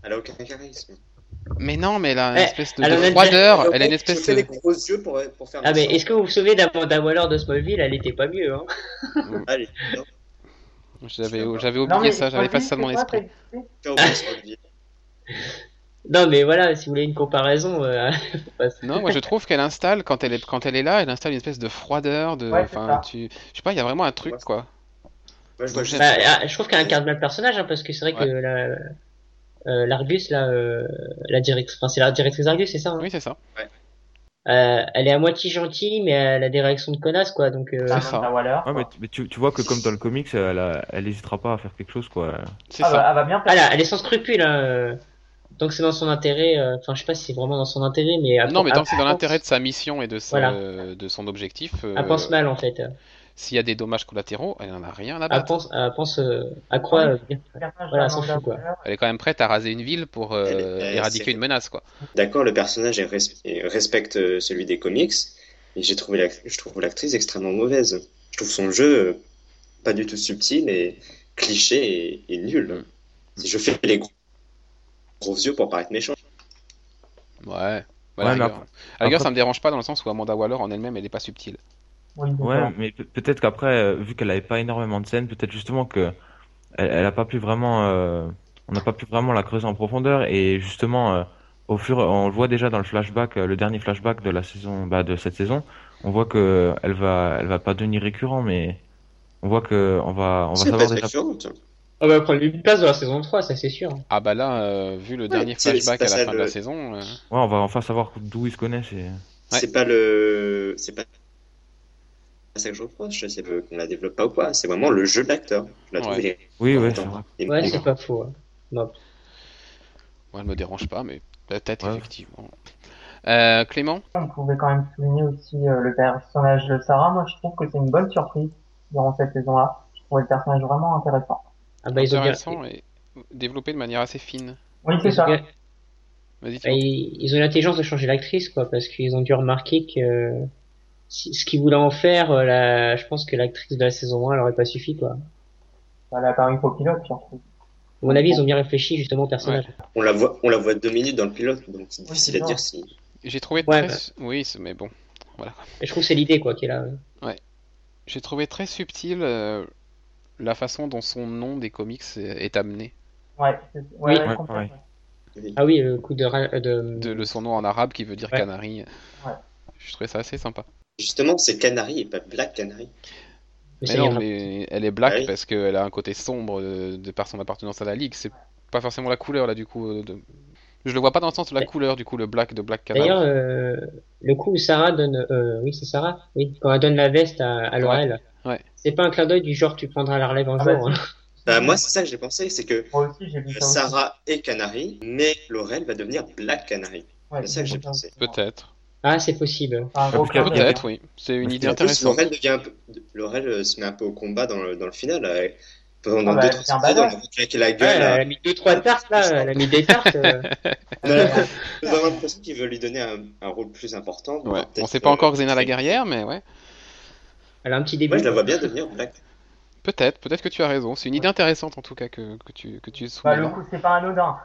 C: elle a aucun charisme.
A: Mais non, mais elle a une
B: Eh,
A: espèce de, froideur. Elle a une
C: je
A: espèce de.
C: des gros yeux pour, pour faire
B: Ah, mais est-ce que vous vous souvenez d'Amanda Waller de Smallville? Elle était pas mieux, hein.
C: Allez, non,
A: J'avais
D: Non,
A: oublié ça, j'avais pas ça de mon esprit.
C: Smallville.
B: Non, mais voilà, si vous voulez une comparaison, euh,
A: Non, moi je trouve qu'elle installe quand elle est quand elle est là, elle installe une espèce de froideur, de.
D: Ouais,
A: Enfin, tu. Je sais pas, il y a vraiment un truc quoi.
C: Je
A: Donc.
B: Bah, ah, je trouve qu'elle incarne bien le personnage, hein, parce que c'est vrai que la, euh, l'Argus, là, euh, la directrice, enfin, c'est la directrice d'Argus, c'est ça, hein?
A: Oui, c'est ça.
B: Euh, elle est à moitié gentille, mais elle a des réactions de connasse, quoi, donc, euh,
A: C'est ça.
D: Amanda Waller,
E: Ouais, mais,
D: quoi.
E: mais tu, tu vois que comme dans le comics, elle, a- elle hésitera pas à faire quelque chose, quoi.
A: C'est
D: Ah,
A: ça.
D: bah, elle va bien faire.
B: elle, a- elle est sans scrupule, hein, euh, donc c'est dans son intérêt, euh, enfin, je sais pas si c'est vraiment dans son intérêt, mais
A: Non, mais tant que c'est dans l'intérêt de sa mission et de, sa-
B: Voilà.
A: de son objectif, euh,
B: Elle pense mal, en fait.
A: S'il y a des dommages collatéraux, elle en a rien à
B: Elle
A: battre.
B: pense, elle pense, euh, à quoi, euh, Voilà, fout, quoi.
A: Elle est quand même prête à raser une ville pour euh,
C: Elle elle-
A: éradiquer une menace, quoi.
C: D'accord, le personnage est res- est- respecte celui des comics, mais j'ai trouvé la- je trouve l'actrice extrêmement mauvaise. Je trouve son jeu pas du tout subtil et cliché et, et nul. Si je fais les gros, gros yeux pour paraître méchant.
A: Ouais. À la
E: Ouais,
A: À la rigueur, ça me dérange pas dans le sens où Amanda Waller en elle-même, elle est pas subtile.
D: Oui,
E: Ouais, mais pe- peut-être qu'après, euh, vu qu'elle avait pas énormément de scènes, peut-être justement que elle, elle a pas pu vraiment, euh, on n'a pas pu vraiment la creuser en profondeur et justement, euh, au fur, on le voit déjà dans le flashback, le dernier flashback de la saison, bah, de cette saison, on voit que elle va, elle va pas devenir récurrent, mais on voit que on va, on va savoir déjà.
B: on va prendre une place dans la saison 3, ça c'est sûr.
A: Ah bah là, euh, vu le dernier flashback à la fin de la saison, euh,
E: Ouais, on va enfin savoir d'où ils se connaissent. Et...
A: Ouais.
C: C'est pas le, c'est pas ça que je reproche, c'est qu'on la développe pas ou quoi. C'est vraiment le jeu de l'acteur. Je la trouve.
A: Ouais.
E: Oui, ouais, c'est
B: Ouais, pas faux. hein. Non.
A: moi, elle me dérange pas, mais peut-être
E: Ouais.
A: effectivement. Euh, Clément?
D: On pouvait quand même souligner aussi euh, le personnage de Sarah. Moi, je trouve que c'est une bonne surprise durant cette saison-là. Je trouvais le personnage vraiment intéressant.
B: Ah bah,
A: Intéressant et développé de manière assez fine.
D: Oui, c'est
B: ils
D: ça.
B: bien- bah, ils, ont eu l'intelligence de changer l'actrice, quoi, parce qu'ils ont dû remarquer que ce qu'ils voulaient en faire, euh, la, je pense que l'actrice de la saison 1, elle aurait pas suffi, quoi.
D: Ça l'a paru au pilote, surtout.
B: À mon avis, ils ont bien réfléchi justement au personnage.
C: On la voit, on la voit deux minutes dans le pilote, donc c'est difficile à dire si.
A: J'ai trouvé
B: Ouais,
A: très...
B: bah.
A: Oui, mais bon.
B: Et je trouve que c'est l'idée quoi qui est là.
A: J'ai trouvé très subtil euh, la façon dont son nom des comics est, amené.
D: Ouais, c'est- ouais,
B: Oui.
D: ouais,
E: Ouais.
B: Ah oui, le coup de, ra- de...
A: De, le son nom en arabe qui veut dire
B: Ouais.
A: canari.
D: Ouais.
A: Je trouvais ça assez sympa.
C: Justement, c'est Canary et pas Black Canary.
B: Mais
A: Mais
B: ça
A: non,
B: ira.
A: mais elle est black
C: Ah oui.
A: parce qu'elle a un côté sombre de, de par son appartenance à la ligue. C'est pas forcément la couleur là du coup. euh, de- Je le vois pas dans le sens de la
B: Ouais.
A: couleur du coup, le black de Black Canary.
B: D'ailleurs, euh, le coup où Sarah donne, euh, oui c'est Sarah, oui, quand elle donne la veste à, à Laurel,
A: Ouais.
B: c'est pas un clin d'œil du genre tu prendras la relève un
D: Ah
B: jour.
D: bah,
B: hein.
C: Bah, moi, c'est ça que j'ai pensé, c'est que
D: aussi.
C: Sarah est Canary, mais Laurel va devenir Black Canary.
D: Ouais,
C: c'est ça que j'ai pensé.
A: Peut-être.
B: Ah c'est possible.
D: C'est un gros
E: Parce qu'il y a-
D: clin d'œil,
A: Peut-être, oui. C'est une idée
C: plus,
A: intéressante.
C: Laurel devient un peu... Laurel euh, se met un peu au combat dans le, dans le final. euh, Pendant
D: Ah bah,
C: on claquer la
B: Ouais,
C: gueule.
B: elle a mis deux trois tartes là, elle a mis des tartes. euh.
C: On a on a vraiment l'impression qu'il veut lui donner un, un rôle plus important.
A: Ouais. On sait pas
C: euh,
A: encore Xena la guerrière, mais ouais.
B: Elle a un petit début.
C: Moi, je la vois bien devenir Black.
A: Peut-être, peut-être que tu as raison. C'est une idée intéressante en tout cas que, que tu, que tu
D: Bah, le
A: là.
D: coup, c'est pas anodin.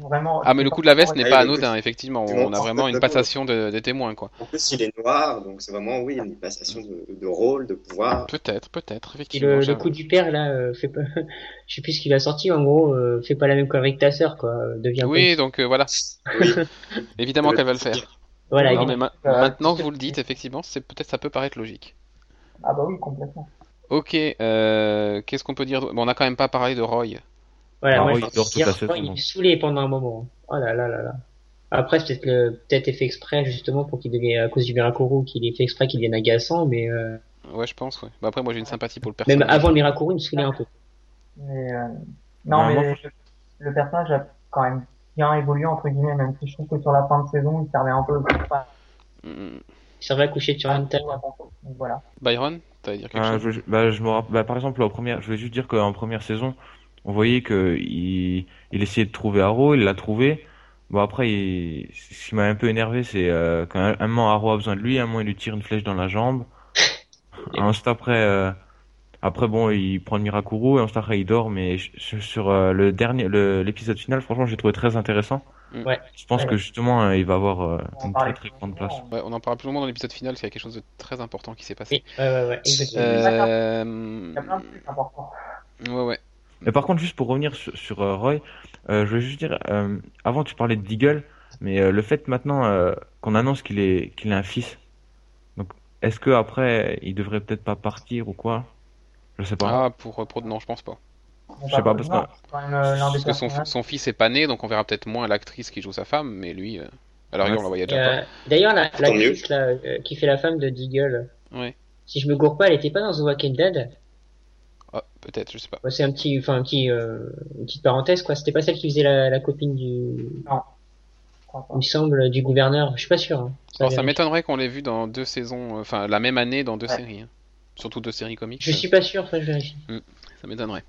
D: Vraiment.
A: Ah, mais le coup de la veste n'est pas anodin, effectivement. On a vraiment une passation de, des témoins, quoi.
C: En plus, il est noir, donc c'est vraiment, oui, une passation de, de rôle, de pouvoir.
A: Peut-être, peut-être, effectivement.
B: le, coup du père là, euh, fait pas... je sais plus ce qu'il a sorti en gros, euh, fais pas la même connerie que ta sœur quoi, euh, deviens
A: Oui, donc euh, voilà.
C: Oui,
A: Évidemment
C: Le
A: qu'elle va le faire.
B: Voilà,
A: Non, mais ma-
D: Euh,
A: maintenant que vous le dites, effectivement, c'est peut-être ça peut paraître logique.
D: Ah bah oui, complètement.
A: Ok, euh, qu'est-ce qu'on peut dire bon, On n'a quand même pas parlé de Roy.
B: Voilà,
E: Ah,
B: moi, je
E: il dort
B: dire,
E: la saison,
B: il est saoulé pendant un moment. Oh là là là là. Après, c'est peut-être le, peut-être fait exprès justement pour qu'il devienne à cause du Mirakuru, qu'il ait fait exprès qu'il devienne agaçant, mais euh,
A: Ouais, je pense, ouais. Bah, après, moi j'ai une sympathie pour le
B: même
A: personnage.
B: avant le Mirakuru, il me saoulait un peu.
D: Mais, euh, non,
E: Ouais,
D: mais
E: moi,
D: le, le personnage a quand même bien évolué, entre guillemets, même si je trouve que sur la fin de saison, il servait un peu.
A: Mm.
B: Il servait à coucher sur une table.
D: Donc voilà.
A: Byron, t'allais dire quelque
E: Ah,
A: chose?
E: je, bah, je me bah, par exemple, en première, je voulais juste dire qu'en première saison, on voyait que il, il essayait de trouver Arrow, il l'a trouvé. Bon, après, il, ce qui m'a un peu énervé, c'est euh, qu'un un moment Arrow a besoin de lui, un moment il lui tire une flèche dans la jambe. Ensuite après, euh, après bon, il prend le Mirakuru et ensuite après il dort. Mais je- sur, sur, euh, le dernier, l'épisode final, franchement, j'ai trouvé très intéressant.
A: Mm.
B: Ouais.
E: Je pense
D: Ouais.
E: que justement, euh, il va avoir euh, une très très grande place.
A: Ouais, on en parlera plus longuement dans l'épisode final, parce qu'il y a quelque chose de très important qui s'est passé.
B: Oui, ouais, ouais, ouais, exactement.
A: Euh...
D: Il y a plein de trucs importants.
A: Ouais, ouais.
E: Mais par contre, juste pour revenir sur, sur, euh, Roy, euh, je voulais juste dire, euh, avant tu parlais de Deagle, mais euh, le fait maintenant euh, qu'on annonce qu'il est qu'il a un fils, donc est-ce que après il devrait peut-être pas partir ou quoi? Je sais pas.
A: Ah, pour, pour... Non, je pense pas.
E: Je sais pas, parce que-
A: Parce son, fils est pas né, donc on verra peut-être moins l'actrice qui joue sa femme, mais lui, euh, à la
E: Ouais,
A: on la voyait déjà
B: euh, D'ailleurs, l'actrice euh, qui fait la femme de Deagle.
A: Ouais.
B: si je me gourre pas, elle était pas dans The Walking Dead?
A: Ah, peut-être, je sais pas.
B: Ouais, c'est un petit, enfin un petit, euh, une petite parenthèse quoi. C'était pas celle qui faisait la, la copine du,
D: pas.
B: il me semble, du gouverneur. Je suis pas sûr. Hein. Ça,
A: Alors, ça m'étonnerait qu'on l'ait vu dans deux saisons, euh, enfin, la même année dans deux
D: Ouais.
A: séries. hein. Surtout deux séries comiques.
B: Je suis pas sûr. Enfin, je vérifie.
A: Ça m'étonnerait.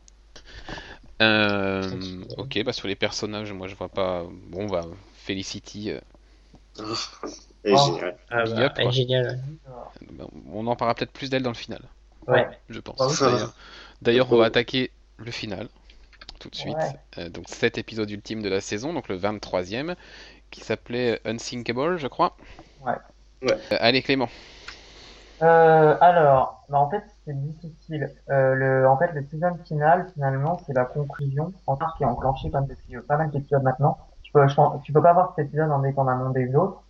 A: Euh, ok, bah sur les personnages, moi je vois pas. Bon, bah Felicity, euh,
C: Elle est
D: Oh.
C: géniale.
B: Ah, bah,
A: up,
B: elle est géniale.
A: on en parlera peut-être plus d'elle dans le final,
B: Ouais.
A: je pense.
D: Bah.
A: D'ailleurs- on va attaquer le final tout de suite.
D: Ouais.
A: Euh, donc cet épisode ultime de la saison, donc le 23e, qui s'appelait Unsinkable, je crois.
D: Ouais.
C: Ouais.
A: Euh, allez Clément.
D: Euh, alors, bah, en fait, c'est difficile. Euh, le, en fait, le season final, finalement, c'est la conclusion, en part qui est enclenchée comme depuis euh, pas mal d'épisodes maintenant. Tu peux, je tu peux pas voir cet épisode indépendamment des autres.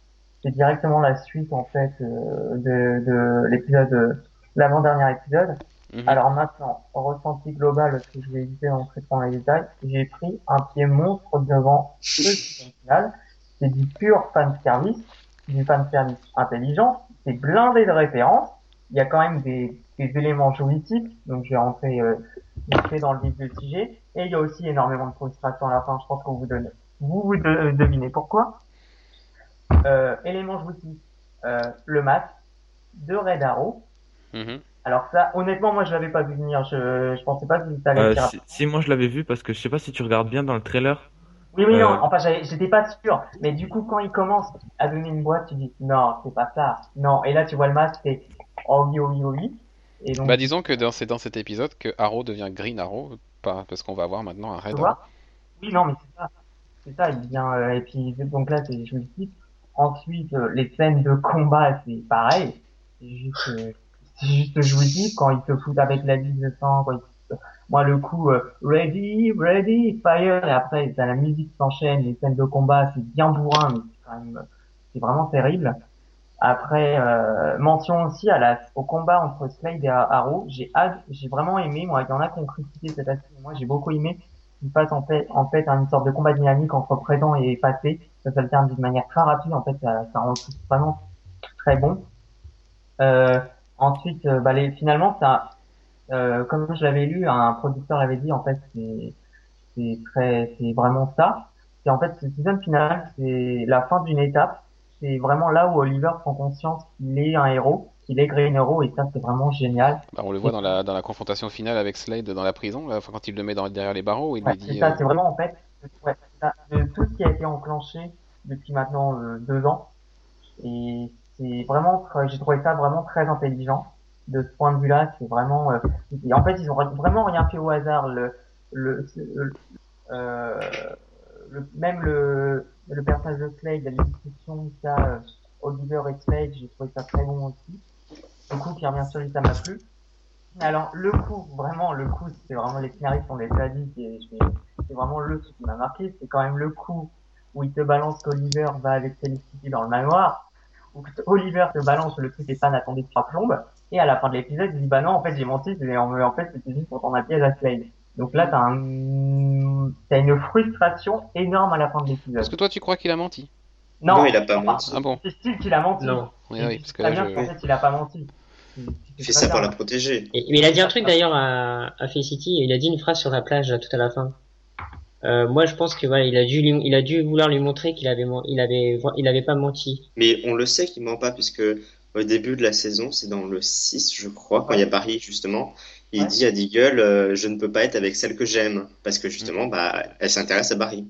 D: C'est directement la suite, en fait, euh, de, de l'épisode, l'avant-dernier épisode.
A: Mhm.
D: Alors maintenant, en ressenti global, parce que je vais éviter d'entrer trop dans les détails, j'ai pris un pied monstre devant le season final. C'est du pur fan service, du fan service intelligent, c'est blindé de références. Il y a quand même des, des éléments jouissifs, donc je vais rentrer euh, dans le vif du sujet. Et il y a aussi énormément de frustration à la fin, je pense que vous donnez. Vous, vous de- devinez pourquoi. Euh, éléments jouissifs, euh, le masque de Red Arrow.
A: Mhm.
D: Alors ça, honnêtement, moi je l'avais pas vu venir. Je, je pensais pas que ça allait
E: Euh,
D: être
E: si, si, moi je l'avais vu parce que je sais pas si tu regardes bien dans le trailer.
D: Oui, oui, non.
E: Euh.
D: Enfin, j'avais- j'étais pas sûr. Mais du coup, quand il commence à donner une boîte, tu dis non, c'est pas ça. Non. Et là, tu vois le masque, c'est oh oui, oh oui, oh oui. Et donc,
A: Bah disons que dans, c'est dans cet épisode que Arrow devient Green Arrow, pas, parce qu'on va avoir maintenant un Red Arrow.
D: vois Oui, non, mais c'est ça. C'est ça, il vient, euh, et puis, donc là, c'est jouissif. Ensuite, euh, les scènes de combat, c'est pareil. C'est juste, euh, juste jouissif quand ils se foutent avec la liste de sang, quand ils se- moi, le coup, euh, ready, ready, fire, et après, t'as la musique s'enchaîne, les scènes de combat, c'est bien bourrin, mais c'est quand même, c'est vraiment terrible. Après, euh, mention aussi à la, au combat entre Slade et Arrow. J'ai j'ai vraiment aimé. Moi, il y en a qui ont critiqué cet aspect. Moi, j'ai beaucoup aimé qu'il fasse en fait, en fait, une sorte de combat dynamique entre présent et passé. Ça s'alterne d'une manière très rapide. En fait, ça, ça rend vraiment très bon. Euh, ensuite, euh, bah, les, finalement, ça, euh, comme je l'avais lu, un producteur l'avait dit, en fait, c'est, c'est très, c'est vraiment ça. C'est en fait, ce season final, c'est la fin d'une étape c'est vraiment là où Oliver prend conscience qu'il est un héros, qu'il est Green Hero, et ça c'est vraiment génial.
A: Bah, on le voit dans la, dans la confrontation finale avec Slade dans la prison, là, quand il le met dans, derrière les barreaux, il
D: Ouais,
A: lui
D: c'est
A: dit...
D: ça,
A: euh,
D: c'est vraiment en fait ouais, c'est ça, de tout ce qui a été enclenché depuis maintenant euh, deux ans. Et c'est vraiment, j'ai trouvé ça vraiment très intelligent. De ce point de vue-là, c'est vraiment, euh, et en fait, ils ont vraiment rien fait au hasard. Le, le, euh, le- même le, le personnage de Slade, la discussion qu'il y a euh, Oliver et Slade, j'ai trouvé ça très bon aussi. Le coup qui revient sur lui, ça m'a plu. Alors, le coup, vraiment, le coup, c'est vraiment les scénaristes ont déjà dit, et je vais- c'est vraiment le truc qui m'a marqué, c'est quand même le coup où il te balance qu'Oliver va avec Felicity dans le manoir, où Oliver te balance le truc et ça n'attendait trois plombes, et à la fin de l'épisode, il dit bah non, en fait, j'ai menti, c'est- en, en fait, c'était juste pour t'en appeler à la Slade. Donc là, t'as un, t'as une frustration énorme à la fin de l'épisode.
A: Est-ce que toi tu crois qu'il a menti
D: Non,
C: Non, il a pas menti.
A: Ah bon
D: C'est style qu'il a menti.
B: Non.
A: Oui, oui, parce que là,
D: bien
A: je...
D: qu'en fait, il a pas menti.
C: Il fait ça pour la protéger.
B: Et, mais il a dit un truc d'ailleurs à, à Felicity, il a dit une phrase sur la plage tout à la fin. Euh, moi je pense que voilà, il a dû lui- il a dû vouloir lui montrer qu'il avait il avait il avait pas menti.
C: Mais on le sait qu'il ment pas, puisque au début de la saison, c'est dans le 6, je crois, quand il y a Barry, justement, il
D: Ouais.
C: dit à Deagle, euh, je ne peux pas être avec celle que j'aime, parce que justement, bah, elle s'intéresse à Barry.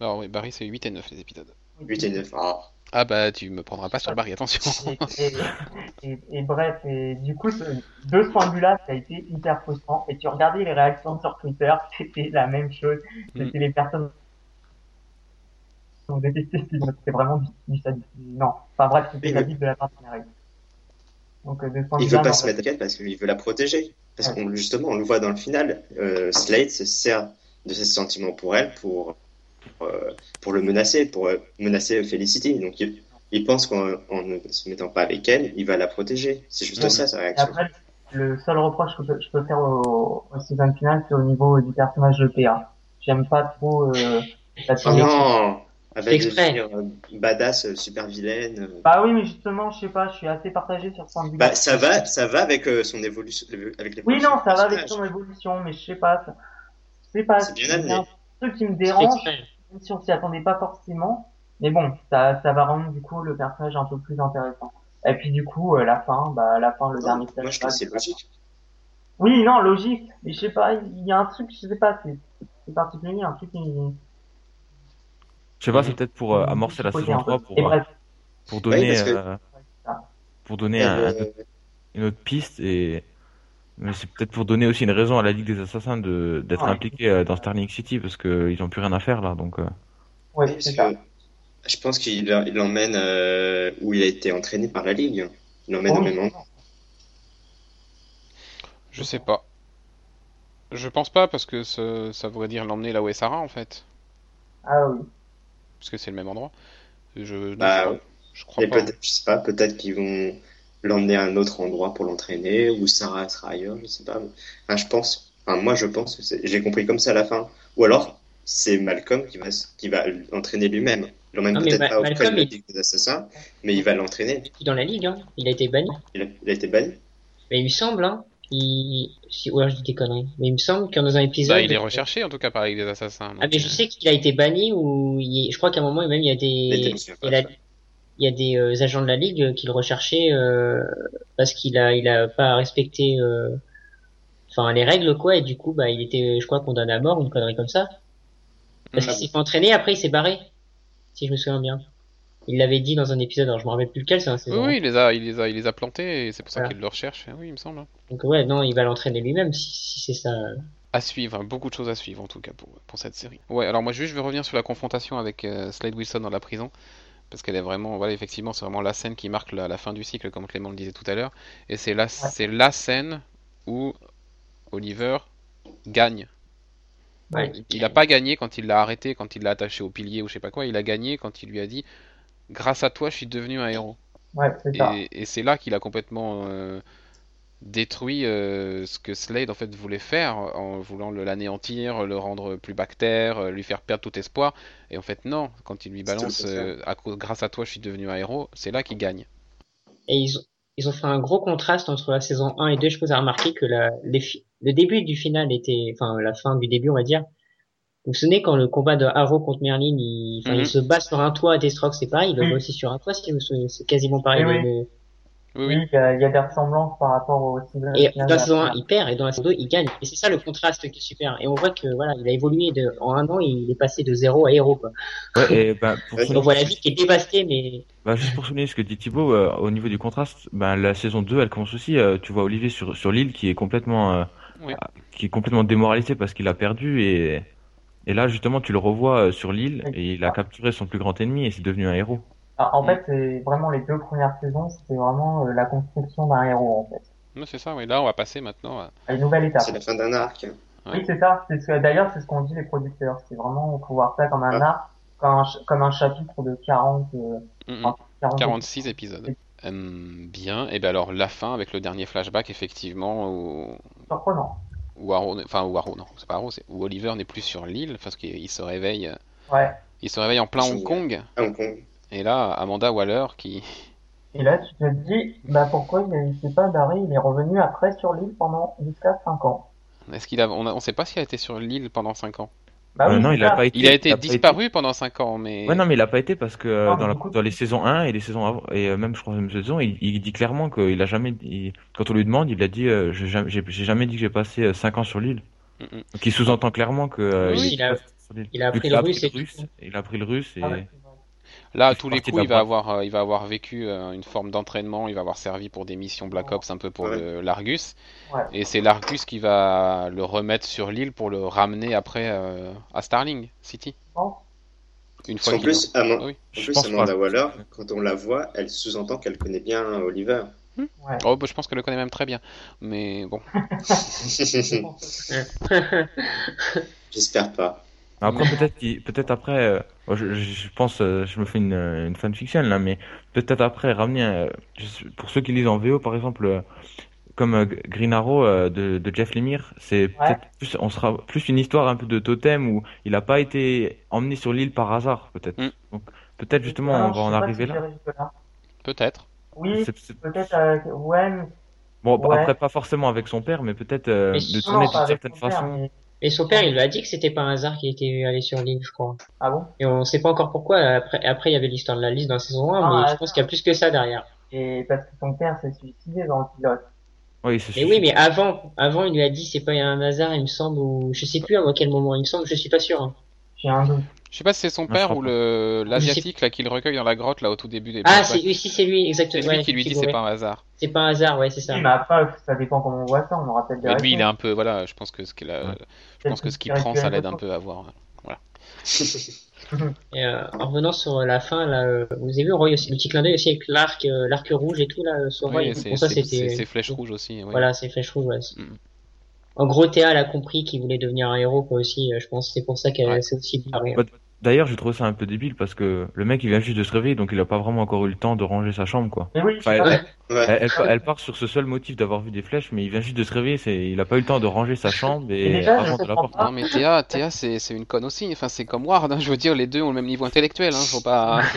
A: Alors oui, Barry c'est 8 et 9 les épisodes.
C: 8 et 9. Ah.
A: Ah bah tu me prendras pas sur le Barry, attention.
D: Et, et, et, et bref, et du coup, ce- de ce point de vue-là, ça a été hyper frustrant. Et tu regardais les réactions sur Twitter, c'était la même chose.
A: Mm.
D: C'était les personnes qui ont détesté ce film. C'était vraiment du, du sadisme. Non. Enfin bref, c'était
C: Il
D: la
C: veut-
D: vie de la. Donc, euh, de ce point de
C: Il
D: vue-là,
C: veut pas
D: non,
C: se mettre elle parce qu'il veut la protéger. Parce qu'on justement, on le voit dans le final, euh, Slade se sert de ses sentiments pour elle pour, euh, pour le menacer, pour euh, menacer Felicity. Donc il, il pense qu'en en ne se mettant pas avec elle, il va la protéger. C'est juste
D: Ouais.
C: ça sa
D: Et
C: réaction.
D: après, le seul reproche que je peux, faire au, au season final, c'est au niveau du personnage de PA. J'aime pas trop euh, la
C: Oh non
B: exprès.
C: devenir euh, badass, euh, super vilaine. euh.
D: Bah oui, mais justement, je sais pas, je suis assez partagé sur ce point de vue.
C: Bah, ça va, ça va avec euh, son évolution, avec l'évolution
D: Oui, non, ça va avec son évolution, mais je sais pas, sais pas,
C: C'est bien amené.
D: Truc qui me dérange, même si on s'y attendait pas forcément, mais bon, ça, ça va rendre du coup le personnage un peu plus intéressant. Et puis du coup, euh, la fin, bah la fin, le
C: Non,
D: dernier
C: moi, je c'est logique.
D: Oui, non, logique, mais je sais pas, il y a un truc, je sais pas, c'est particulier, un truc qui...
E: Je sais pas, c'est peut-être pour euh, amorcer la saison
D: un peu.
E: 3 pour, euh, pour donner,
C: que-
E: euh, pour donner un-
C: euh,
E: un une autre piste et mais c'est peut-être pour donner aussi une raison à la Ligue des Assassins de d'être
D: Ouais.
E: impliquée euh, dans Starling City parce que ils ont plus rien à faire là donc euh,
D: ouais,
C: Oui,
D: c'est
C: que je pense qu'il il l'emmène euh, où il a été entraîné par la Ligue. Il l'emmène au
D: Oui.
C: même endroit.
A: Je sais pas. Je pense pas parce que ça, ça voudrait dire l'emmener là où est Sarah en fait.
D: Ah oui.
A: Parce que c'est le même endroit. Je,
C: Bah,
A: je, je crois
C: Et
A: pas.
C: peut-être, je sais pas, peut-être qu'ils vont l'emmener à un autre endroit pour l'entraîner, ou Sarah sera ailleurs, je sais pas. Enfin, je pense, enfin, moi je pense que c'est- j'ai compris comme ça à la fin. Ou alors, c'est Malcolm qui va, qui va l'entraîner lui-même. Il l'emmène
B: Ah, mais
C: peut-être pas auprès
B: Malcolm,
C: de la
B: il-
C: Ligue des Assassins, mais il va l'entraîner.
B: Il est dans la ligue hein. Il a été banni.
C: Il a, il a été banni.
B: Mais il me semble hein. Il si ou alors je dis des conneries. Mais il me semble que dans un épisode
A: Bah, il est recherché en tout cas par la Ligue des Assassins.
B: Ah mais je
A: euh,
B: sais qu'il a été banni ou il je crois qu'à un moment même il y a des il a. il y a des euh, agents de la ligue qui le recherchaient euh, parce qu'il a il a pas respecté euh, enfin les règles quoi et du coup bah il était je crois condamné à mort une connerie comme ça parce
A: Mm.
B: qu'il s'est fait entraîner après il s'est barré si je me souviens bien il l'avait dit dans un épisode, alors je me rappelle plus lequel, c'est un
A: Oui,
B: saison.
A: oui, il les a, il les a, il les a plantés et c'est pour ça qu'il le recherche. Oui, il me semble.
B: Donc ouais, non, il va l'entraîner lui-même si, si c'est ça.
A: À suivre, hein, beaucoup de choses à suivre en tout cas pour, pour cette série. Ouais, alors moi juste je veux revenir sur la confrontation avec euh, Slade Wilson dans la prison. Parce qu'elle est vraiment, voilà, effectivement, c'est vraiment la scène qui marque la, la fin du cycle, comme Clément le disait tout à l'heure. Et c'est la, c'est la scène où Oliver gagne.
B: Ouais,
A: Il n'a pas gagné quand il l'a arrêté, quand il l'a attaché au pilier ou je sais pas quoi. Il a gagné quand il lui a dit Grâce à toi, je suis devenu un héros.
D: Ouais,
A: et c'est là qu'il a complètement euh, détruit euh, ce que Slade en fait voulait faire en voulant le- l'anéantir, le rendre plus bactère, euh, lui faire perdre tout espoir. Et en fait non, quand il lui balance euh, à cause, grâce à toi je suis devenu un héros, c'est là qu'il gagne.
B: Et ils ont, ils ont fait un gros contraste entre la saison 1 et 2. Je peux remarquer que la, les le début du final était, enfin la fin du début on va dire. Vous vous souvenez quand le combat de Arrow contre Merlin, il, enfin,
A: Mhm.
B: il se bat sur un toit, Deathstroke c'est pareil, il le
D: Oui.
B: voit aussi sur un toit si c'est quasiment pareil. Le-
D: Oui, il y, a, il y a des ressemblances par rapport au cible.
B: Et dans la saison 1, il perd, et dans la saison 2, il gagne. Et c'est ça le contraste qui est super. Et on voit que voilà, il a évolué de, en un an, il est passé de zéro à héros, quoi.
E: Ouais, et ben, pour
C: Ouais,
E: souligner-
B: On voit la vie qui est dévastée, mais
E: bah, juste pour souligner ce que dit Thibaut, euh, au niveau du contraste, ben, la saison 2, elle commence aussi, euh, tu vois Olivier sur, sur l'île qui est complètement, euh,
A: Oui.
E: qui est complètement démoralisé parce qu'il a perdu et, et là, justement, tu le revois sur l'île et il a capturé son plus grand ennemi et c'est devenu un héros.
D: Ah, en
A: Mm.
D: fait, c'est vraiment les deux premières saisons, c'était vraiment euh, la construction d'un héros, en fait.
A: C'est ça, oui. Là on va passer maintenant à...
D: À une nouvelle étape.
C: C'est la fin d'un arc.
A: Ouais.
D: Oui, c'est ça. C'est ce que, d'ailleurs, c'est ce qu'ont dit les producteurs. C'est vraiment pouvoir ça comme un
C: Ah.
D: arc, comme un, ch- comme un chapitre de 40, euh,
A: Mm, mm.
D: enfin, 40
A: 46 épisodes. Hum, bien, et ben alors la fin avec le dernier flashback effectivement où,
D: surprenant.
A: où Arrow, enfin où Arrow, non, c'est pas c'est où Oliver n'est plus sur l'île parce qu'il il se réveille, euh,
D: Ouais.
A: il se réveille en plein Hong. Kong
C: À Hong Kong.
A: Et là Amanda Waller qui,
D: Et là, tu te dis, bah, pourquoi il sait pas Barry, il est revenu après sur l'île pendant jusqu'à 5 ans.
A: est-ce qu'il a, on, a- on sait pas s'il a été sur l'île pendant 5 ans.
D: Bah
E: Euh, non, il a pas été.
A: Il a été disparu pendant 5 ans, mais
E: Ouais, non, mais il a pas été parce que euh,
D: Non,
E: dans, la-
D: du coup-
E: dans les saisons 1 et les saisons avant, et euh, même je crois même saison, il, il dit clairement qu'il a jamais, il- quand on lui demande, il a dit, euh, j'ai jamais, jamais dit que j'ai passé 5 ans sur l'île.
A: Mm.
E: Donc il sous-entend clairement que euh,
A: Oui,
B: il a- il a
E: Vu
B: appris
E: qu'il
B: le russe et.
E: Il a appris le russe et
D: Ah ouais.
A: Là à tous les coups il va avoir, euh, il va avoir vécu euh, une forme d'entraînement, il va avoir servi pour des missions Black Ops un peu pour
C: Ouais.
A: l'Argus,
D: Ouais.
A: et c'est l'Argus qui va le remettre sur l'île pour le ramener après euh, à Starling City. Une fois qu'il
C: plus, Ama-
A: Oui.
C: en
E: Je
C: plus,
E: pense
C: Amanda
E: pas.
C: Waller, quand on la voit, elle sous-entend qu'elle connaît bien Oliver.
D: Ouais.
A: Oh, bah, je pense qu'elle le connaît même très bien. Mais bon.
C: J'espère pas.
E: Après, peut-être peut-être après, euh, je, je- pense, euh, je me fais une, une fanfiction là, mais peut-être après ramener, euh, pour ceux qui lisent en VO par exemple, euh, comme euh, Green Arrow euh, de, de Jeff Lemire, c'est peut-être plus, on sera plus une histoire un peu de totem où il n'a pas été emmené sur l'île par hasard, peut-être.
A: Mm.
E: Donc peut-être justement
D: non,
E: on va en arriver
D: si
E: là.
A: Peut-être.
D: Oui,
E: C'est- c'est-
D: peut-être, euh, ouais, mais-
E: Bon,
D: Ouais.
E: après pas forcément avec son père, mais peut-être euh,
B: Mais
E: de tourner d'une certaine
D: père,
E: façon.
D: Mais-
B: Et son père, il lui a dit que c'était pas un hasard qu'il était allé sur l'île, je crois.
D: Ah bon?
B: Et on sait pas encore pourquoi. Après, après il y avait l'histoire de la liste dans la saison 1,
D: Ah,
B: mais je pense qu'il y a plus que ça derrière.
D: Et parce que son père s'est suicidé dans le pilote.
E: Oui, c'est
B: Mais oui, mais avant, avant, il lui a dit c'est pas un hasard, il me semble, ou je sais plus à quel moment, il me semble, je suis pas sûr. hein.
D: J'ai un doute.
A: Je sais pas si c'est son père ou le l'asiatique là qui le recueille dans la grotte là au tout début des
B: Ah, c'est, oui, si, c'est lui,
A: C'est
B: exactement.
A: lui
B: ouais,
A: qui lui dit c'est pas un hasard.
B: C'est pas un hasard, ouais, c'est ça.
D: Oui, mais après, ça dépend comment on voit ça, on aura peut-être des
A: Mais lui il est un peu voilà, je pense que ce qu'il a,
E: Ouais.
A: je pense que ce qu'il prend ça l'aide un peu à voir. Voilà.
B: Et, euh, en revenant sur la fin, là, euh, vous avez vu Roy aussi, le petit clin d'œil aussi avec l'arc, euh, l'arc rouge et tout là, sur Roy.
A: Oui, c'est
B: Pour ça,
A: c'est-
B: c'était.
A: c'est- c'est flèche rouge aussi. oui.
B: Voilà, c'est flèche rouge, ouais.
A: Mm.
B: En gros, Théa, elle a compris qu'il voulait devenir un héros, quoi, aussi. euh, Je pense que c'est pour ça qu'elle
A: Ouais.
B: s'est aussi barrée.
E: D'ailleurs, je trouve ça un peu débile parce que le mec il vient juste de se réveiller, donc il a pas vraiment encore eu le temps de ranger sa chambre, quoi.
D: Oui,
E: Enfin, elle,
D: vrai.
C: Ouais.
E: elle- elle- elle part sur ce seul motif d'avoir vu des flèches, mais il vient juste de se réveiller, c'est, il a pas eu le temps de ranger sa chambre
D: Et
E: et
D: déjà, je
E: avant de la
D: comprends
E: porter.
D: pas.
A: Non mais Théa, Théa c'est c'est une conne aussi. Enfin c'est comme Ward. hein. Je veux dire les deux ont le même niveau intellectuel. Hein. Faut pas.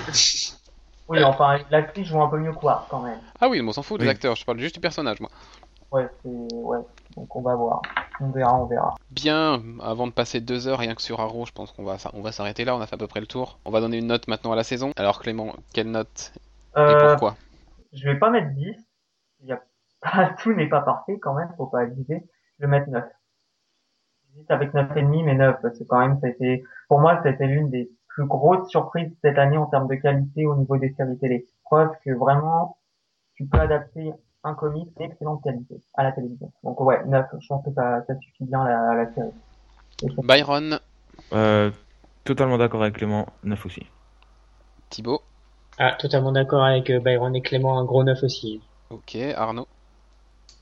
D: Oui, enfin, l'actrice joue un peu mieux que Ward, quand même.
A: Ah oui, mais on s'en fout des
E: Oui.
A: acteurs. Je parle juste du personnage moi.
D: Ouais, c'est, ouais. Donc on va voir. On verra, on verra.
A: Bien, avant de passer deux heures rien que sur Arrow, je pense qu'on va, on va s'arrêter là, on a fait à peu près le tour. On va donner une note maintenant à la saison. Alors Clément, quelle note et
D: Euh,
A: pourquoi?
D: je vais pas mettre 10. Il y a pas, tout n'est pas parfait, quand même, faut pas abuser. Je vais mettre 9. J'hésite avec 9,5, mais 9, parce que quand même, c'était, pour moi, c'était l'une des plus grosse surprise cette année en termes de qualité au niveau des séries télé. Preuve que vraiment, tu peux adapter un comic d'excellente qualité à la télévision. Donc ouais, 9, je pense que ça, ça suffit bien à la, à la série.
A: Byron,
E: Euh, totalement d'accord avec Clément, 9 aussi.
A: Thibaut,
B: Ah, totalement d'accord avec euh, Byron et Clément, un gros neuf aussi.
A: ok, Arnaud.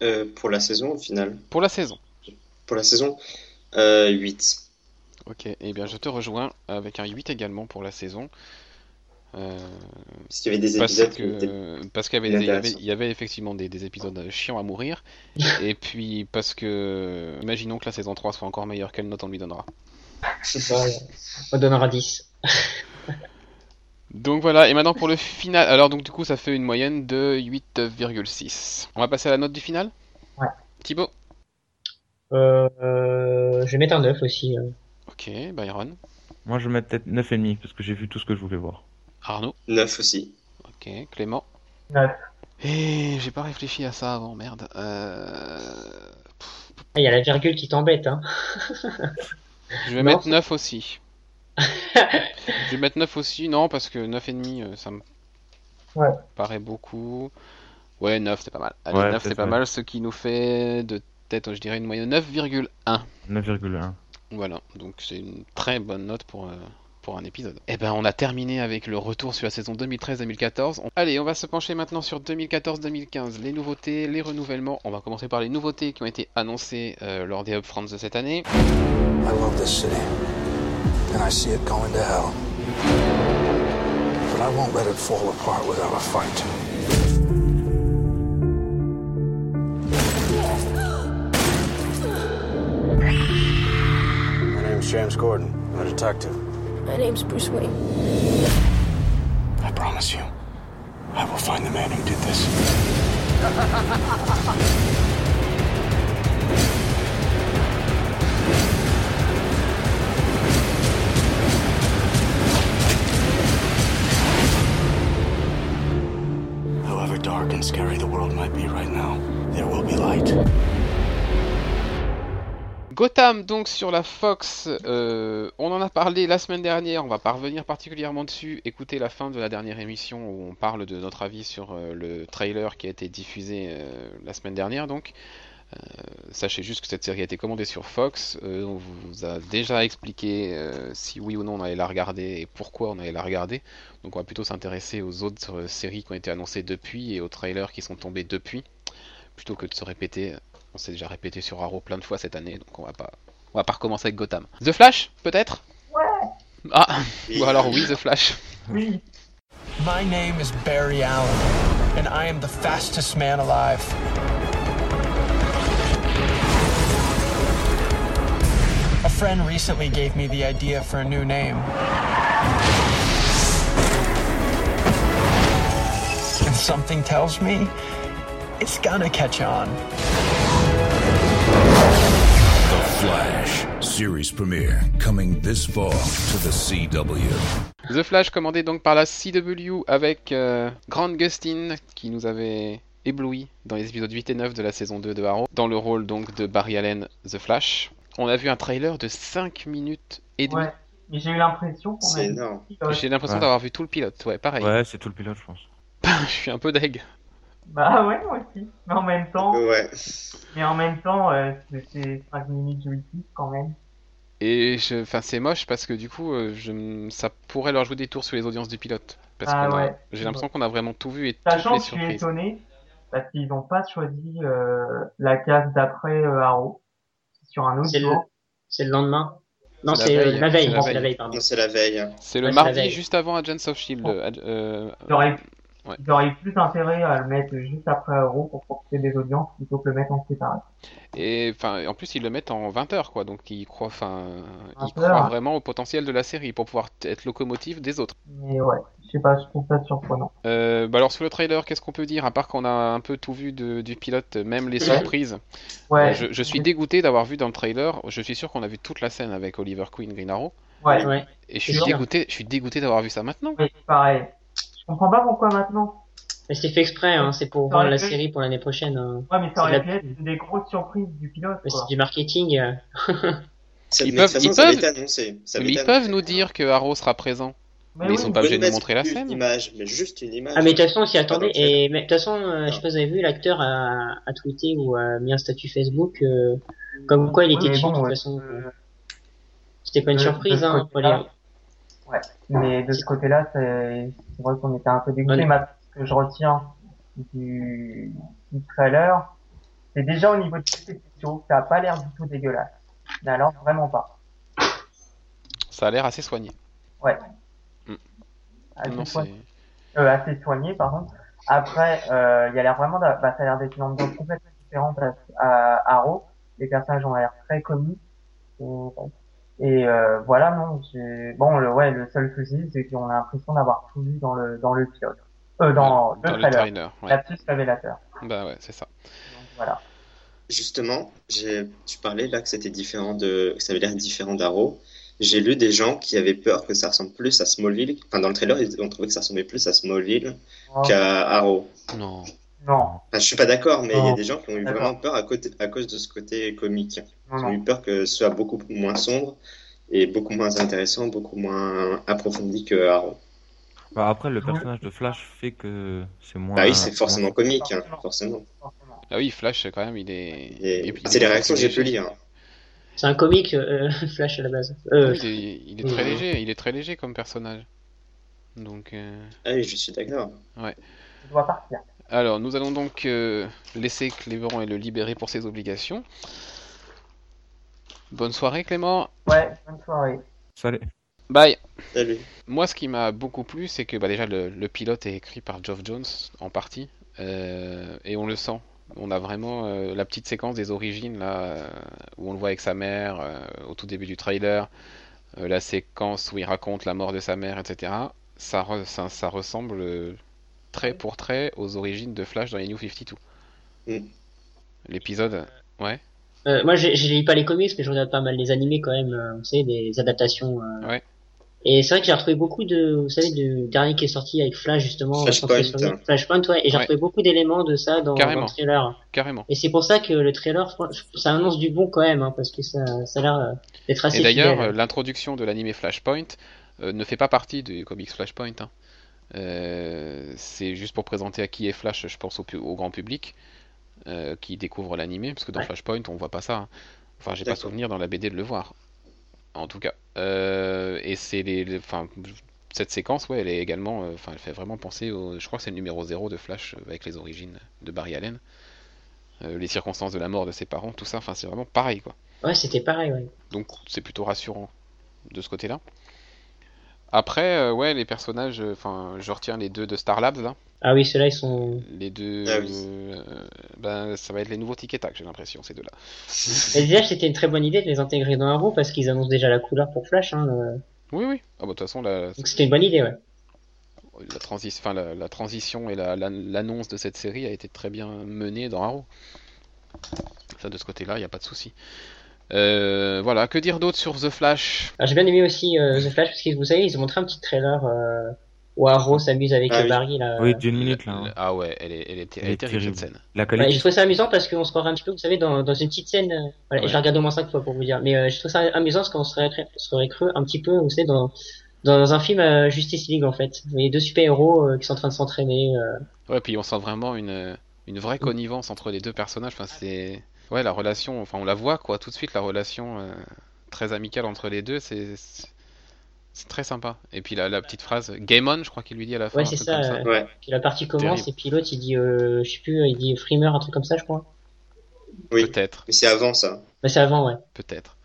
C: Euh, pour la saison, au final.
A: Pour la saison.
C: Pour la saison, euh, 8.
A: Ok, eh bien je te rejoins avec un 8 également pour la saison. Euh,
C: Parce qu'il y avait des
A: parce
C: épisodes
A: que parce qu'il y avait, des- il y y avait effectivement des, des épisodes chiants à mourir. et puis parce que imaginons que la saison 3 soit encore meilleure, quelle note on lui donnera?
B: Voilà. On donnera 10.
A: Donc voilà, et maintenant pour le final. Alors donc du coup ça fait une moyenne de 8,6. On va passer à la note du final?
D: Ouais.
A: Thibaut?
B: Euh, euh, je vais mettre un 9 aussi. euh.
A: Ok, Byron?
E: Moi, je vais mettre peut-être 9,5 parce que j'ai vu tout ce que je voulais voir.
A: Arnaud
C: 9 aussi.
A: Ok, Clément
D: 9.
A: Et j'ai pas réfléchi à ça avant, merde. Euh...
B: Ah, il y a la virgule qui t'embête, hein.
A: Je vais
B: Non,
A: mettre
B: c'est-
A: 9 aussi. je vais mettre 9 aussi, non, parce que 9,5, euh, ça me
D: Ouais.
A: paraît beaucoup. Ouais, 9, c'est pas mal. Allez,
E: Ouais,
A: 9, c'est pas mal, ce qui nous fait de tête, je dirais une moyenne de 9,1.
E: 9,1.
A: Voilà, donc c'est une très bonne note pour, euh, pour un épisode. Et ben, on a terminé avec le retour sur la saison 2013-2014. On- Allez, on va se pencher maintenant sur 2014-2015, les nouveautés, les renouvellements. On va commencer par les nouveautés qui ont été annoncées euh, lors des Upfronts de cette année.
F: But I won't let it fall apart without a fight. My James Gordon. I'm a detective.
G: My name's Bruce Wayne.
F: I promise you, I will find the man who did this. However dark and scary the world might be right now, there will be light.
A: Gotham, donc sur la Fox, euh, on en a parlé la semaine dernière, on va pas revenir particulièrement dessus. Écoutez la fin de la dernière émission où on parle de notre avis sur euh, le trailer qui a été diffusé euh, la semaine dernière. Donc, sachez juste que cette série a été commandée sur Fox. On vous a déjà expliqué si oui ou non on allait la regarder et pourquoi on allait la regarder. Donc, on va plutôt s'intéresser aux autres séries qui ont été annoncées depuis et aux trailers qui sont tombés depuis, plutôt que de se répéter. On s'est déjà répété sur Arrow plein de fois cette année, donc on va pas, on va pas recommencer avec Gotham. The Flash, peut-être?
D: Ouais.
A: Ah,
C: Oui.
A: ou alors oui, The Flash.
D: Oui.
H: My name is Barry Allen, and I am the fastest man alive. A friend recently gave me the idea for a new name. And something tells me it's gonna catch on.
I: Series premiere coming this fall to the CW.
A: The Flash commandé donc par la CW avec euh, Grant Gustin qui nous avait ébloui dans les épisodes 8 et 9 de la saison 2 de Arrow, dans le rôle donc de Barry Allen, The Flash. On a vu un trailer de 5 minutes et demie.
D: Ouais. Mais j'ai eu l'impression qu'on
C: C'est
D: a
C: énorme.
A: J'ai l'impression
E: Ouais.
A: d'avoir vu tout le pilote, ouais, pareil.
E: Ouais, c'est tout le pilote, je pense.
A: Je suis un peu deg.
D: Bah ouais, moi aussi. Mais en même temps,
C: Ouais.
D: mais en même temps, euh, c'est 5 minutes jouissives quand même.
A: Et je... enfin, c'est moche parce que du coup, euh, je... ça pourrait leur jouer des tours sur les audiences du pilote. Parce
D: Ah ouais.
A: j'ai l'impression qu'on a vraiment tout vu et toutes
D: Sachant
A: les
D: que je suis
A: surprises.
D: étonné parce qu'ils n'ont pas choisi euh, la case d'après euh, Arrow sur un autre
B: C'est le,
D: jour.
B: c'est le lendemain. Non,
A: C'est la veille,
B: la veille,
A: c'est la
B: non, c'est
A: veille.
B: la veille, pardon.
C: Non, c'est la veille.
A: C'est le mardi
B: veille.
A: juste avant Agents of Shield.
D: Oh.
A: euh, euh, Ouais.
D: ils auraient eu plus intérêt à le mettre juste après Arrow pour profiter des audiences plutôt que le mettre en séparé.
A: Et enfin, en plus ils le mettent en 20 heures quoi, donc ils croient, enfin, ils
D: 20 heures.
A: croient vraiment au potentiel de la série pour pouvoir être locomotive des autres.
D: Mais ouais, je sais pas, je trouve ça surprenant.
A: Euh, bah alors sur le trailer, qu'est-ce qu'on peut dire à part qu'on a un peu tout vu de- du pilote, même les surprises?
D: Ouais.
A: Euh, je, je suis dégoûté d'avoir vu dans le trailer. Je suis sûr qu'on a vu toute la scène avec Oliver Queen, Green Arrow,
D: Ouais.
B: Ouais.
A: et je suis dégoûté. Je suis dégoûté d'avoir vu ça maintenant.
D: Oui, pareil. Je comprends pas pourquoi maintenant.
B: Mais c'est fait exprès, hein, c'est pour
D: Ça aurait
B: la série pour l'année prochaine. hein.
D: Ouais, mais ça
B: C'est
D: aurait
B: la-
D: pu être une des grosses surprises du pilote,
B: c'est du marketing.
C: Ça-
A: Ils peuvent- ils peuvent-
C: été annoncé. Ça
A: Mais ils peuvent nous dire que Arrow sera présent.
D: Mais
A: Mais ils
D: oui,
A: sont pas obligés de nous montrer la scène.
C: Une image, mais juste une image.
B: Ah mais de toute façon, si attendez, et de toute façon, euh, je sais pas si vous avez vu, l'acteur a, a tweeté ou a mis un statut Facebook euh, comme quoi il était
D: Oui, mais
B: dessus.
D: bon,
B: de toute
D: ouais.
B: façon,
D: Euh,
B: c'était pas une surprise, hein. Les-
D: Mais de ce côté-là, c'est c'est vrai qu'on était un peu dégoûté.
B: Ouais.
D: Mais ce que je retiens du, du trailer, c'est déjà au niveau de ces spéciaux, ça a pas l'air du tout dégueulasse. Mais alors, vraiment pas.
A: Ça a l'air assez soigné.
D: Assez,
A: Non,
D: soigné,
A: c'est-
D: euh, assez soigné, pardon. Après, euh, il y a l'air vraiment, bah, ça a l'air d'être une ambiance complètement différente à, à Arrow. Les personnages ont l'air très comiques. Et, et, euh, voilà, non, j'ai, bon, le, ouais, le seul souci, c'est qu'on a l'impression d'avoir tout vu dans le, dans le pilote. Euh, dans,
A: dans
D: le
A: le
D: trailer.
A: trailer. ouais.
D: La plus révélateur.
A: Bah ouais, c'est ça.
D: Donc, voilà.
C: Justement, j'ai, tu parlais là que c'était différent de, que ça avait l'air différent d'Arrow. J'ai lu des gens qui avaient peur que ça ressemble plus à Smallville. Enfin, dans le trailer, ils ont trouvé que ça ressemblait plus à Smallville
D: Oh,
C: qu'à Arrow.
A: Non.
D: Non,
C: Enfin, je suis pas d'accord, mais il y a des gens qui ont eu vraiment peur à, côté, à cause de ce côté comique.
D: non,
C: Ils ont eu peur que ce soit beaucoup moins sombre et beaucoup moins intéressant, beaucoup moins approfondi que Arrow.
E: Bah, après, le personnage de Flash fait que c'est moins.
C: Bah oui, c'est forcément comique, hein,
D: Forcément.
A: Ah oui, Flash, quand même, il est.
C: Et
A: et puis,
C: c'est
A: il
C: les
A: est
C: réactions que j'ai pu lire.
B: C'est un comique, euh, Flash à la base. Euh,
A: Oui, il est, il est très léger, il est très léger comme personnage. Donc, euh,
C: Ah oui, je suis d'accord.
D: Je dois partir.
A: Alors, nous allons donc euh, laisser Clément et le libérer pour ses obligations. Bonne soirée, Clément.
D: Ouais, bonne soirée.
E: Salut.
A: Bye.
C: Salut.
A: Moi, ce qui m'a beaucoup plu, c'est que bah, déjà le, le pilote est écrit par Geoff Jones en partie, euh, et on le sent. On a vraiment euh, la petite séquence des origines là, où on le voit avec sa mère euh, au tout début du trailer, euh, la séquence où il raconte la mort de sa mère, etc. Ça, re- ça, ça ressemble euh, trait pour trait aux origines de Flash dans les New 52.
C: Mm.
A: L'épisode, ouais.
B: euh, moi, je, lis pas les comics, mais je regarde pas mal les animés quand même. euh, vous savez, des adaptations. euh.
A: Ouais.
B: Et c'est vrai que j'ai retrouvé beaucoup de, vous savez, du dernier qui est sorti avec Flash justement.
C: Flashpoint.
B: lui. Flashpoint, ouais. Et j'ai
A: Ouais.
B: retrouvé beaucoup d'éléments de ça dans, le trailer.
A: Carrément.
B: Et c'est pour ça que le trailer, ça annonce du bon quand même, hein, parce que ça, ça a l'air euh, d'être assez
A: Et d'ailleurs, l'introduction de l'anime Flashpoint euh, ne fait pas partie du comics Flashpoint. hein. Euh, c'est juste pour présenter à qui est Flash, je pense, au, pu- au grand public euh, qui découvre l'anime, parce que dans
B: Ouais.
A: Flashpoint, on voit pas ça. hein. Enfin, j'ai pas souvenir dans la BD de le voir. En tout cas. Euh, et c'est les, cette séquence, ouais, elle est également, euh, enfin, elle fait vraiment penser au, je crois que c'est le numéro 0 de Flash euh, avec les origines de Barry Allen. Euh, les circonstances de la mort de ses parents, tout ça, enfin, c'est vraiment pareil, quoi.
B: Ouais, c'était pareil, ouais.
A: Donc c'est plutôt rassurant de ce côté-là. Après, euh, ouais, les personnages, euh, enfin, je retiens les deux de Star Labs là.
B: Ah oui, ceux-là, ils sont.
A: Les deux,
C: Ah oui.
A: euh, ben, ça va être les nouveaux Tic Tac, j'ai l'impression, ces deux-là.
B: Et déjà, c'était une très bonne idée de les intégrer dans Arrow parce qu'ils annoncent déjà la couleur pour Flash. Hein, le-
A: Oui, oui. Ah, bah, de toute façon, la,
B: Donc c'était une bonne idée, ouais.
A: la, transi- enfin, la, la transition et la- la- l'annonce de cette série a été très bien menée dans Arrow. Ça, de ce côté-là, il n'y a pas de souci. Euh, voilà, que dire d'autre sur The Flash?
B: Alors j'ai bien aimé aussi euh, The Flash parce que vous savez, ils ont montré un petit trailer euh, où Arrow s'amuse avec
C: Ah oui.
B: Barry là.
E: Oui, d'une minute là. hein.
A: Ah ouais, elle est, elle est, elle
E: Elle
A: est terrible cette scène.
E: La
B: Ouais, j'ai trouvé ça amusant parce qu'on se croirait un petit peu, vous savez, dans, dans une petite scène. euh, voilà,
A: Ouais.
B: Je l'ai regardé au moins cinq fois pour vous dire, mais euh, j'ai trouvé ça amusant parce qu'on se serait, se serait cru un petit peu, vous savez, dans dans un film euh, Justice League en fait. Vous voyez deux super héros qui sont en train de s'entraîner. euh,
A: Ouais, puis on sent vraiment une, une vraie connivence entre les deux personnages. Enfin, c'est. Ouais, la relation, enfin, on la voit, quoi, tout de suite, la relation euh, très amicale entre les deux, c'est. très sympa. Et puis la, la petite phrase, Game on, je crois qu'il lui dit à la fin.
B: Ouais, c'est ça,
A: comme
B: euh,
C: Ouais.
B: Puis la partie commence
A: Terrible.
B: et puis l'autre il dit, euh, je sais plus, il dit Freemer, un truc comme ça, je crois.
C: Oui.
A: Peut-être,
C: Mais c'est avant ça.
B: Bah c'est avant, ouais.
A: peut-être.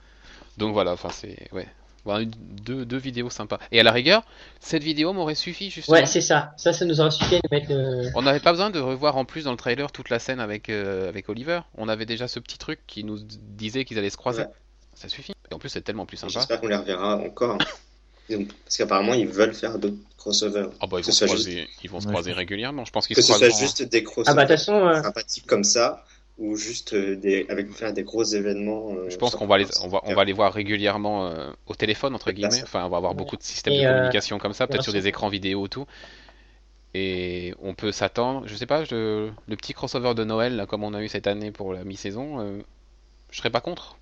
A: Donc voilà, enfin, c'est. Ouais. Une- deux, deux vidéos sympas. Et à la rigueur, cette vidéo m'aurait suffi, justement.
B: Ouais, c'est ça. Ça, ça nous aura suffi à nous mettre le.
A: On n'avait pas besoin de revoir en plus dans le trailer toute la scène avec, euh, avec Oliver. On avait déjà ce petit truc qui nous disait qu'ils allaient se croiser.
C: Ouais.
A: Ça suffit. Et en plus, c'est tellement plus sympa.
C: J'espère qu'on les reverra encore. Donc, Parce qu'apparemment, ils veulent faire d'autres crossovers.
A: Ah bah ils vont se croiser, ils vont se
E: Ouais,
A: croiser
E: je pense.
A: régulièrement. Je pense qu'ils
C: Que
A: se
C: ce soit
A: croiseront.
C: juste des
B: Ah
C: crossovers
B: bah de toute façon, euh,
C: sympathiques comme ça, ou juste euh, des, avec faire des gros événements. euh,
A: Je pense qu'on va les, on va, on va les voir régulièrement euh, au téléphone entre guillemets. Enfin, on va avoir
B: Ouais.
A: beaucoup de systèmes
B: Et,
A: de
B: euh,
A: communication comme ça, peut-être sur des écrans vidéo et tout. Et on peut s'attendre, je sais pas, je- le petit crossover de Noël là, comme on a eu cette année pour la mi-saison, euh, je serais pas contre.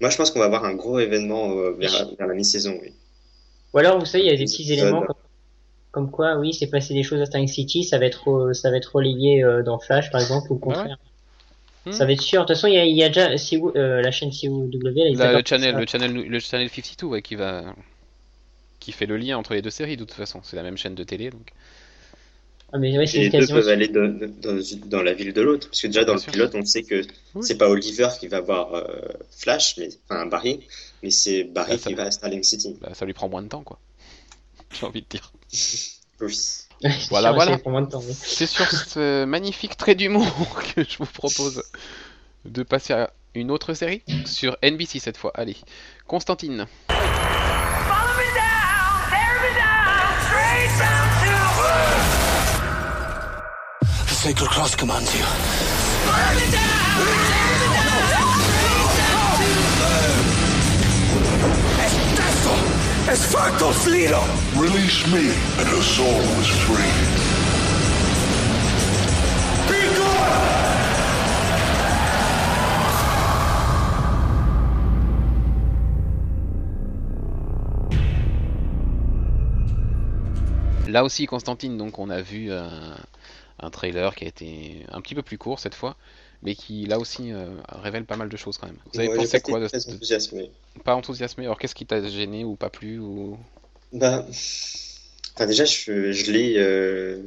C: Moi, je pense qu'on va avoir un gros événement euh, vers, vers la mi-saison, oui.
B: Ou alors, vous savez, il y a des petits éléments comme, comme quoi, oui, c'est passé des choses à Starling City, ça va être, ça va être relayé euh, dans Flash, par exemple, ou
A: ouais.
B: contraire.
A: Hmm.
B: Ça va être sûr. De toute façon, il y a, il y a déjà CW, euh, la chaîne CW,
A: Là, le channel, le channel, le channel 52, ouais, qui va, qui fait le lien entre les deux séries de toute façon. C'est la même chaîne de télé, donc.
B: Ah, mais ouais,
C: les deux peuvent aller de- de- dans, dans la ville de l'autre. Parce que déjà, dans
A: Bien
C: le
A: sûr.
C: pilote, on sait que
A: Oui.
C: c'est pas Oliver qui va voir euh, Flash, mais, enfin Barry, mais c'est Barry
A: Bah,
C: qui va à Starling City.
A: Bah, ça lui prend moins de temps, quoi. J'ai envie de dire.
C: Oui.
A: Voilà, voilà. C'est sur ce magnifique trait d'humour que je vous propose de passer à une autre série sur NBC cette fois. Allez, Constantine.
G: Follow me down, tear me down, straight down to
F: The Sacred Cross commands you.
J: Release me, and her soul was free.
F: Be gone!
A: Là aussi, Constantine, donc on a vu un, un trailer qui a été un petit peu plus court cette fois, mais qui là aussi euh, révèle pas mal de choses quand même. Vous avez
C: Moi,
A: pensé quoi de
C: été très
A: ce...
C: enthousiasmé.
A: Pas enthousiasmé Alors qu'est-ce qui t'a gêné ou pas plu ou...
C: Bah, enfin, déjà, je, je lis, euh,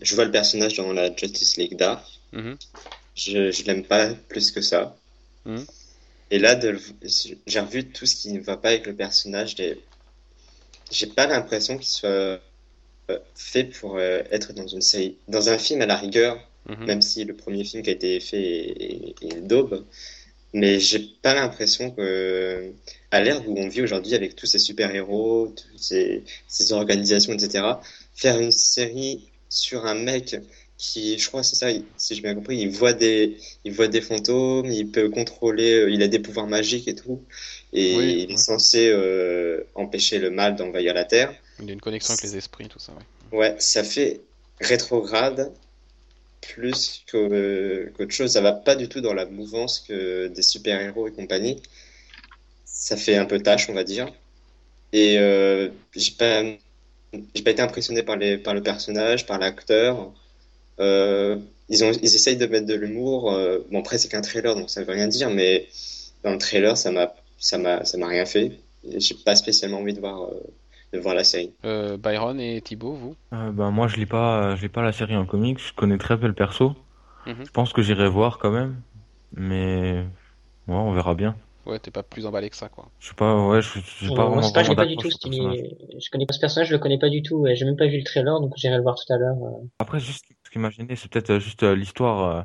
C: je vois le personnage dans la Justice League Dark.
A: Mhm.
C: Je, je l'aime pas plus que ça.
A: Mhm.
C: Et là, de, j'ai revu tout ce qui ne va pas avec le personnage. J'ai, j'ai pas l'impression qu'il soit euh, fait pour euh, être dans une série, dans un film à la rigueur,
A: Mhm.
C: même si le premier film qui a été fait est, est- est une daube. Mais j'ai pas l'impression que, à l'ère où on vit aujourd'hui avec tous ces super-héros, toutes ces, ces organisations, etc., faire une série sur un mec qui, je crois, c'est ça, si j'ai bien compris, il voit des, il voit des fantômes, il peut contrôler, euh, il a des pouvoirs magiques et tout, et
A: Oui,
C: il est censé euh, empêcher le mal d'envahir la Terre.
A: Il y a une connexion avec les esprits, tout ça, ouais.
C: Ouais, ça fait rétrograde plus qu'autre chose. Ça va pas du tout dans la mouvance que des super-héros et compagnie. Ça fait un peu tâche, on va dire. Et euh, j'ai pas, pas été impressionné par les, par le personnage, par l'acteur. Euh, ils ils essayent de mettre de l'humour. euh, bon, après, c'est qu'un trailer, donc ça veut rien dire, mais dans le trailer, ça m'a, rien fait. J'ai pas spécialement envie de voir, de voir la série.
A: Euh, Byron et Thibaut, vous
E: Euh, ben, moi, je lis pas, je lis pas la série en comics. Je connais très peu le perso.
A: Mhm.
E: Je pense que j'irai voir quand même. Mais, ouais, on verra bien.
A: Ouais, t'es pas plus emballé que ça, quoi.
E: Je sais pas, ouais, je, sais pas
B: moi,
E: vraiment,
B: pas, je pas du tout, ce je connais pas ce personnage, je le connais pas du tout, ouais. j'ai même pas vu le trailer, donc j'irai le voir tout à l'heure. euh.
E: Après, juste, ce qui m'a gêné, c'est peut-être juste euh, l'histoire euh,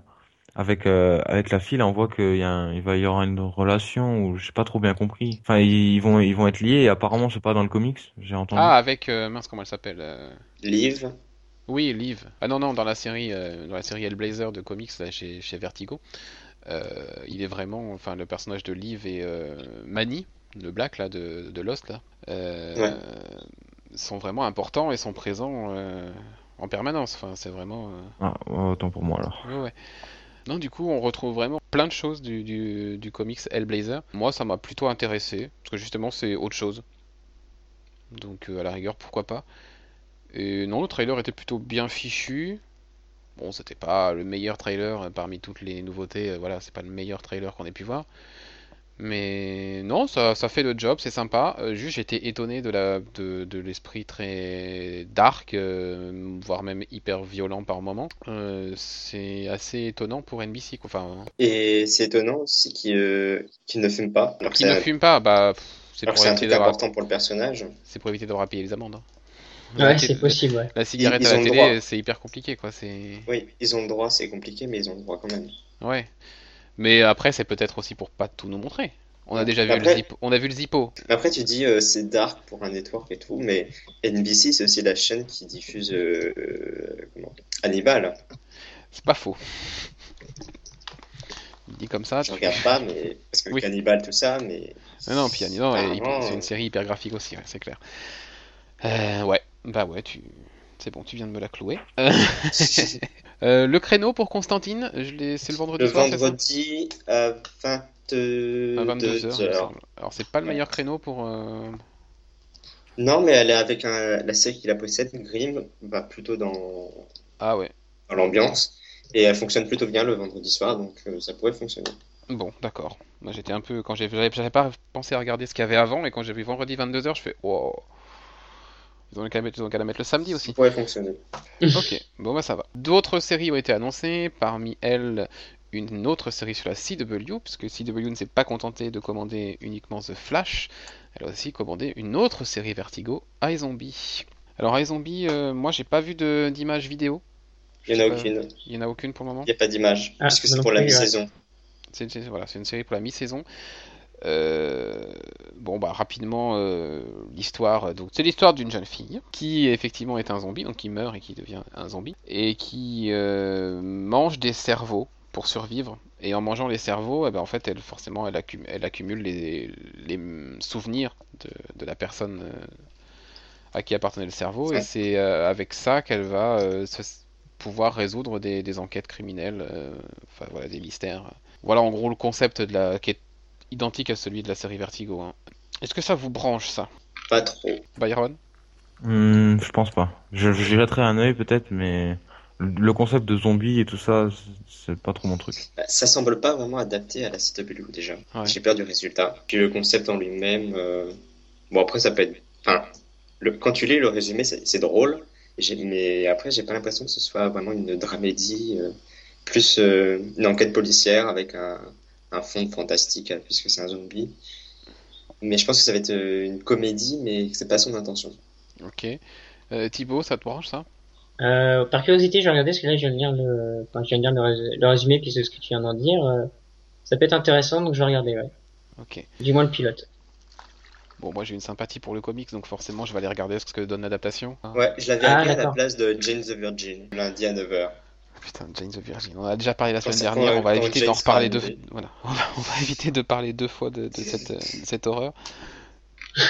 E: avec, euh, avec la fille. Là, on voit qu'il y a un- il va y avoir une relation où j'ai pas trop bien compris. Enfin, ils, ils vont, ils vont être liés et apparemment, c'est pas dans le comics, j'ai entendu.
A: Ah, avec euh, mince, comment elle s'appelle euh,
C: Liv,
A: Oui, Liv. Ah non, non, dans la série, euh, dans la série Hellblazer de comics là, chez, chez Vertigo, euh, il est vraiment, enfin, le personnage de Liv et euh, Manny, le Black là de, de Lost là, euh,
C: Ouais.
A: sont vraiment importants et sont présents euh, en permanence. Enfin, c'est vraiment. euh,
E: Ah, autant pour moi alors.
A: Ouais, ouais. Non, du coup, on retrouve vraiment plein de choses du, du, comics Hellblazer. Moi, ça m'a plutôt intéressé, parce que justement, c'est autre chose. Donc, euh, à la rigueur, pourquoi pas. Et non, le trailer était plutôt bien fichu. Bon, c'était pas le meilleur trailer euh, parmi toutes les nouveautés, euh, voilà, c'est pas le meilleur trailer qu'on ait pu voir. Mais non, ça, ça fait le job, c'est sympa. Euh, juste, j'étais étonné de la, de, de l'esprit très dark, euh, voire même hyper violent par moment. Euh, c'est assez étonnant pour NBC, quoi. Enfin,
C: Et c'est étonnant aussi qu'il euh, qu'il ne fume pas. Alors que
A: qui ne
C: c'est
A: fume pas, bah, c'est
C: alors que
A: pour
C: c'est un
A: éviter
C: truc
A: d'avoir,
C: important pour le personnage.
A: c'est pour éviter d'avoir à payer les amendes. hein.
B: Ouais, c'est possible, ouais.
A: La cigarette
C: Ils- ils
A: à la
C: ont le
A: télé,
C: droit.
A: c'est hyper compliqué, quoi. C'est
C: Oui, ils ont le droit, c'est compliqué, mais ils ont le droit quand même.
A: ouais. Mais après, c'est peut-être aussi pour pas tout nous montrer. On a déjà vu
C: Après-
A: le Zippo. On a vu le Zippo.
C: Après, tu dis euh, c'est dark pour un network et tout, mais NBC, c'est aussi la chaîne qui diffuse euh, comment Hannibal.
A: C'est pas faux. Il dit comme ça.
C: Je
A: tu-
C: regarde pas, mais parce que
A: Oui.
C: Hannibal, tout ça, mais
A: non, puis non,
C: Ah,
A: et-
C: non.
A: c'est une série hyper graphique aussi, ouais, c'est clair. Euh, ouais, bah ouais, tu... c'est bon, tu viens de me la clouer. Euh, le créneau pour Constantine, je l'ai... c'est le vendredi
C: le
A: soir,
C: vendredi à 22,
A: À 22 heures. Alors, c'est pas le meilleur créneau pour. euh,
C: Non, mais elle est avec un, la série qui la possède, Grimm, va plutôt dans,
A: Ah ouais.
C: dans l'ambiance. Et elle fonctionne plutôt bien le vendredi soir, donc euh, ça pourrait fonctionner.
A: Bon, d'accord. Moi, j'étais un peu. Quand j'avais pas pensé à regarder ce qu'il y avait avant, et quand j'ai vu vendredi 22h, je fais. Wow. Ils ont qu'à mettre, la mettre le samedi aussi.
C: Ça pourrait fonctionner.
A: Ok, bon bah ça va. D'autres séries ont été annoncées, parmi elles une autre série sur la CW, puisque CW ne s'est pas contenté de commander uniquement The Flash, elle a aussi commandé une autre série Vertigo, iZombie. Alors iZombie, euh, moi j'ai pas vu d'image vidéo.
C: Il n'y en a
A: pas-
C: aucune.
A: Il y en a aucune pour le moment
C: Il n'y a pas d'image,
B: Ah,
C: puisque c'est pour la mi-saison.
A: C'est c'est- voilà, c'est une série pour la mi-saison. Euh, bon bah rapidement euh, l'histoire donc c'est l'histoire d'une jeune fille qui effectivement est un zombie donc qui meurt et qui devient un zombie et qui euh, mange des cerveaux pour survivre et en mangeant les cerveaux eh ben, en fait elle forcément elle accumule, elle accumule les, les souvenirs de, de la personne euh, à qui appartenait le cerveau et c'est euh, avec ça qu'elle va euh, se- pouvoir résoudre des, des enquêtes criminelles euh, enfin voilà des mystères. Voilà en gros le concept de la qui est identique à celui de la série Vertigo. hein. Est-ce que ça vous branche ça?
C: Pas trop.
A: Byron?
E: Hmm, je pense pas. Je, je jetterai un œil peut-être, mais le concept de zombie et tout ça, c'est- pas trop mon truc.
C: Bah, Ça semble pas vraiment adapté à la CW déjà.
A: Ouais.
C: J'ai peur du résultat. Puis le concept en lui-même, euh, bon après ça peut être, enfin, le... quand tu lis le résumé, c'est drôle. Mais après, j'ai pas l'impression que ce soit vraiment une dramédie, euh, plus euh, une enquête policière avec un, un fond fantastique euh, puisque c'est un zombie. Mais je pense que ça va être euh, une comédie, mais que c'est pas son intention.
A: Ok. Euh, Thibaut, ça te branche ça?
B: Euh, par curiosité, je vais regarder parce que là, je viens de lire le, enfin, je viens de lire le, rés- le résumé puis c'est ce que tu viens d'en dire. ça peut être intéressant, donc je vais regarder, ouais.
A: Ok.
B: Du moins le pilote.
A: Bon, moi j'ai une sympathie pour le comics, donc forcément je vais aller regarder ce que donne l'adaptation. hein.
C: Ouais, je l'avais
B: Ah,
C: à la place de Jane the Virgin, lundi à 9h.
A: Putain, Jane the Virgin. On en a déjà parlé la semaine dernière, on va éviter d'en reparler deux.
C: arrivée.
A: Voilà, on va, on va éviter de parler deux fois de, de cette, euh, de cette horreur.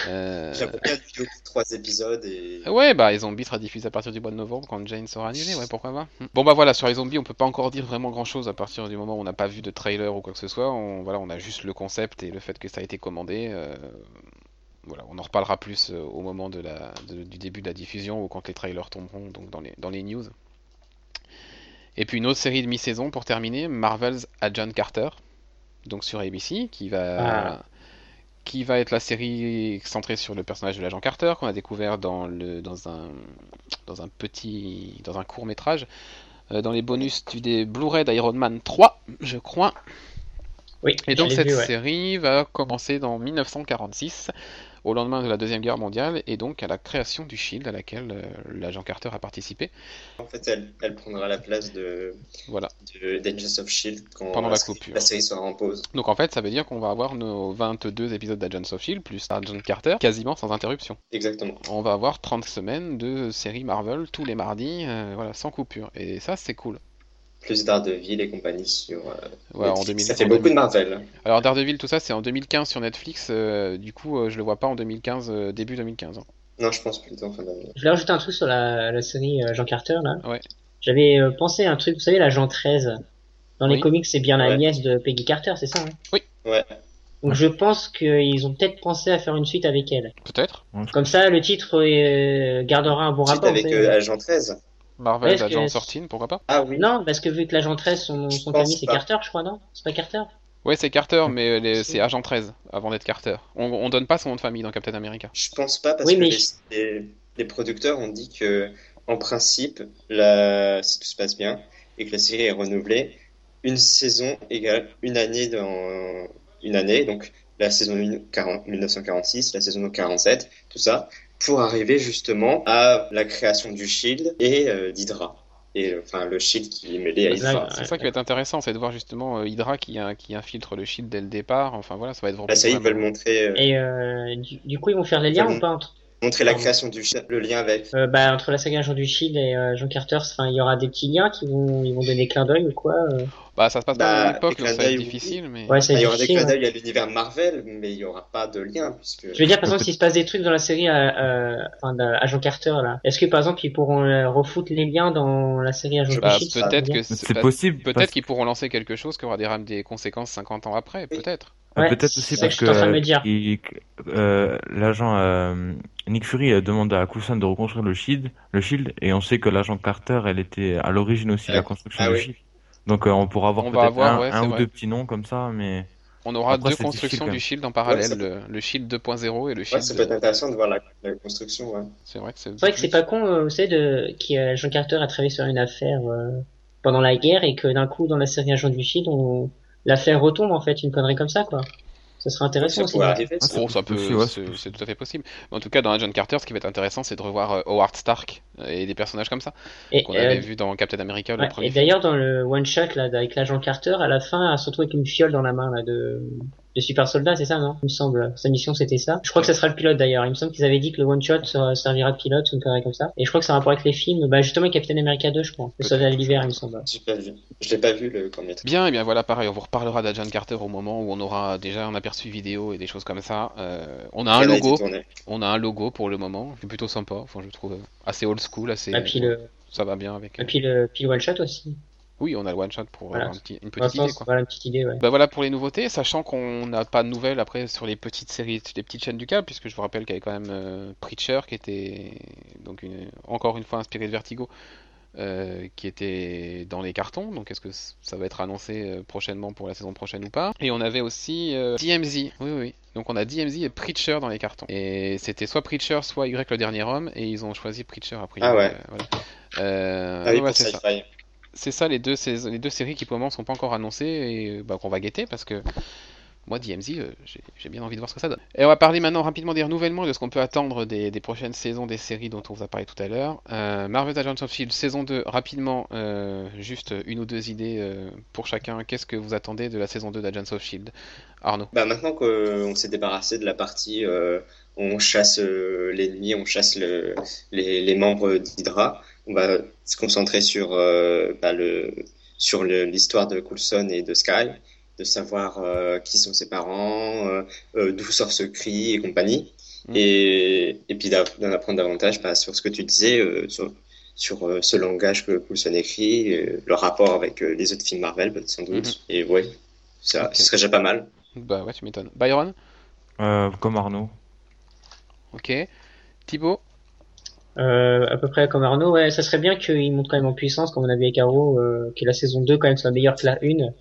A: Euh,
C: de trois épisodes et
A: Ouais, bah, les zombies sera diffusé à partir du mois de novembre quand Jane sera annulée, ouais, pourquoi pas. Hmm. Bon, bah voilà, sur les zombies, on peut pas encore dire vraiment grand chose à partir du moment où on n'a pas vu de trailer ou quoi que ce soit. On, voilà, on a juste le concept et le fait que ça a été commandé. euh, voilà, on en reparlera plus euh, au moment de la, de- du début de la diffusion ou quand les trailers tomberont, donc dans les, dans les news. Et puis une autre série de mi-saison pour terminer, Marvel's Agent Carter, donc sur ABC, qui va,
B: Ah.
A: qui va être la série centrée sur le personnage de l'agent Carter qu'on a découvert dans le dans un dans un petit dans un court métrage euh, dans les bonus du des Blu-ray d'Iron Man 3 je crois
B: Oui.
A: et donc cette
B: vu, ouais.
A: série va commencer dans 1946 au lendemain de la deuxième guerre mondiale et donc à la création du Shield à laquelle euh, l'agent Carter a participé
C: en fait elle, elle prendra la place de,
A: voilà
C: de d'Agents of Shield quand
A: Pendant la
C: série-
A: coupure.
C: la série sera en pause.
A: donc en fait ça veut dire qu'on va avoir nos 22 épisodes d'Agents of Shield plus Agent Carter quasiment sans interruption
C: Exactement.
A: on va avoir 30 semaines de série Marvel tous les mardis, euh, voilà, sans coupure. Et ça, c'est cool.
C: Plus Daredevil et compagnie sur. euh,
A: Ouais, en
C: Netflix.
A: 2000,
C: ça fait
A: en
C: beaucoup
A: 2000.
C: de Marvel.
A: Alors Daredevil, tout ça, c'est en 2015 sur Netflix. euh, du coup, euh, je le vois pas en 2015, euh, début 2015. hein.
C: Non, je pense plutôt en fin d'année.
B: Je vais rajouter un truc sur la, la série euh, Jean Carter, là.
A: Ouais.
B: J'avais euh, pensé à un truc, vous savez, l'agent 13. Dans les
A: Oui.
B: comics, c'est bien la
C: Ouais.
B: nièce de Peggy Carter, c'est ça hein?
C: Ouais.
B: Donc je pense qu'ils ont peut-être pensé à faire une suite avec elle.
A: Peut-être.
B: Comme ça, le titre euh, gardera un bon
C: Suite
B: rapport.
C: avec
B: savez.
C: euh, Agent 13.
A: Marvel,
B: Est-ce que-
A: Agent 13, pourquoi pas?
C: Ah oui.
B: Non, parce que vu que l'agent 13, son, son famille c'est. Carter, je crois, non? C'est pas Carter?
A: Ouais, c'est Carter, mais euh, les- c'est Agent 13 avant d'être Carter. On, on donne pas son nom de famille dans Captain America.
C: Je pense pas parce
B: Oui,
C: que
B: mais
C: les, les- les producteurs ont dit que, en principe, la, si tout se passe bien et que la série est renouvelée, une saison égale une année dans une année, donc la saison 1, 40 1946, la saison 47, tout ça, pour arriver justement à la création du Shield et euh, d'Hydra. Et euh, enfin le Shield qui est mêlé à Hydra.
A: C'est ça qui va être intéressant, c'est de voir justement euh, Hydra qui, a- qui infiltre le Shield dès le départ. Enfin voilà, ça va être
C: La série, ils
A: vraiment-
C: veulent montrer. euh,
B: Et euh, du, du coup, ils vont faire les liens
C: Ils
B: ou pas entre
C: montrer la création du le lien avec.
B: Euh, bah, entre la saga Agent du Shield et euh, John Carter, enfin, il y aura des petits liens qui vont, ils vont donner clin d'œil ou quoi euh.
A: Bah, ça se passe pas
C: Bah,
A: à la même époque,
C: des
A: donc ça va être
C: d'œil,
A: difficile, mais.
B: Ouais, c'est
C: il y aura des clins
B: ouais.
C: d'œil à l'univers Marvel, mais il y aura pas de lien puisque.
B: Je veux dire, par exemple, s'il se passe des trucs dans la série enfin, d'Agent Carter, là, est-ce que par exemple ils pourront refoutre les liens dans la série Agent
A: Bah,
B: du Shield ça
A: peut-être que
E: C'est
A: bah,
E: possible.
A: Peut-être
E: parce-
A: qu'ils pourront lancer quelque chose qui aura des, ram- des conséquences 50 ans après, peut-être.
E: Ah,
B: Ouais,
E: Peut-être aussi
B: que
E: parce que euh, l'agent euh, Nick Fury euh, demande à Coulson de reconstruire le Shield, le Shield, et on sait que l'agent Carter, elle était à l'origine aussi de la
C: Ouais.
E: construction
C: Ah
E: du
C: oui.
E: Shield. Donc euh, on pourra avoir peut-être
A: avoir,
E: un,
A: ouais,
E: ou
A: vrai.
E: deux petits noms comme ça, mais
A: On aura
E: Après,
A: deux constructions du Shield en parallèle,
C: ça-
A: le, le Shield 2.0 et le
C: Ouais,
A: Shield.
C: ça peut être intéressant de voir la, la construction. Ouais.
A: C'est vrai que c'est.
B: C'est vrai que c'est pas con, euh, vous savez, de, qui, euh, Agent Carter a travaillé sur une affaire euh, pendant la guerre et que d'un coup, dans la série Agent du Shield, on... l'affaire retombe en fait, une connerie comme ça, quoi. Ça serait intéressant
C: Ça
B: aussi.
C: arriver. ça.
A: Ça peut,
E: ouais,
A: c'est tout à fait possible. Mais en tout cas, dans Agent Carter, ce qui va être intéressant, c'est de revoir euh, Howard Stark et des personnages comme ça
B: Et,
A: qu'on
B: euh,
A: avait vu dans Captain America, le
B: ouais,
A: premier.
B: et d'ailleurs, dans le one shot là, avec l'agent Carter, à la fin, elle se retrouve avec une fiole dans la main là de, de super soldat, c'est ça, non? Il me semble. Sa mission, c'était ça. Je crois que ça sera le pilote d'ailleurs. Il me semble qu'ils avaient dit que le one shot servira de pilote ou une connerie comme ça. Et je crois que ça a rapport avec les films. Bah justement, Captain America 2, je crois. Le soldat de l'hiver, il me semble.
C: J'ai pas vu. Je l'ai pas vu le combien
A: Bien, et bien voilà, pareil, on vous reparlera d'Agent Carter au moment où on aura déjà un aperçu vidéo et des choses comme ça. Euh, on a un logo, on a un logo pour le moment, c'est plutôt sympa, enfin je trouve assez old school, assez.
B: Et puis le,
A: Ça va bien avec.
B: et puis le, puis le one shot aussi.
A: Oui, on a le one shot pour
B: Voilà.
A: avoir un petit- une petite idée
B: sens,
A: quoi.
B: Voilà une petite idée, ouais.
A: Bah voilà pour les nouveautés, sachant qu'on n'a pas de nouvelles après sur les petites séries, les petites chaînes du câble, puisque je vous rappelle qu'il y avait quand même euh, Preacher qui était donc une- encore une fois inspiré de Vertigo, euh, qui était dans les cartons. Donc est-ce que ça va être annoncé euh, prochainement pour la saison prochaine ou pas? Et on avait aussi euh, DMZ, oui oui. oui. Donc on a DMZ et Preacher dans les cartons. Et c'était soit Preacher, soit Y le dernier homme, et ils ont choisi Preacher après.
C: Ah ouais.
A: voilà. Euh,
C: Ah oui,
A: ouais,
C: pour
A: c'est ça. C'est ça les deux, les deux séries qui pour le moment sont pas encore annoncées et bah, qu'on va guetter parce que moi DMZ euh, j'ai bien envie de voir ce que ça donne. Et on va parler maintenant rapidement des renouvellements de ce qu'on peut attendre des, des prochaines saisons des séries dont on vous a parlé tout à l'heure. Euh, Marvel's Agents of Shield saison 2 rapidement euh, juste une ou deux idées pour chacun. Qu'est-ce que vous attendez de la saison 2 d'Agents of Shield Arnaud.
C: Bah maintenant qu'on s'est débarrassé de la partie on chasse l'ennemi, on chasse le, les, les membres d'Hydra, on va se concentrer sur euh, bah, le sur l'histoire de Coulson et de Sky, de savoir euh, qui sont ses parents, euh, euh, d'où sort ce cri et compagnie,
A: Mhm.
C: et, et puis d'en apprendre davantage bah, sur ce que tu disais, euh, sur, sur euh, ce langage que Coulson écrit, euh, le rapport avec euh, les autres films Marvel bah, sans doute,
A: Mhm.
C: et ouais, ça, ce serait déjà pas mal.
A: Bah ouais tu m'étonnes. Byron?
E: Euh, comme Arnaud.
A: Ok. Thibaut?
B: Euh, à peu près comme Arnaud, ouais, ça serait bien qu'il monte quand même en puissance, comme on a vu avec Arrow, euh, que la saison 2 quand même soit meilleure que la 1.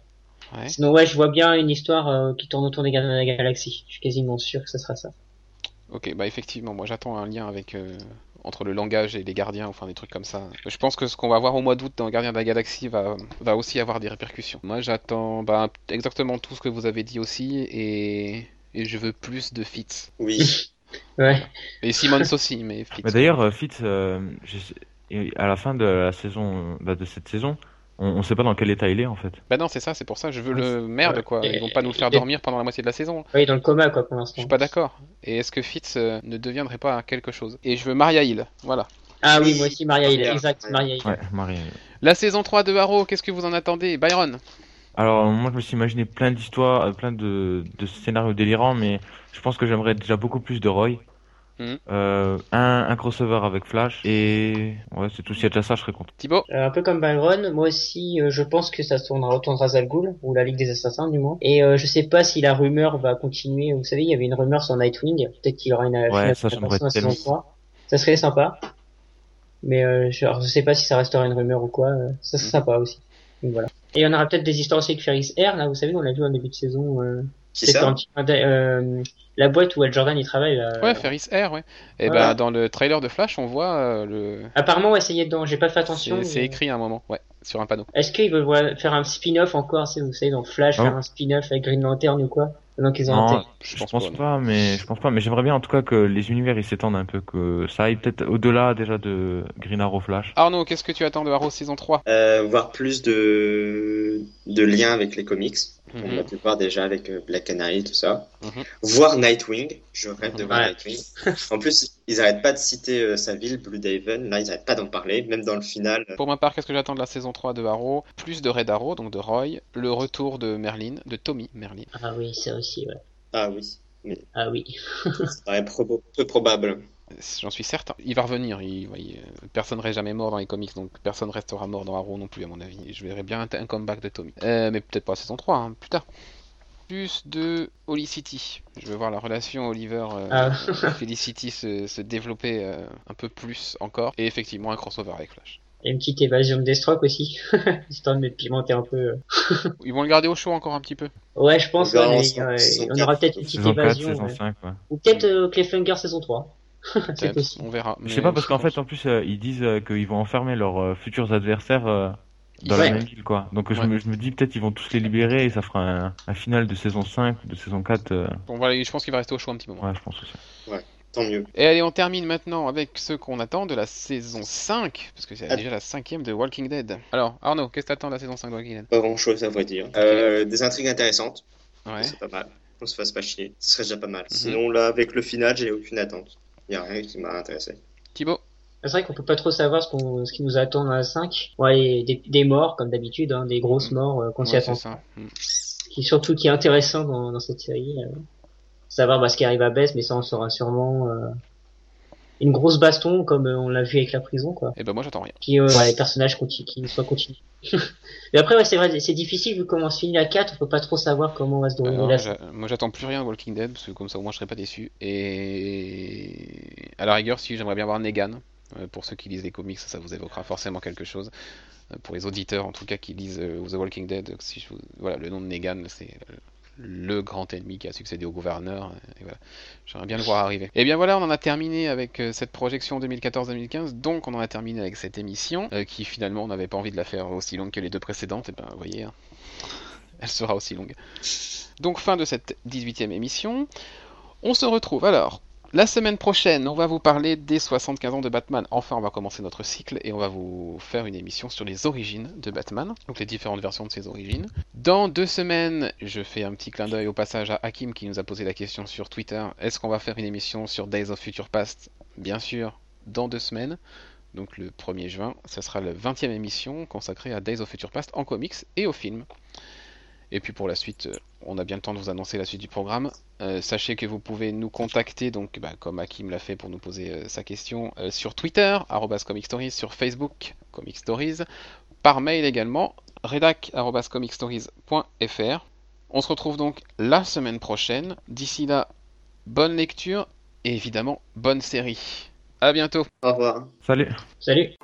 A: Ouais.
B: Sinon, ouais, je vois bien une histoire euh, qui tourne autour des Gardiens de la Galaxie. Je suis quasiment sûr que ce sera ça.
A: Ok, bah effectivement, moi j'attends un lien avec euh, entre le langage et les gardiens, enfin des trucs comme ça. Je pense que ce qu'on va voir au mois d'août dans Gardiens de la Galaxie va, va aussi avoir des répercussions. Moi j'attends bah, exactement tout ce que vous avez dit aussi et, et je veux plus de Fitz.
C: Oui.
B: Ouais.
A: Et Simmons aussi, mais Fitz.
E: Mais d'ailleurs, euh, Fitz, euh, je à la fin de la saison, bah, de cette saison, on, on sait pas dans quel état il est en fait.
A: Bah non, c'est ça, c'est pour ça, je veux le merde quoi. Ils vont pas nous faire dormir pendant la moitié de la saison.
B: Ouais, dans le coma, quoi, pour
A: Je
B: l'instant.
A: suis pas d'accord. Et est-ce que Fitz euh, ne deviendrait pas quelque chose? Et je veux Maria Hill, voilà.
B: Ah oui, moi aussi, Maria Hill.
C: Maria.
B: Exact,
C: Ouais.
B: Maria Hill.
A: La saison 3 de Arrow, qu'est-ce que vous en attendez? Byron
E: Alors moi je me suis imaginé plein d'histoires, euh, plein de, de scénarios délirants, mais je pense que j'aimerais déjà beaucoup plus de Roy.
A: Mhm.
E: Euh, un, un crossover avec Flash et ouais c'est tout. S'il y a déjà ça, je serais content.
A: Thibaut
B: Euh, un peu comme Byron, moi aussi, euh, je pense que ça se tournera autour de Razal Ghul, ou la Ligue des Assassins, du moins. Et euh, je sais pas si la rumeur va continuer. Vous savez, il y avait une rumeur sur Nightwing. Peut-être qu'il y aura une
E: Ouais, ça, j'aimerais
B: la saison
E: tellement.
B: 3. Ça serait sympa. Mais euh, je, alors, je sais pas si ça restera une rumeur ou quoi. euh, ça serait
A: Mhm.
B: sympa aussi. Donc voilà. Et on aura peut-être des histoires aussi avec Ferris Air, là, vous savez, on l'a vu en début de saison. Euh, peut-être
C: ça
B: un euh, la boîte où Al Jordan il travaille. Là,
A: Ouais, Ferris Air, ouais. Et
B: Ouais.
A: bah dans le trailer de Flash, on voit euh, le.
B: Apparemment, ouais, ça y est dedans. J'ai pas fait attention.
A: C'est c'est
B: mais-
A: écrit à un moment, ouais, sur un panneau.
B: Est-ce qu'ils veulent faire un spin-off encore, si vous savez, dans Flash,
E: Non.
B: faire un spin-off avec Green Lantern ou quoi? Ont
E: Non,
A: je
E: je
A: pense pas,
E: pas, mais je pense pas. Mais j'aimerais bien en tout cas que les univers ils s'étendent un peu, que ça aille peut-être au-delà déjà de Green Arrow Flash.
A: Arnaud, qu'est-ce que tu attends de Arrow saison 3
C: Euh, voir plus de de, de lien avec les comics. On
A: Mhm.
C: l'a pu voir déjà avec euh, Black Canary, tout ça.
A: Mhm.
C: Voir Nightwing. Je rêve de voir
B: Ouais.
C: Nightwing. En plus, ils arrêtent pas de citer euh, sa ville, Blue Haven. Là, ils arrêtent pas d'en parler, même dans le final.
A: Pour ma part, qu'est-ce que j'attends de la saison 3 de Arrow? Plus de Red Arrow, donc de Roy, le retour de Merlin, de Tommy Merlin.
B: Ah oui, ça aussi, ouais.
C: Ah oui, mais
B: Ah oui.
C: ça paraît probo- peu probable.
A: J'en suis certain. Il va revenir. Il, personne n'est jamais mort dans les comics, donc personne restera mort dans Arrow non plus, à mon avis. Et je verrai bien un, un comeback de Tommy. Euh, mais peut-être pas la saison 3, hein, plus tard. Plus de Holy City. Je veux voir la relation Oliver euh,
B: Ah.
A: Felicity se, se développer euh, un peu plus encore. Et effectivement, un crossover avec Flash.
B: Et une petite évasion de Deathstroke aussi. Histoire de me pimenter un peu.
A: Ils vont le garder au chaud encore un petit peu.
B: Ouais, je pense, ouais,
C: en
B: mais,
C: saison-
B: ouais,
C: saison
B: on aura peut-être une petite
E: Saison 4,
B: évasion.
E: saison
B: ouais.
E: 5, ouais.
B: Ou peut-être euh, Cliffhanger saison 3. C'est possible.
A: on verra.
E: Je sais
A: Mais
E: pas parce qu'en fait en plus euh, ils disent euh, qu'ils vont enfermer leurs euh, futurs adversaires euh, dans
B: Ouais.
E: la même ville quoi. Donc je,
A: Ouais.
E: me, je me dis peut-être ils vont tous les libérer et ça fera un, un final de saison 5 de saison 4. euh,
A: Bon, voilà, je pense qu'il va rester au chaud un petit moment.
E: ouais je pense aussi.
C: Tant mieux.
A: Et allez, on termine maintenant avec ce qu'on attend de la saison 5, parce que c'est
C: Ah.
A: déjà la cinquième de Walking Dead. Alors, Arnaud, qu'est-ce que t'attends de la saison 5 de Walking Dead?
C: Pas grand chose à vrai dire. Euh, des intrigues intéressantes.
A: Ouais.
C: C'est pas mal. On se fasse pas chier. Ce serait déjà pas mal.
A: Mhm.
C: Sinon, là, avec le final, j'ai aucune attente. Il y a rien qui m'a intéressé.
A: Thibaut?
B: C'est vrai qu'on peut pas trop savoir ce, qu'on, ce qui nous attend dans la 5. Ouais, des, des morts, comme d'habitude, hein, des grosses morts euh, qu'on s'y
A: Ouais,
B: attend.
A: c'est ça. Mm.
B: Qui, surtout qui est intéressant dans, dans cette série. euh, savoir bah, ce qui arrive à Bess, mais ça on saura sûrement. euh, une grosse baston, comme euh, on l'a vu avec la prison, quoi.
A: Et ben moi j'attends rien.
B: Qui, euh, ouais, les personnages continu- qui soient continus. mais après, ouais, c'est vrai, c'est difficile vu comment on se finit la 4, on peut pas trop savoir comment va se dérouler la
A: moi j'attends plus rien de Walking Dead, parce que comme ça au moins je serai pas déçu. Et à la rigueur, si j'aimerais bien voir Negan. Pour ceux qui lisent les comics, ça vous évoquera forcément quelque chose. Pour les auditeurs, en tout cas, qui lisent The Walking Dead, si je vous- voilà, le nom de Negan, c'est le grand ennemi qui a succédé au gouverneur. Voilà. J'aimerais bien le voir arriver. Et bien voilà, on en a terminé avec euh, cette projection 2014-2015. Donc on en a terminé avec cette émission, euh, qui finalement on n'avait pas envie de la faire aussi longue que les deux précédentes. Et ben vous voyez, hein, elle sera aussi longue. Donc fin de cette 18e émission. On se retrouve alors la semaine prochaine, on va vous parler des 75 ans de Batman. Enfin, on va commencer notre cycle et on va vous faire une émission sur les origines de Batman, donc les différentes versions de ses origines. Dans deux semaines, je fais un petit clin d'œil au passage à Hakim qui nous a posé la question sur Twitter. Est-ce qu'on va faire une émission sur Days of Future Past? Bien sûr, dans deux semaines. Donc le 1er juin, ce sera la 20e émission consacrée à Days of Future Past en comics et au film. Et puis pour la suite, euh, on a bien le temps de vous annoncer la suite du programme. Euh, sachez que vous pouvez nous contacter, donc bah, comme Hakim l'a fait pour nous poser euh, sa question, euh, sur Twitter, arrobas Comic Stories, sur Facebook, Comic Stories, par mail également, redac arobase comicstories.fr. On se retrouve donc la semaine prochaine. D'ici là, bonne lecture et évidemment bonne série. À bientôt.
C: Au revoir.
E: Salut
B: Salut